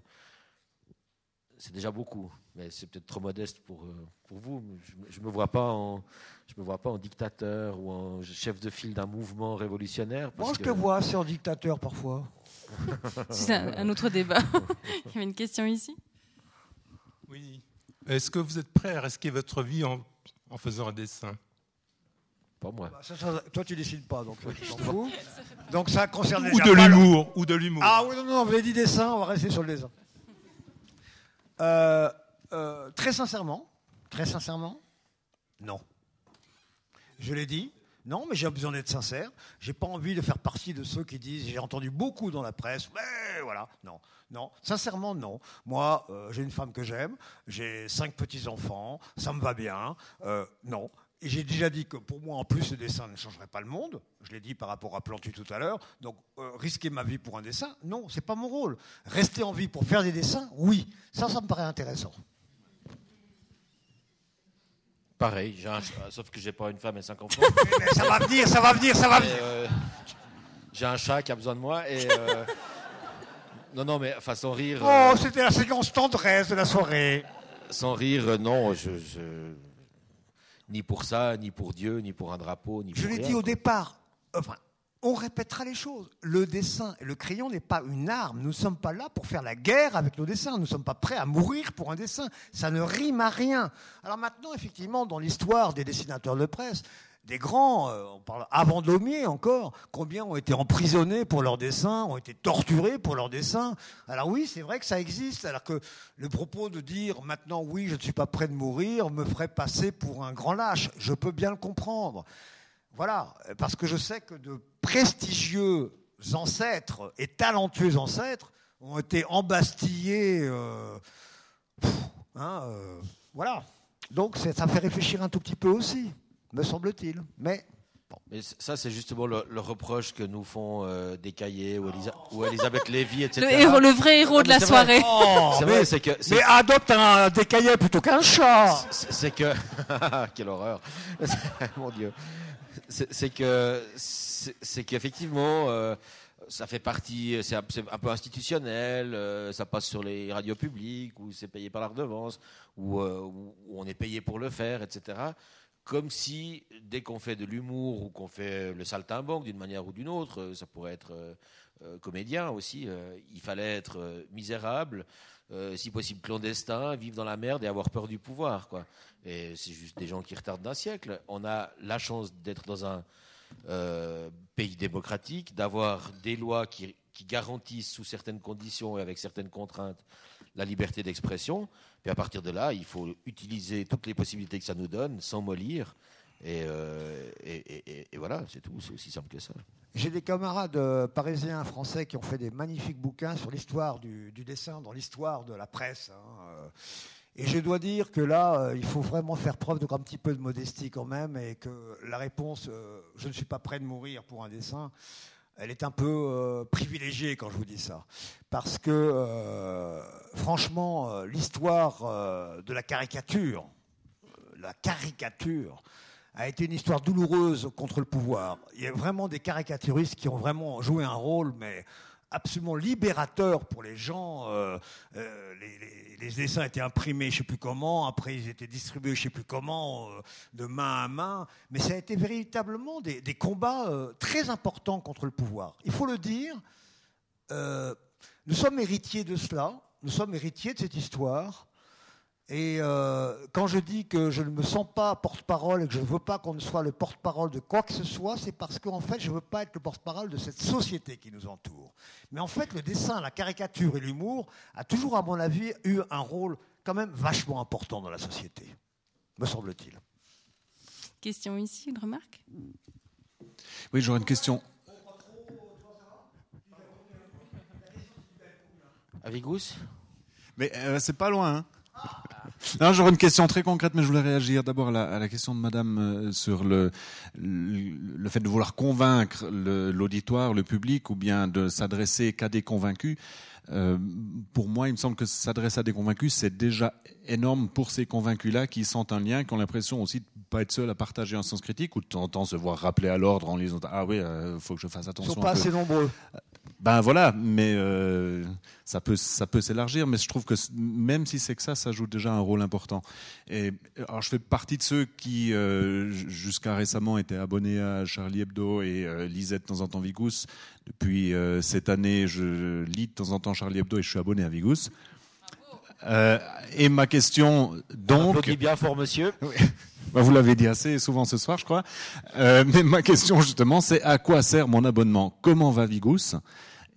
c'est déjà beaucoup, mais c'est peut-être trop modeste pour, euh, pour vous. Je ne me vois pas en, je me vois pas en dictateur ou en chef de file d'un mouvement révolutionnaire. parce Moi, je que- te vois, c'est en dictateur parfois. C'est un, un autre débat. Il y avait une question ici? Oui. Est-ce que vous êtes prêt à risquer votre vie en, en faisant un dessin? Pas moi. Bah, ça, ça, toi, tu décides pas, donc tu t'en fous. Donc ça concerne Ou déjà de l'humour Ou de l'humour Ah oui, non, non, vous avez dit dessin, on va rester sur le dessin. Euh, euh, très sincèrement, très sincèrement, Non. Je l'ai dit, non, mais j'ai besoin d'être sincère. J'ai pas envie de faire partie de ceux qui disent, j'ai entendu beaucoup dans la presse, mais voilà, non. Non, sincèrement, non. Moi, euh, j'ai une femme que j'aime, j'ai cinq petits-enfants, ça me va bien. Non. Et j'ai déjà dit que pour moi, en plus, ce dessin ne changerait pas le monde. Je l'ai dit par rapport à Plantu tout à l'heure. Donc, euh, risquer ma vie pour un dessin, non, c'est pas mon rôle. Rester en vie pour faire des dessins, oui. Ça, ça me paraît intéressant. Pareil, j'ai un chat, sauf que j'ai pas une femme et cinq enfants. Mais ça va venir, ça va venir, ça va venir. euh, j'ai un chat qui a besoin de moi et. euh, non, non, mais enfin, sans rire. Oh, euh, c'était la séquence tendresse de la soirée. sans rire, euh, non, je, je- ni pour ça, ni pour Dieu, ni pour un drapeau, ni Je pour l'ai rien, dit au quoi. départ. Enfin, on répétera les choses. Le dessin et le crayon n'est pas une arme. Nous ne sommes pas là pour faire la guerre avec nos dessins. Nous ne sommes pas prêts à mourir pour un dessin. Ça ne rime à rien. Alors maintenant, effectivement, dans l'histoire des dessinateurs de presse, des grands, euh, on parle avant Daumier encore, combien ont été emprisonnés pour leurs dessins, ont été torturés pour leurs dessins. Alors oui, c'est vrai que ça existe. Alors que le propos de dire maintenant oui, je ne suis pas prêt de mourir me ferait passer pour un grand lâche. Je peux bien le comprendre. Voilà, parce que je sais que de prestigieux ancêtres et talentueux ancêtres ont été embastillés. euh, hein, euh, voilà. Donc ça fait réfléchir un tout petit peu aussi, me semble-t-il. Mais Mais ça, c'est justement le, le reproche que nous font euh, des cahiers ou, Elisa- ou Elisabeth Lévy, etc. Le, héros, le vrai héros Non, de la soirée. Oh, C'est mais, vrai, c'est que. c'est- mais adopte un décaillet plutôt qu'un chat. C'est que. Quelle horreur Mon Dieu. C'est que. C'est qu'effectivement. euh, ça fait partie, c'est un, peu institutionnel, euh, ça passe sur les radios publiques, où c'est payé par la redevance, où, euh, où on est payé pour le faire, etc. Comme si, dès qu'on fait de l'humour ou qu'on fait le saltimbanque d'une manière ou d'une autre, euh, ça pourrait être euh, euh, comédien aussi, il fallait être misérable, si possible clandestin, vivre dans la merde et avoir peur du pouvoir. Quoi. Et c'est juste des gens qui retardent d'un siècle. On a la chance d'être dans un pays démocratique, d'avoir des lois qui garantissent sous certaines conditions et avec certaines contraintes la liberté d'expression. Puis à partir de là, il faut utiliser toutes les possibilités que ça nous donne sans mollir. Et, euh, voilà, c'est tout, c'est aussi simple que ça. J'ai des camarades euh, parisiens français qui ont fait des magnifiques bouquins sur l'histoire du, dessin, dans l'histoire de la presse. hein, euh. Et je dois dire que là, il faut vraiment faire preuve d'un petit peu de modestie quand même, et que la réponse je ne suis pas prêt de mourir pour un dessin, elle est un peu euh, privilégiée quand je vous dis ça. Parce que, euh, franchement, euh, l'histoire de la caricature, la caricature, a été une histoire douloureuse contre le pouvoir. Il y a vraiment des caricaturistes qui ont vraiment joué un rôle, mais absolument libérateur pour les gens. Euh, euh, les, dessins étaient imprimés, je ne sais plus comment, après ils étaient distribués, je ne sais plus comment, euh, de main à main. Mais ça a été véritablement des, combats très importants contre le pouvoir. Il faut le dire, nous sommes héritiers de cela, nous sommes héritiers de cette histoire. Et euh, quand je dis que je ne me sens pas porte-parole et que je ne veux pas qu'on ne soit le porte-parole de quoi que ce soit, c'est parce qu'en fait, je ne veux pas être le porte-parole de cette société qui nous entoure. Mais en fait, le dessin, la caricature et l'humour a toujours, à mon avis, eu un rôle quand même vachement important dans la société, me semble-t-il. Question ici, une remarque? Oui, j'aurais une question. Avigous? Mais euh, c'est pas loin. hein. Non, j'aurais une question très concrète, mais je voulais réagir d'abord à la, à la question de Madame euh, sur le, le, le fait de vouloir convaincre l'auditoire, le, public, ou bien de s'adresser qu'à des convaincus. Euh, pour moi, il me semble que s'adresser à des convaincus, c'est déjà énorme pour ces convaincus-là qui sentent un lien, qui ont l'impression aussi de pas être seuls à partager un sens critique, ou de temps en temps se voir rappeler à l'ordre en lisant Ah oui, il faut que je fasse Ils ne attention. sont pas assez nombreux. Ben voilà, mais euh, ça peut ça peut s'élargir, mais je trouve que même si c'est que ça, ça joue déjà un rôle important. Et alors je fais partie de ceux qui euh, jusqu'à récemment étaient abonnés à Charlie Hebdo et euh, lisaient de temps en temps Vigous. Depuis euh, cette année, je lis de temps en temps Charlie Hebdo et je suis abonné à Vigous. Euh, et ma question donc, Applaudis bien fort, monsieur. bah, vous l'avez dit assez souvent ce soir, je crois. Euh, mais ma question justement, c'est à quoi sert mon abonnement? Comment va Vigous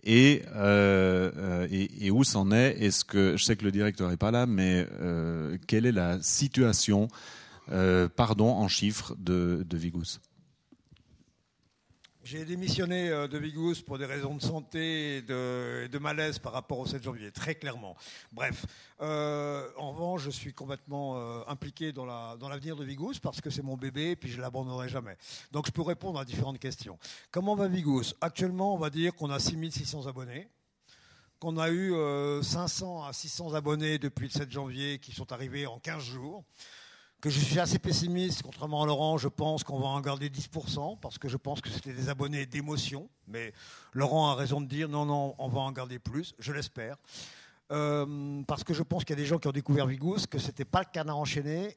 et, euh, euh, et, où c'en est? Est-ce que je sais que le directeur est pas là, mais euh, quelle est la situation pardon en chiffres de, de Vigous J'ai démissionné euh, de Vigous pour des raisons de santé et de, malaise par rapport au 7 janvier, très clairement. Bref, euh, en revanche, je suis complètement euh, impliqué dans la- dans l'avenir de Vigous parce que c'est mon bébé et puis je ne l'abandonnerai jamais. Donc je peux répondre à différentes questions. Comment va Vigous Actuellement, on va dire qu'on a 6600 abonnés qu'on a eu euh, 500 à 600 abonnés depuis le 7 janvier qui sont arrivés en 15 jours, que je suis assez pessimiste, contrairement à Laurent, je pense qu'on va en garder 10%, parce que je pense que c'était des abonnés d'émotion, mais Laurent a raison de dire non, non, on va en garder plus, je l'espère. Euh, parce que je pense qu'il y a des gens qui ont découvert Vigous, que ce n'était pas le canard enchaîné,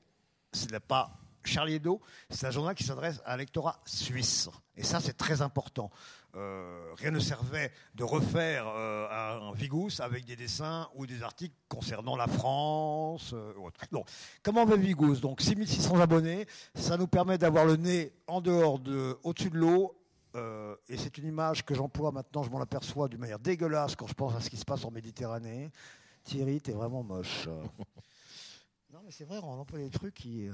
ce n'est pas Charlie Hebdo, c'est un journal qui s'adresse à un lectorat suisse. Et ça, c'est très important. Euh, rien ne servait de refaire euh, un Vigous avec des dessins ou des articles concernant la France. euh, ou autre. Donc, comment va Vigous Donc, 6600 abonnés, ça nous permet d'avoir le nez en dehors de, au-dessus de l'eau. euh, et c'est une image que j'emploie maintenant, je m'en aperçois d'une manière dégueulasse quand je pense à ce qui se passe en Méditerranée. Thierry, t'es vraiment moche. non, mais c'est vrai, on emploie des trucs qui,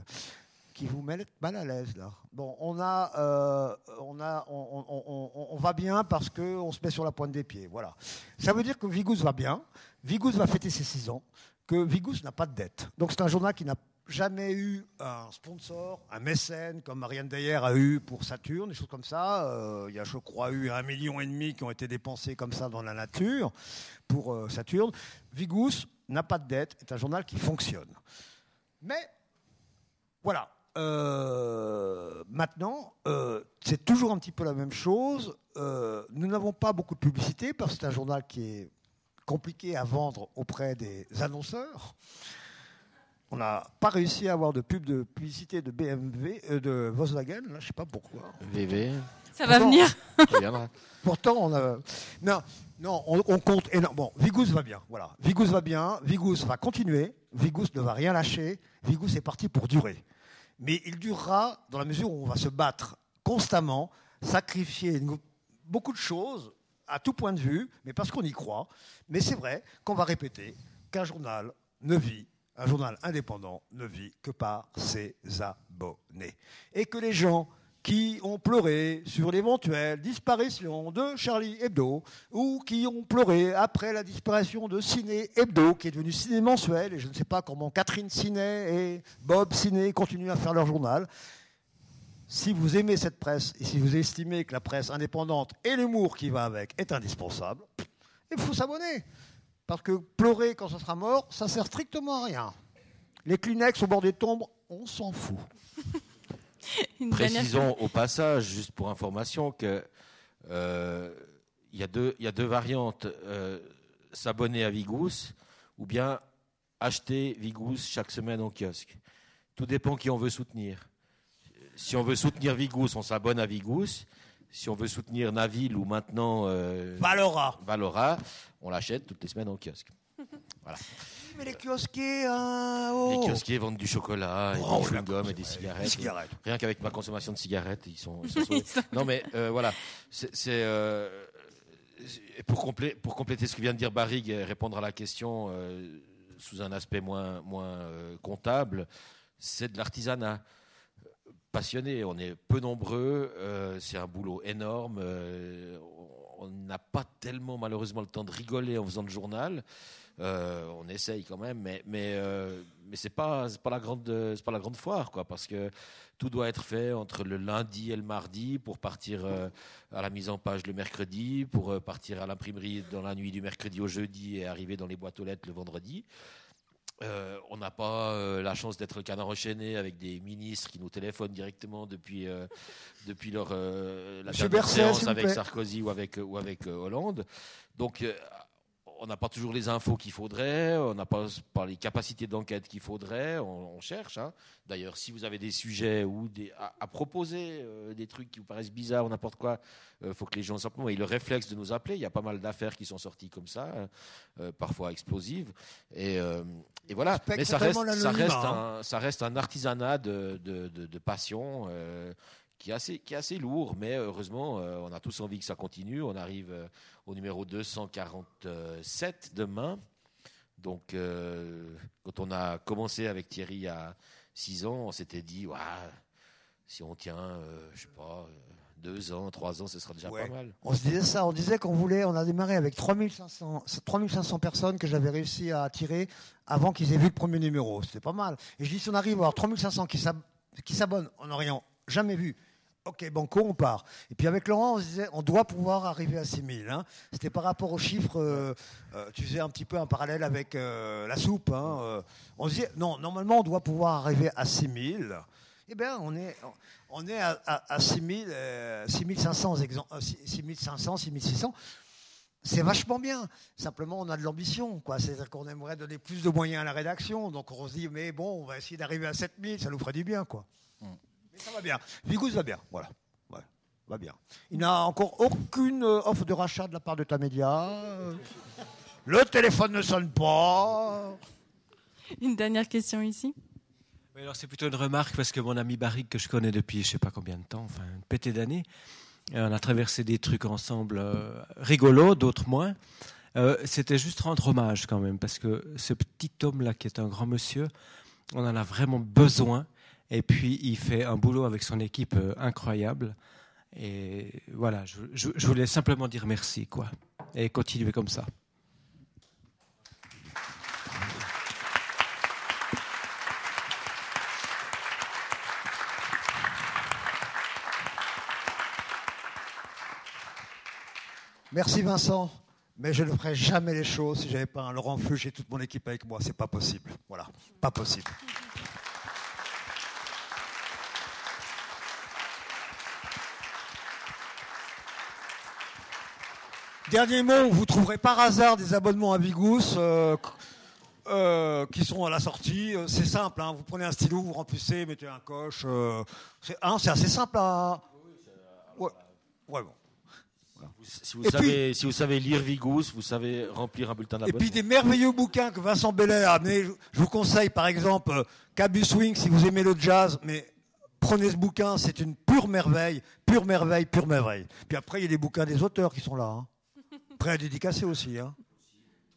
qui vous mettent mal à l'aise là. Bon, on a, euh, on va bien parce que on se met sur la pointe des pieds. Voilà. Ça veut dire que Vigous va bien. Vigous va fêter ses 6 ans. Que Vigous n'a pas de dette. Donc c'est un journal qui n'a jamais eu un sponsor, un mécène comme Marianne Dayer a eu pour Saturne, des choses comme ça. Euh, il y a, je crois, eu un million et demi qui ont été dépensés comme ça dans la nature pour euh, Saturne. Vigous n'a pas de dette, est un journal qui fonctionne. Mais voilà. Euh, maintenant, euh, c'est toujours un petit peu la même chose. Euh, nous n'avons pas beaucoup de publicité parce que c'est un journal qui est compliqué à vendre auprès des annonceurs. On n'a pas réussi à avoir de pub de publicité de BMW, euh, de Volkswagen. Là, je sais pas pourquoi. VV, Ça va Pourtant- venir. Pourtant, on a. Non, non on, on compte. Bon, Vigous va bien. Voilà. Vigous va bien. Vigous va continuer. Vigous ne va rien lâcher. Vigous est parti pour durer. Mais il durera dans la mesure où on va se battre constamment, sacrifier beaucoup de choses à tout point de vue, mais parce qu'on y croit. Mais c'est vrai qu'on va répéter qu'un journal ne vit, un journal indépendant ne vit que par ses abonnés. Et que les gens qui ont pleuré sur l'éventuelle disparition de Charlie Hebdo ou qui ont pleuré après la disparition de Ciné Hebdo, qui est devenu Ciné mensuel, et je ne sais pas comment Catherine Ciné et Bob Ciné continuent à faire leur journal. Si vous aimez cette presse et si vous estimez que la presse indépendante et l'humour qui va avec est indispensable, il faut s'abonner. Parce que pleurer quand ça sera mort, ça sert strictement à rien. Les Kleenex au bord des tombes, on s'en fout. Une dernière- Précisons au passage, juste pour information, que euh, il y, a deux- il y a deux variantes euh, s'abonner à Vigous ou bien acheter Vigous chaque semaine en kiosque. Tout dépend qui on veut soutenir. Si on veut soutenir Vigous, on s'abonne à Vigous. Si on veut soutenir Naville ou maintenant euh, Valora. Valora, on l'achète toutes les semaines en kiosque. Mais les kiosquiers, hein, oh. Les kiosquiers vendent du chocolat, et Oh, des chewing-gums et des Des cigarettes. Rien qu'avec ma consommation de cigarettes, ils sont. ils sont sauvés. Ils sont- Non, mais euh, voilà. C'est euh, pour, complé- pour compléter ce que vient de dire Barrigue et répondre à la question euh, sous un aspect moins, moins euh, comptable, c'est de l'artisanat. Passionné, on est peu nombreux, euh, c'est un boulot énorme. euh, on n'a pas tellement malheureusement le temps de rigoler en faisant le journal. Euh, on essaye quand même, mais mais euh, mais c'est pas la grande c'est pas la grande foire quoi, parce que tout doit être fait entre le lundi et le mardi pour partir euh, à la mise en page le mercredi, pour euh, partir à l'imprimerie dans la nuit du mercredi au jeudi et arriver dans les boîtes aux lettres le vendredi. Euh, on n'a pas euh, la chance d'être le canard enchaîné avec des ministres qui nous téléphonent directement depuis, euh, depuis leur, la Monsieur dernière Berset, séance avec. Sarkozy ou avec, ou avec Hollande. Donc, on n'a pas toujours les infos qu'il faudrait, on n'a pas, pas les capacités d'enquête qu'il faudrait, on, on cherche. hein. D'ailleurs, si vous avez des sujets ou des, à, à proposer, euh, des trucs qui vous paraissent bizarres ou n'importe quoi, il faut que les gens simplement aient le réflexe de nous appeler. Il y a pas mal d'affaires qui sont sorties comme ça, hein, euh, parfois explosives. Et, euh, et voilà. Mais ça reste, ça, un, ça reste un artisanat de, de, de- de passion. Euh, qui est, assez, qui est assez lourd, mais heureusement, euh, on a tous envie que ça continue. On arrive euh, au numéro 247 demain. Donc, euh, quand on a commencé avec Thierry a 6 ans, on s'était dit, ouais, si on tient, euh, je sais pas, euh, deux ans, trois ans, ce sera déjà Ouais. pas mal. On se disait ça, on disait qu'on voulait, on a démarré avec 3500, 3500 personnes que j'avais réussi à attirer avant qu'ils aient vu le premier numéro. C'était pas mal. Et je dis, si on arrive à avoir 3500 qui s'ab- qui s'abonnent en n'ayant jamais vu, ok, banco, on part. Et puis avec Laurent, on se disait, on doit pouvoir arriver à 6000. Hein. C'était par rapport aux chiffres, euh, euh, tu faisais un petit peu un parallèle avec euh, la soupe. Hein, on se disait, non, normalement, on doit pouvoir arriver à 6000. Eh bien, on est, on est à, à, à 6000, euh, 6500, exem- euh, 6500, 6600. C'est vachement bien. Simplement, on a de l'ambition. quoi. C'est-à-dire qu'on aimerait donner plus de moyens à la rédaction. Donc, on se dit, mais bon, on va essayer d'arriver à 7000, ça nous ferait du bien. quoi. Mais ça va bien. Vigous va bien. Voilà. Ouais, va bien. Il n'a encore aucune euh, offre de rachat de la part de ta média. Euh, Le téléphone ne sonne pas. Une dernière question ici. Oui, alors c'est plutôt une remarque parce que mon ami Barrick, que je connais depuis je sais pas combien de temps, enfin une pétée d'années, euh, on a traversé des trucs ensemble euh, rigolos, d'autres moins. Euh, C'était juste rendre hommage quand même parce que ce petit homme-là qui est un grand monsieur, on en a vraiment besoin. Et puis il fait un boulot avec son équipe euh, incroyable. Et voilà, je, voulais simplement dire merci quoi et continuer comme ça. Merci Vincent. Mais je ne ferai jamais les choses si j'avais pas un Laurent Fuge et toute mon équipe avec moi. C'est pas possible. Voilà, pas possible. Dernier mot, vous trouverez par hasard des abonnements à Bigous euh, euh, qui sont à la sortie. Euh, C'est simple, hein. vous prenez un stylo, vous remplissez, mettez un coche. euh, c'est hein, c'est assez simple à. Ouais, vraiment. Si vous, Et savez, si vous savez lire Vigous, vous savez remplir un bulletin Et d'abonnement. puis des merveilleux bouquins que Vincent Bellet a amenés. Je vous conseille par exemple Cabus Swing si vous aimez le jazz, mais prenez ce bouquin, c'est une pure merveille, pure merveille, pure merveille. Puis après, il y a des bouquins des auteurs qui sont là. Hein. Prêts à dédicacer aussi. Hein.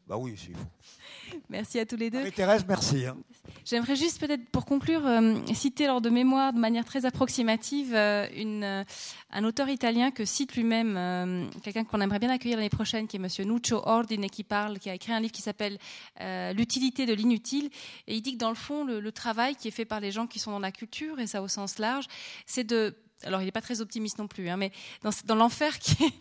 Bah oui, s'il faut. Merci à tous les deux. Marie-Thérèse, merci. hein. J'aimerais juste peut-être pour conclure euh, citer lors de mémoire de manière très approximative euh, une, euh, un auteur italien que cite lui-même, quelqu'un qu'on aimerait bien accueillir l'année prochaine, qui est Monsieur Nuccio Ordine, qui parle, qui a écrit un livre qui s'appelle L'utilité de l'inutile. Et il dit que dans le fond, le, le travail qui est fait par les gens qui sont dans la culture, et ça au sens large, c'est de... Alors il n'est pas très optimiste non plus, hein, mais dans, dans l'enfer qui est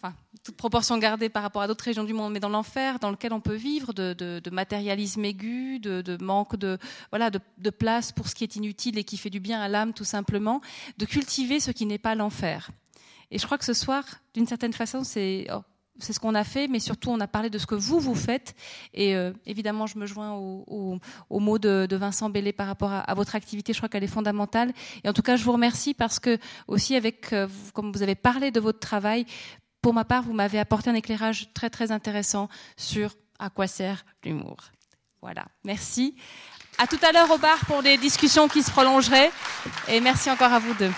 enfin, toute proportion gardée par rapport à d'autres régions du monde, mais dans l'enfer dans lequel on peut vivre de, matérialisme aigu, de, manque de, voilà, de, place pour ce qui est inutile et qui fait du bien à l'âme tout simplement, de cultiver ce qui n'est pas l'enfer. Et je crois que ce soir, d'une certaine façon, c'est oh, c'est ce qu'on a fait, mais surtout on a parlé de ce que vous, vous faites. Et euh, évidemment, je me joins aux au, aux mots de, Vincent Bellé par rapport à, votre activité. Je crois qu'elle est fondamentale. Et en tout cas, je vous remercie parce que aussi, avec, euh, comme vous avez parlé de votre travail, pour ma part, vous m'avez apporté un éclairage très très intéressant sur à quoi sert l'humour. Voilà, merci. À tout à l'heure au bar pour les discussions qui se prolongeraient. Et merci encore à vous deux.